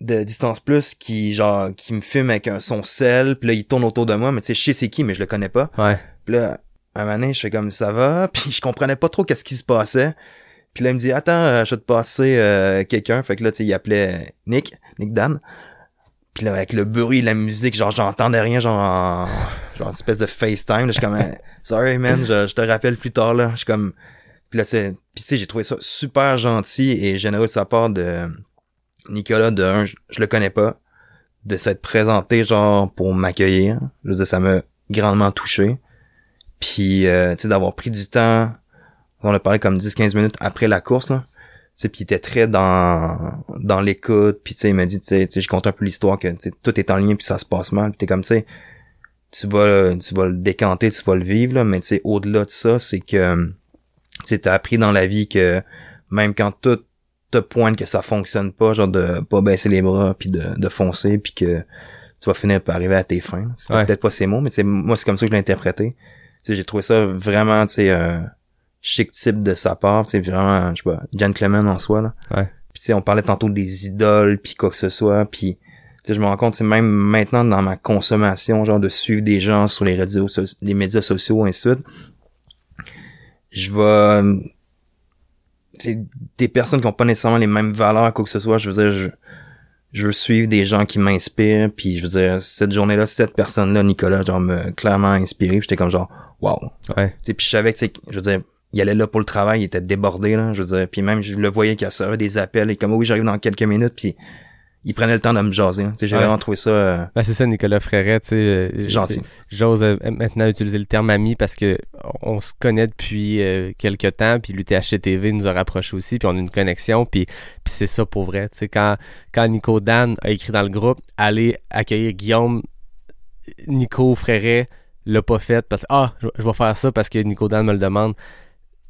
de Distance Plus qui, genre, qui me filme avec un, son sel, puis là, il tourne autour de moi, mais tu sais, je sais c'est qui, mais je le connais pas. Ouais. Puis là, à un moment donné, je fais comme ça va, puis je comprenais pas trop qu'est-ce qui se passait. Puis là, il me dit, attends, euh, je vais te passer euh, quelqu'un. Fait que là, tu sais, il appelait Nick, Nick Dan. Puis là, avec le bruit, la musique, genre, j'entendais rien, genre, en, genre, une espèce de FaceTime. Là, je suis comme, Eh, sorry, man, je, je te rappelle plus tard, là. Je suis comme, puis là, c'est, puis tu sais, j'ai trouvé ça super gentil et généreux de sa part de Nicolas, de un, je, je le connais pas, de s'être présenté, genre, pour m'accueillir. Je veux dire, ça m'a grandement touché. Puis, euh, tu sais, d'avoir pris du temps, on a parlé comme 10-15 minutes après la course, là. Tu sais, puis il était très dans dans l'écoute, puis tu sais, il m'a dit, tu sais, tu sais, je compte un peu l'histoire que tout est en ligne puis ça se passe mal, puis t'es comme, tu sais, tu vas tu vas le décanter, tu vas le vivre, là, mais tu sais, au-delà de ça, c'est que, tu t'as appris dans la vie que même quand tout te pointe que ça fonctionne pas, genre de pas baisser les bras puis de, de foncer puis que tu vas finir par arriver à tes fins. C'était Ouais. peut-être pas ces mots, mais tu sais, moi c'est comme ça que je l'ai interprété. Tu sais, j'ai trouvé ça vraiment, tu sais, un chic type de sa part, sais, vraiment, je sais pas, gentleman en soi, là. Ouais. Puis tu sais, on parlait tantôt des idoles puis quoi que ce soit, puis tu sais, je me rends compte, c'est même maintenant dans ma consommation, genre de suivre des gens sur les réseaux, so- les médias sociaux, ainsi de suite, je vais, c'est des personnes qui ont pas nécessairement les mêmes valeurs, quoi que ce soit, je veux dire, je, je veux suivre des gens qui m'inspirent, puis je veux dire, cette journée-là, cette personne-là, Nicolas, genre, m'a clairement inspiré, j'étais comme genre, wow. Ouais. Tu sais, puis je savais que, tu sais, je veux dire, il allait là pour le travail, il était débordé, là, je veux dire, puis même, je le voyais qu'il recevait des appels, et comme, oui, j'arrive dans quelques minutes, puis il prenait le temps de me jaser, sais, j'ai Ouais. vraiment trouvé ça euh, Ben, c'est ça, Nicolas Fréret, tu sais. euh, gentil. J'ose euh, maintenant utiliser le terme ami parce que on se connaît depuis euh, quelques temps, puis l'UTHC TV nous a rapprochés aussi, puis on a une connexion, puis, puis c'est ça pour vrai. Tu sais, quand, quand Nico Dan a écrit dans le groupe, allez accueillir Guillaume, Nico Fréret l'a pas fait parce que, ah, je, je vais faire ça parce que Nico Dan me le demande.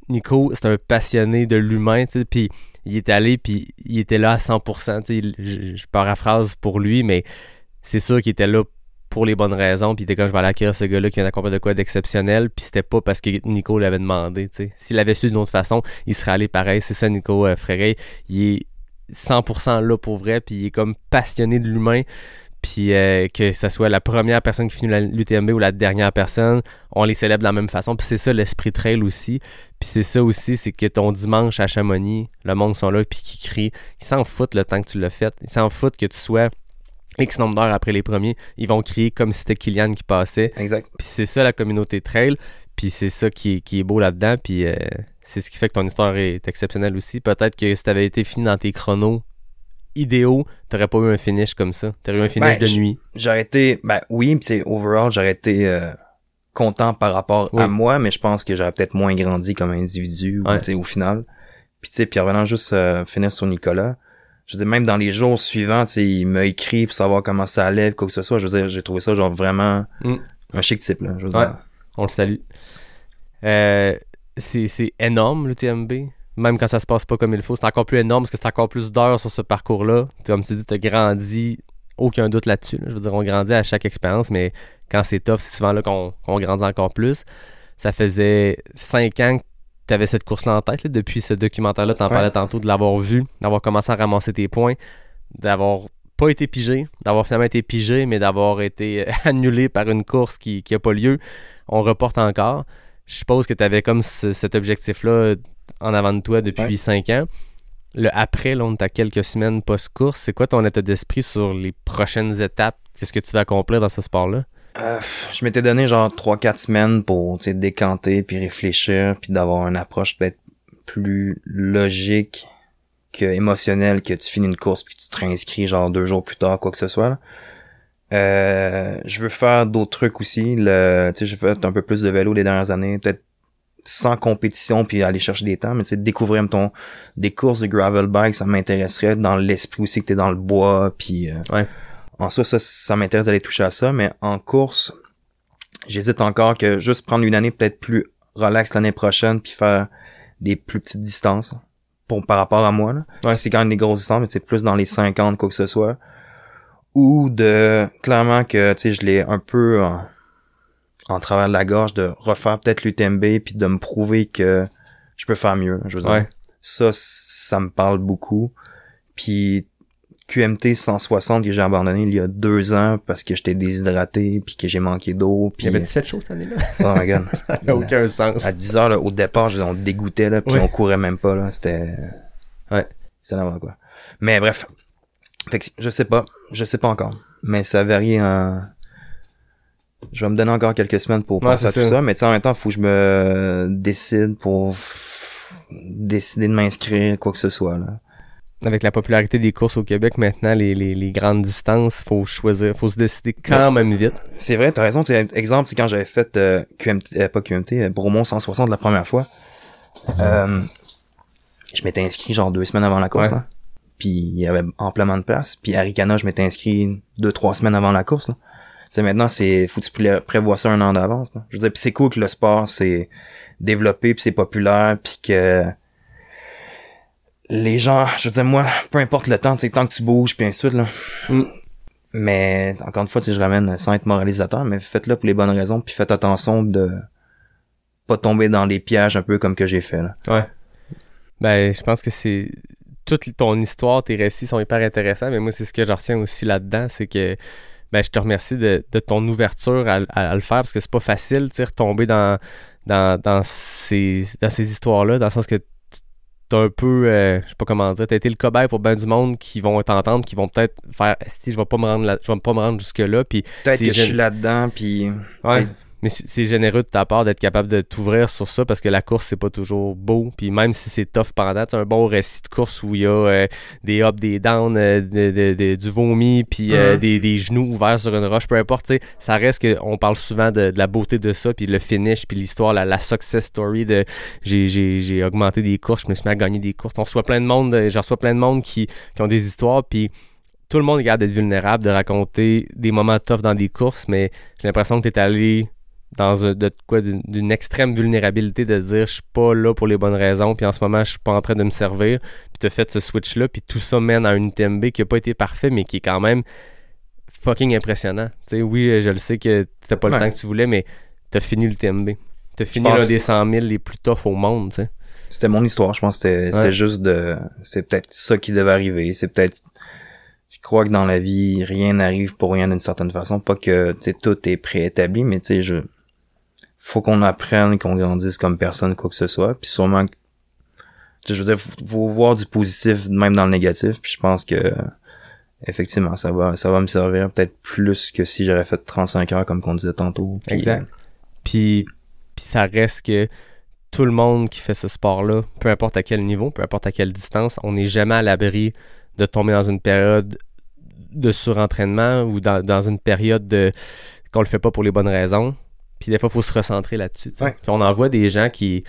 Nico, c'est un passionné de l'humain, tu sais, puis il est allé, puis il était là à 100%, tu sais, je, paraphrase pour lui, mais c'est sûr qu'il était là pour les bonnes raisons, puis il était je vais aller ce gars-là qui vient d'accomplir de quoi d'exceptionnel, puis c'était pas parce que Nico l'avait demandé, tu sais. S'il avait su d'une autre façon, il serait allé pareil, c'est ça Nico euh, il est 100% là pour vrai, puis il est comme passionné de l'humain, puis euh, que ce soit la première personne qui finit l'UTMB ou la dernière personne, on les célèbre de la même façon, puis c'est ça l'esprit trail aussi, puis c'est ça aussi, c'est que ton dimanche à Chamonix, le monde sont là, puis qui crient, ils s'en foutent le temps que tu l'as fait, ils s'en foutent que tu sois X nombre d'heures après les premiers, ils vont crier comme si c'était Kylian qui passait. Exact. Puis c'est ça la communauté trail, puis c'est ça qui est, qui est beau là-dedans, puis euh, c'est ce qui fait que ton histoire est exceptionnelle aussi. Peut-être que si t'avais été fini dans tes chronos idéaux, t'aurais pas eu un finish comme ça. T'aurais eu un finish Ben, de nuit. J'aurais été, ben oui, tu sais, overall, j'aurais été euh, content par rapport Oui. à moi, mais je pense que j'aurais peut-être moins grandi comme individu, Ouais. au final. Puis tu sais, puis revenant juste euh, finir sur Nicolas, je veux dire, même dans les jours suivants, tu sais, il m'a écrit pour savoir comment ça allait, quoi que ce soit. Je veux dire, j'ai trouvé ça genre vraiment Mm. un chic type, là. Je veux Ouais. dire. On le salue. Euh, c'est c'est énorme le TMB. Même quand ça se passe pas comme il faut, c'est encore plus énorme parce que c'est encore plus d'heures sur ce parcours-là. Comme tu dis, t'as grandi, aucun doute là-dessus. là. Je veux dire, on grandit à chaque expérience, mais quand c'est tough, c'est souvent là qu'on grandit encore plus. Ça faisait cinq ans que tu avais cette course-là en tête, là, depuis ce documentaire-là, t'en Ouais. parlais tantôt, de l'avoir vu, d'avoir commencé à ramasser tes points, d'avoir pas été pigé, d'avoir finalement été pigé, mais d'avoir été euh, annulé par une course qui n'a pas lieu. On reporte encore. Je suppose que tu avais comme ce- cet objectif-là en avant de toi depuis Ouais. 5 ans. le après, là, on est à quelques semaines post-course. C'est quoi ton état d'esprit sur les prochaines étapes? Qu'est-ce que tu vas accomplir dans ce sport-là? Euh, je m'étais donné genre 3-4 semaines pour tu sais, décanter, puis réfléchir, puis d'avoir une approche peut-être plus logique que émotionnelle, que tu finis une course puis tu te réinscris genre deux jours plus tard, quoi que ce soit. là. Euh, je veux faire d'autres trucs aussi. Le, tu sais, j'ai fait un peu plus de vélo les dernières années, peut-être sans compétition puis aller chercher des temps, mais c'est découvrir mettons, des courses de gravel bike, ça m'intéresserait dans l'esprit aussi que t'es dans le bois puis euh, Ouais. en soi ça, ça m'intéresse d'aller toucher à ça, mais en course, j'hésite encore que juste prendre une année peut-être plus relax l'année prochaine puis faire des plus petites distances pour par rapport à moi là. Ouais. C'est quand même des grosses distances, mais c'est plus dans les 50 quoi que ce soit ou de clairement que tu sais je l'ai un peu en travers de la gorge de refaire peut-être l'UTMB puis de me prouver que je peux faire mieux je veux dire Ouais. ça ça me parle beaucoup puis QMT 160 que j'ai abandonné il y a deux ans parce que j'étais déshydraté puis que j'ai manqué d'eau Il puis y avait-tu fait chaud cette année-là? oh my god Ça n'a aucun sens. à 10 heures là, au départ je- on dégoûtait là puis Ouais. on courait même pas là c'était Ouais. c'est n'importe quoi mais bref fait que je sais pas je sais pas encore mais ça varie en je vais me donner encore quelques semaines pour Ouais, penser à tout ça. ça mais tu sais en même temps faut que je me décide pour décider de m'inscrire quoi que ce soit là Avec la popularité des courses au Québec maintenant, les, les, les grandes distances, faut choisir, faut se décider quand même vite. c'est vrai t'as raison tu sais, exemple c'est quand j'avais fait euh, QMT euh, pas QMT euh, Bromont 160 la première fois euh, je m'étais inscrit genre deux semaines avant la course Ouais. là puis il y avait amplement de place puis à Ricana je m'étais inscrit deux trois semaines avant la course là sais maintenant c'est faut que tu pré- prévois ça un an d'avance je veux dire c'est cool que le sport c'est développé puis c'est populaire puis que les gens je veux dire moi peu importe le temps tu sais tant que tu bouges puis ainsi de suite là Mm. mais encore une fois tu sais je ramène sans être moralisateur mais faites-le pour les bonnes raisons puis faites attention de pas tomber dans des pièges un peu comme que j'ai fait là Ouais. Ben, je pense que c'est toute ton histoire, tes récits sont hyper intéressants, mais moi, c'est ce que je retiens aussi là-dedans, c'est que ben, je te remercie de, de ton ouverture à, à- à le faire parce que c'est pas facile, tu sais, retomber dans, dans, dans ces, dans ces histoires-là, dans le sens que t'as un peu, euh, je sais pas comment dire, t'as été le cobaye pour ben du monde qui vont t'entendre, qui vont peut-être faire, si je vais pas me rendre là, je vais pas me rendre jusque-là, puis peut-être que je suis là-dedans puis Ouais. Mais c'est c'est généreux de ta part d'être capable de t'ouvrir sur ça parce que la course, c'est pas toujours beau. Puis même si c'est tough pendant, tu un bon récit de course où il y a euh, des ups, des downs, euh, de- de- de- du vomi, puis euh, des, des genoux ouverts sur une roche, peu importe. tu sais, Ça reste qu'on parle souvent de, de la beauté de ça, puis le finish, puis l'histoire, la, la success story de j'ai- augmenté des courses, je me suis mis à gagner des courses. On reçoit plein de monde, euh, j'en reçois plein de monde qui, qui ont des histoires, puis tout le monde capable d'être vulnérable, de raconter des moments tough dans des courses, mais j'ai l'impression que tu es allé dans un, de quoi d'une extrême vulnérabilité de dire je suis pas là pour les bonnes raisons puis en ce moment je suis pas en train de me servir puis tu as fait ce switch là puis tout ça mène à une TMB qui a pas été parfait mais qui est quand même fucking impressionnant tu sais oui je le sais que t'as pas le Ouais. temps que tu voulais mais t'as fini le TMB t'as fini l'un des 100 000 les plus tough au monde tu sais C'était mon histoire, je pense que c'était Ouais. juste de c'est peut-être ça qui devait arriver, c'est peut-être je crois que dans la vie, rien n'arrive pour rien d'une certaine façon, pas que tout est préétabli, mais tu sais je faut qu'on apprenne, qu'on grandisse comme personne quoi que ce soit, puis sûrement je veux dire faut, faut voir du positif même dans le négatif, puis je pense que effectivement, ça va ça va me servir peut-être plus que si j'aurais fait 35 heures comme qu'on disait tantôt. Exact. Puis, puis ça reste que tout le monde qui fait ce sport-là, peu importe à quel niveau, peu importe à quelle distance, on n'est jamais à l'abri de tomber dans une période de surentraînement ou dans, dans une période de qu'on le fait pas pour les bonnes raisons. Puis des fois, il faut se recentrer là-dessus. Ouais. Puis on en voit des gens qui,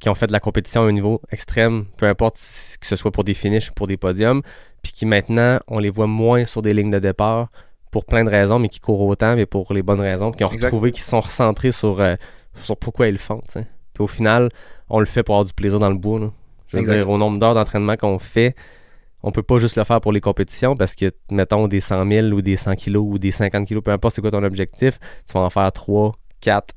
qui ont fait de la compétition à un niveau extrême, peu importe que ce soit pour des finishes ou pour des podiums, puis qui maintenant, on les voit moins sur des lignes de départ pour plein de raisons, mais qui courent autant, mais pour les bonnes raisons, puis qui ont Exact. retrouvé, qui sont recentrés sur, euh, sur pourquoi ils le font. Puis au final, on le fait pour avoir du plaisir dans le bois. Là. Je veux dire, au nombre d'heures d'entraînement qu'on fait, on peut pas juste le faire pour les compétitions parce que, mettons, des 100 000 ou des 100 kilos ou des 50 kilos, peu importe c'est quoi ton objectif, tu vas en faire 3, 4,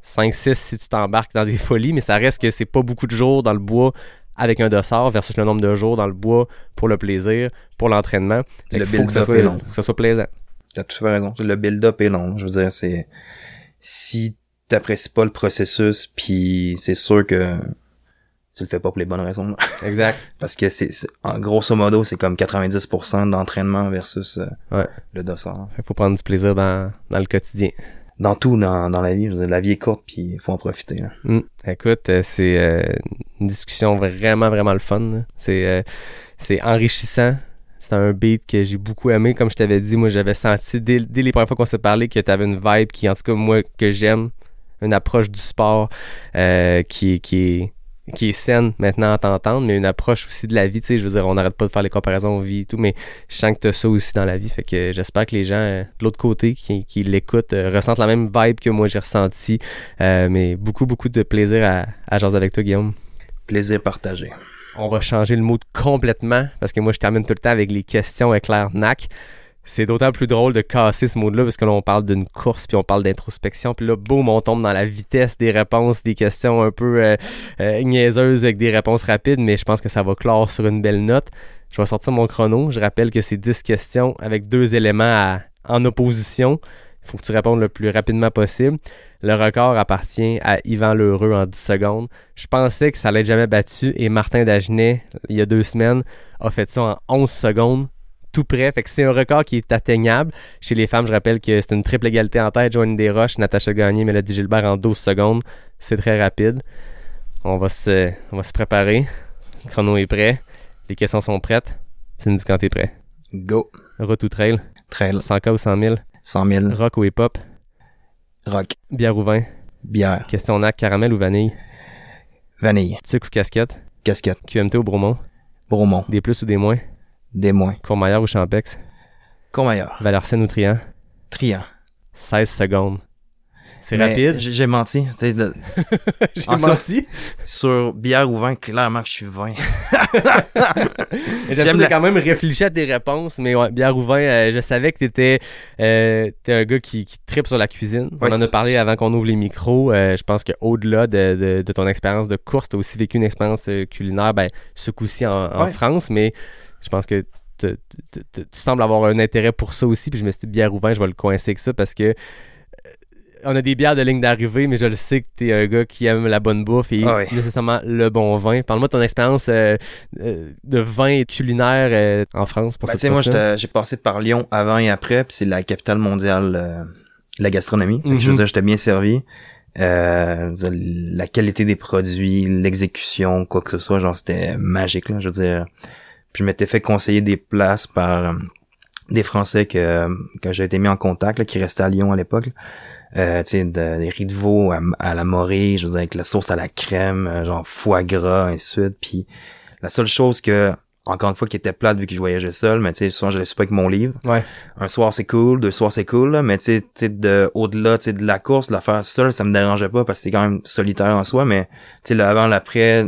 5, 6 si tu t'embarques dans des folies, mais ça reste que c'est pas beaucoup de jours dans le bois avec un dossard versus le nombre de jours dans le bois pour le plaisir, pour l'entraînement. Le que ça build-up soit, est long. faut que ça soit plaisant. T'as tout fait raison. Le build-up est long. Je veux dire, c'est si t'apprécies pas le processus, puis c'est sûr que tu le fais pas pour les bonnes raisons. Exact. Parce que c'est, en grosso modo, c'est comme 90% d'entraînement versus euh, Ouais. le dossard. Faut prendre du plaisir dans, dans le quotidien. Dans tout, dans, dans la vie, la vie est courte, puis il faut en profiter. là. Hmm. Écoute, euh, c'est euh, une discussion vraiment, vraiment le fun. C'est euh, c'est enrichissant. C'est un beat que j'ai beaucoup aimé. Comme je t'avais dit, moi, j'avais senti dès, dès les premières fois qu'on s'est parlé que tu avais une vibe qui, en tout cas, moi, que j'aime. Une approche du sport euh, qui, est- qui est qui est saine maintenant à t'entendre, mais une approche aussi de la vie, tu sais, je veux dire, on n'arrête pas de faire les comparaisons aux vies et tout, mais je sens que t'as ça aussi dans la vie, fait que j'espère que les gens euh, de l'autre côté qui, qui l'écoutent euh, ressentent la même vibe que moi j'ai ressenti, Euh, mais beaucoup, beaucoup de plaisir à, à jaser avec toi, Guillaume. Plaisir partagé. On va changer le mot complètement, parce que moi je termine tout le temps avec les questions éclair NAC. C'est d'autant plus drôle de casser ce mot-là parce que là, on parle d'une course, puis on parle d'introspection, puis là, boum, on tombe dans la vitesse des réponses, des questions un peu euh, euh, niaiseuses avec des réponses rapides, mais je pense que ça va clore sur une belle note. Je vais sortir mon chrono. Je rappelle que c'est 10 questions avec deux éléments à- en opposition. Il faut que tu répondes le plus rapidement possible. Le record appartient à Yvan Lheureux en 10 secondes. Je pensais que ça allait jamais battu et Martin Dagenet, il y a deux semaines, a fait ça en 11 secondes tout près. Fait que c'est un record qui est atteignable. Chez les femmes, je rappelle que c'est une triple égalité en tête. Joanne Desroches, Natacha Gagné, Mélodie Gilbert en 12 secondes. C'est très rapide. On va se, on va se préparer. Le chrono est prêt. Les questions sont prêtes. Tu me dis quand t'es prêt. Go. Route ou trail? Trail. 100K ou 100 000? 100 000. Rock ou hip-hop? Rock. Bière ou vin? Bière. Question NAC, caramel ou vanille? Vanille. Sucre ou casquette? Casquette. QMT ou Bromont? Bromont. Des plus ou des moins? Des moins. Courmayeur ou Champex? Courmayeur. Valorcine ou Trian? Triant. 16 secondes. C'est rapide? J'ai menti. De- J'ai menti? sur bière ou vin, clairement que je suis vin. J'aime la- quand même réfléchi à tes réponses, mais ouais, bière ou vin, euh, je savais que t'étais euh, un gars qui, qui tripe sur la cuisine. Oui. On en a parlé avant qu'on ouvre les micros. Euh, je pense qu'au-delà de, de, de ton expérience de course, t'as aussi vécu une expérience euh, culinaire, ben, ce coup-ci en. France, mais je pense que tu sembles avoir un intérêt pour ça aussi, puis je me suis dit bière ou vin, je vais le coincer avec ça parce que euh, on a des bières de ligne d'arrivée, mais je le sais que t'es un gars qui aime la bonne bouffe et Ah nécessairement le bon vin. Parle-moi de ton expérience euh, euh, de vin et culinaire euh, en France pour Ben, tu cette sais, moi, j'ai passé par Lyon avant et après, puis c'est la capitale mondiale de la gastronomie. Je veux Mhm. dire, j'étais bien servi. La qualité des produits, l'exécution, quoi que ce soit, genre, c'était magique, là, je veux dire. Puis je m'étais fait conseiller des places par euh, des Français que, que j'ai été mis en contact, là, qui restaient à Lyon à l'époque. Euh, tu sais, de- des riz de veau à, à la morée, je veux dire, avec la sauce à la crème, euh, genre foie gras, ainsi de suite. Puis la seule chose que, encore une fois, qui était plate vu que je voyageais seul, mais tu sais, souvent, j'allais super avec mon livre. Ouais. Un soir, c'est cool, deux soirs, c'est cool, là, mais tu sais, de, au-delà, tu sais, de la course, de la faire seul, ça me dérangeait pas parce que c'est quand même solitaire en soi, mais tu sais, l'avant, l'après,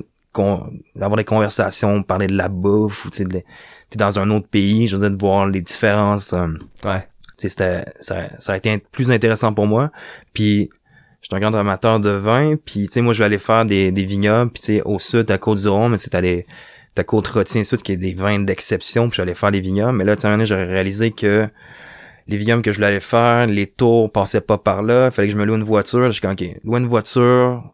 d'avoir des conversations, parler de la bouffe, ou tu sais, t'es dans un autre pays, je veux dire, de voir les différences, euh, Ouais. tu sais, c'était ça, ça a été plus intéressant pour moi. Puis j'étais un grand amateur de vin puis tu sais moi je vais aller faire des, des vignobles puis tu sais au sud à Côte-du-Rhône mais tu sais t'as les t'as Côte-Rôtie sud qui est des vins d'exception puis j'allais faire les vignobles. Mais là tu sais j'aurais réalisé que les vignobles que je voulais aller faire les tours passaient pas par là. Fallait que je me loue une voiture. Je suis ok loue une voiture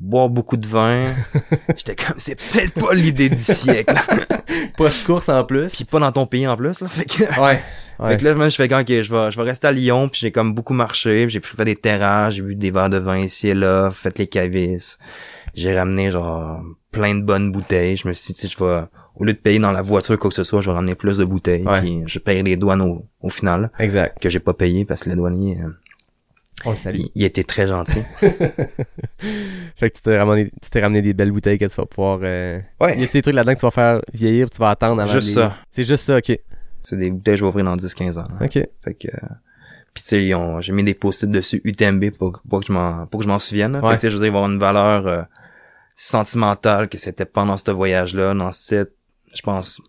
boire beaucoup de vin j'étais comme c'est peut-être pas l'idée du siècle Post-course en plus. puis pas dans ton pays en plus là fait que Ouais. fait que là, moi, je fais quand, ok, je vais, je vais rester à Lyon, puis j'ai comme beaucoup marché, j'ai pu faire des terrasses, j'ai bu des verres de vin ici et là, fait les cavisses. J'ai ramené, genre, plein de bonnes bouteilles. Je me suis dit, tu sais, je vais, au lieu de payer dans la voiture, quoi que ce soit, je vais ramener plus de bouteilles, Ouais. puis je paye les douanes au, au final, Exact. que j'ai pas payé parce que le douanier, euh, On le salue. il, il était très gentil. Fait que tu t'es ramené, tu t'es ramené des belles bouteilles que tu vas pouvoir. Euh... Ouais. Y a des trucs là-dedans que tu vas faire vieillir, tu vas attendre avant Juste les- ça. C'est juste ça, ok. C'est des bouteilles que je vais ouvrir dans 10-15 ans. hein. Ok. Fait que, euh, puis tu sais, ils ont- j'ai mis des post-it dessus UTMB pour, pour que je m'en, pour que je m'en souvienne. là. Fait Ouais. que tu sais, je veux dire, il va avoir une valeur euh, sentimentale que c'était pendant ce voyage-là, dans cette, je pense,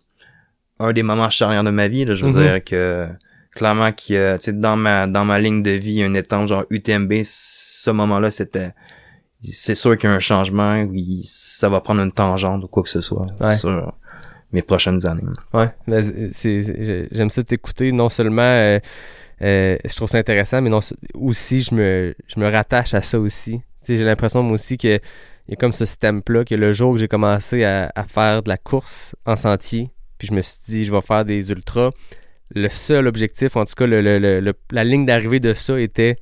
un des moments charnières de ma vie. Là, je veux Mhm. dire que clairement qu'il y a, tu sais, dans ma dans ma ligne de vie, il y a un étang genre UTMB. Ce moment-là, c'était, c'est sûr qu'il y a un changement. Oui, ça va prendre une tangente ou quoi que ce soit Ouais. sur mes prochaines années. Ouais, c'est, c'est- j'ai- j'aime ça t'écouter. Non seulement euh, euh, je trouve ça intéressant, mais non, aussi je me, je me rattache à ça aussi. sais, j'ai l'impression moi aussi que il y a comme ce stamp-là que le jour que j'ai commencé à, à faire de la course en sentier, puis je me suis dit, je vais faire des ultras, le seul objectif, en tout cas, le, le- la ligne d'arrivée de ça était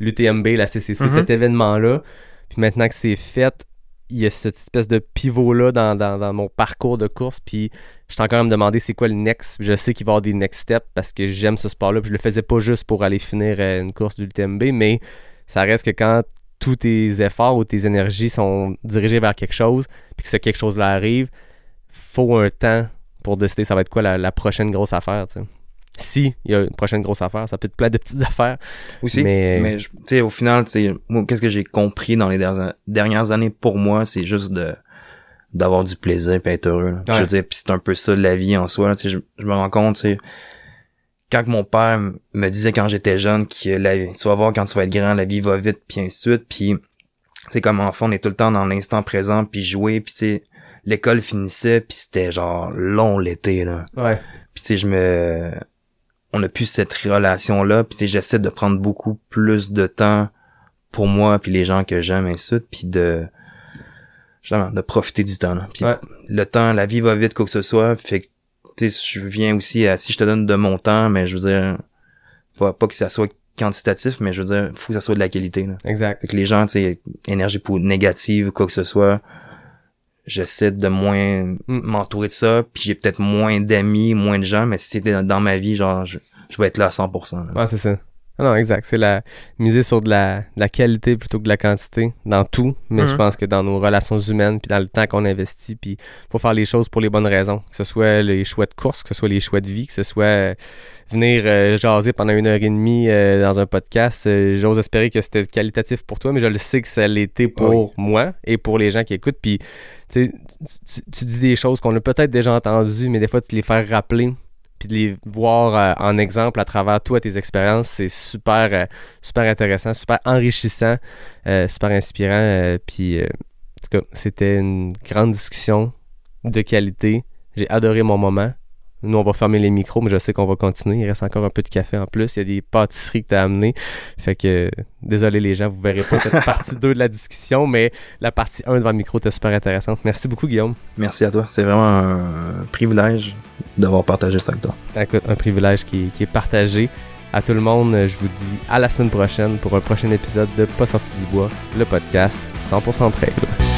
l'UTMB, la CCC, Mhm. cet événement-là. Puis maintenant que c'est fait, il y a cette espèce de pivot-là dans, dans- dans mon parcours de course. Puis je suis encore à me demander c'est quoi le next. Je sais qu'il va y avoir des next steps parce que j'aime ce sport-là. Puis je le faisais pas juste pour aller finir euh, une course de l'UTMB, mais ça reste que quand tous tes efforts ou tes énergies sont dirigés vers quelque chose, puis que ce quelque chose-là arrive, faut un temps pour décider ça va être quoi la, la prochaine grosse affaire. tu sais. Si il y a une prochaine grosse affaire, ça peut être plein de petites affaires. aussi. Mais- Mais, je- tu sais, au final, tu sais, moi, qu'est-ce que j'ai compris dans les dernières, années pour moi, c'est juste de d'avoir du plaisir et être heureux. Je veux dire, c'est un peu ça la vie en soi. là, Tu sais, je, je me rends compte, tu sais, quand mon père me disait quand j'étais jeune que la, tu vas voir quand tu vas être grand, la vie va vite, puis ainsi de suite. Puis, c'est comme enfant, on est tout le temps dans l'instant présent, puis jouer, puis tu sais, l'école finissait, puis c'était genre long l'été là. Ouais. Puis tu sais, je me on a plus cette relation là, puis j'essaie de prendre beaucoup plus de temps pour moi puis les gens que j'aime et ainsi puis de justement de profiter du temps là. Puis Ouais. le temps, la vie va vite quoi que ce soit, fait que tu sais, je viens aussi à si je te donne de mon temps, mais je veux dire pas, pas que ça soit quantitatif, mais je veux dire faut que ça soit de la qualité là. Exact. Fait que les gens, tu sais, énergie pour négative, quoi que ce soit, j'essaie de moins Mm. m'entourer de ça, puis j'ai peut-être moins d'amis, moins de gens, mais si c'était dans, dans ma vie, genre, je, je vais être là à 100%. là. Ouais, c'est ça. Ah non, exact. C'est la miser sur de la, de la qualité plutôt que de la quantité dans tout. Mais Mhm. je pense que dans nos relations humaines, puis dans le temps qu'on investit, puis faut faire les choses pour les bonnes raisons. Que ce soit les choix de course, que ce soit les choix de vie, que ce soit euh, venir euh, jaser pendant une heure et demie euh, dans un podcast. Euh, J'ose espérer que c'était qualitatif pour toi, mais je le sais que ça l'était pour Oui. moi et pour les gens qui écoutent. Puis tu, tu dis des choses qu'on a peut-être déjà entendues, mais des fois, tu les fais rappeler puis de les voir euh, en exemple à travers toi, tes expériences, c'est super, euh, super intéressant, super enrichissant, euh, super inspirant. puis, en tout cas, c'était une grande discussion de qualité. J'ai adoré mon moment. Nous, on va fermer les micros, mais je sais qu'on va continuer. Il reste encore un peu de café en plus. Il y a des pâtisseries que tu as amenées. Fait que, désolé les gens, vous verrez pas cette partie 2 de la discussion, mais la partie 1 devant le micro était super intéressante. Merci beaucoup, Guillaume. Merci à toi. C'est vraiment un privilège d'avoir partagé ça avec toi. Écoute, un privilège qui, qui est partagé. À tout le monde, je vous dis à la semaine prochaine pour un prochain épisode de Pas sorti du bois, le podcast 100% trail.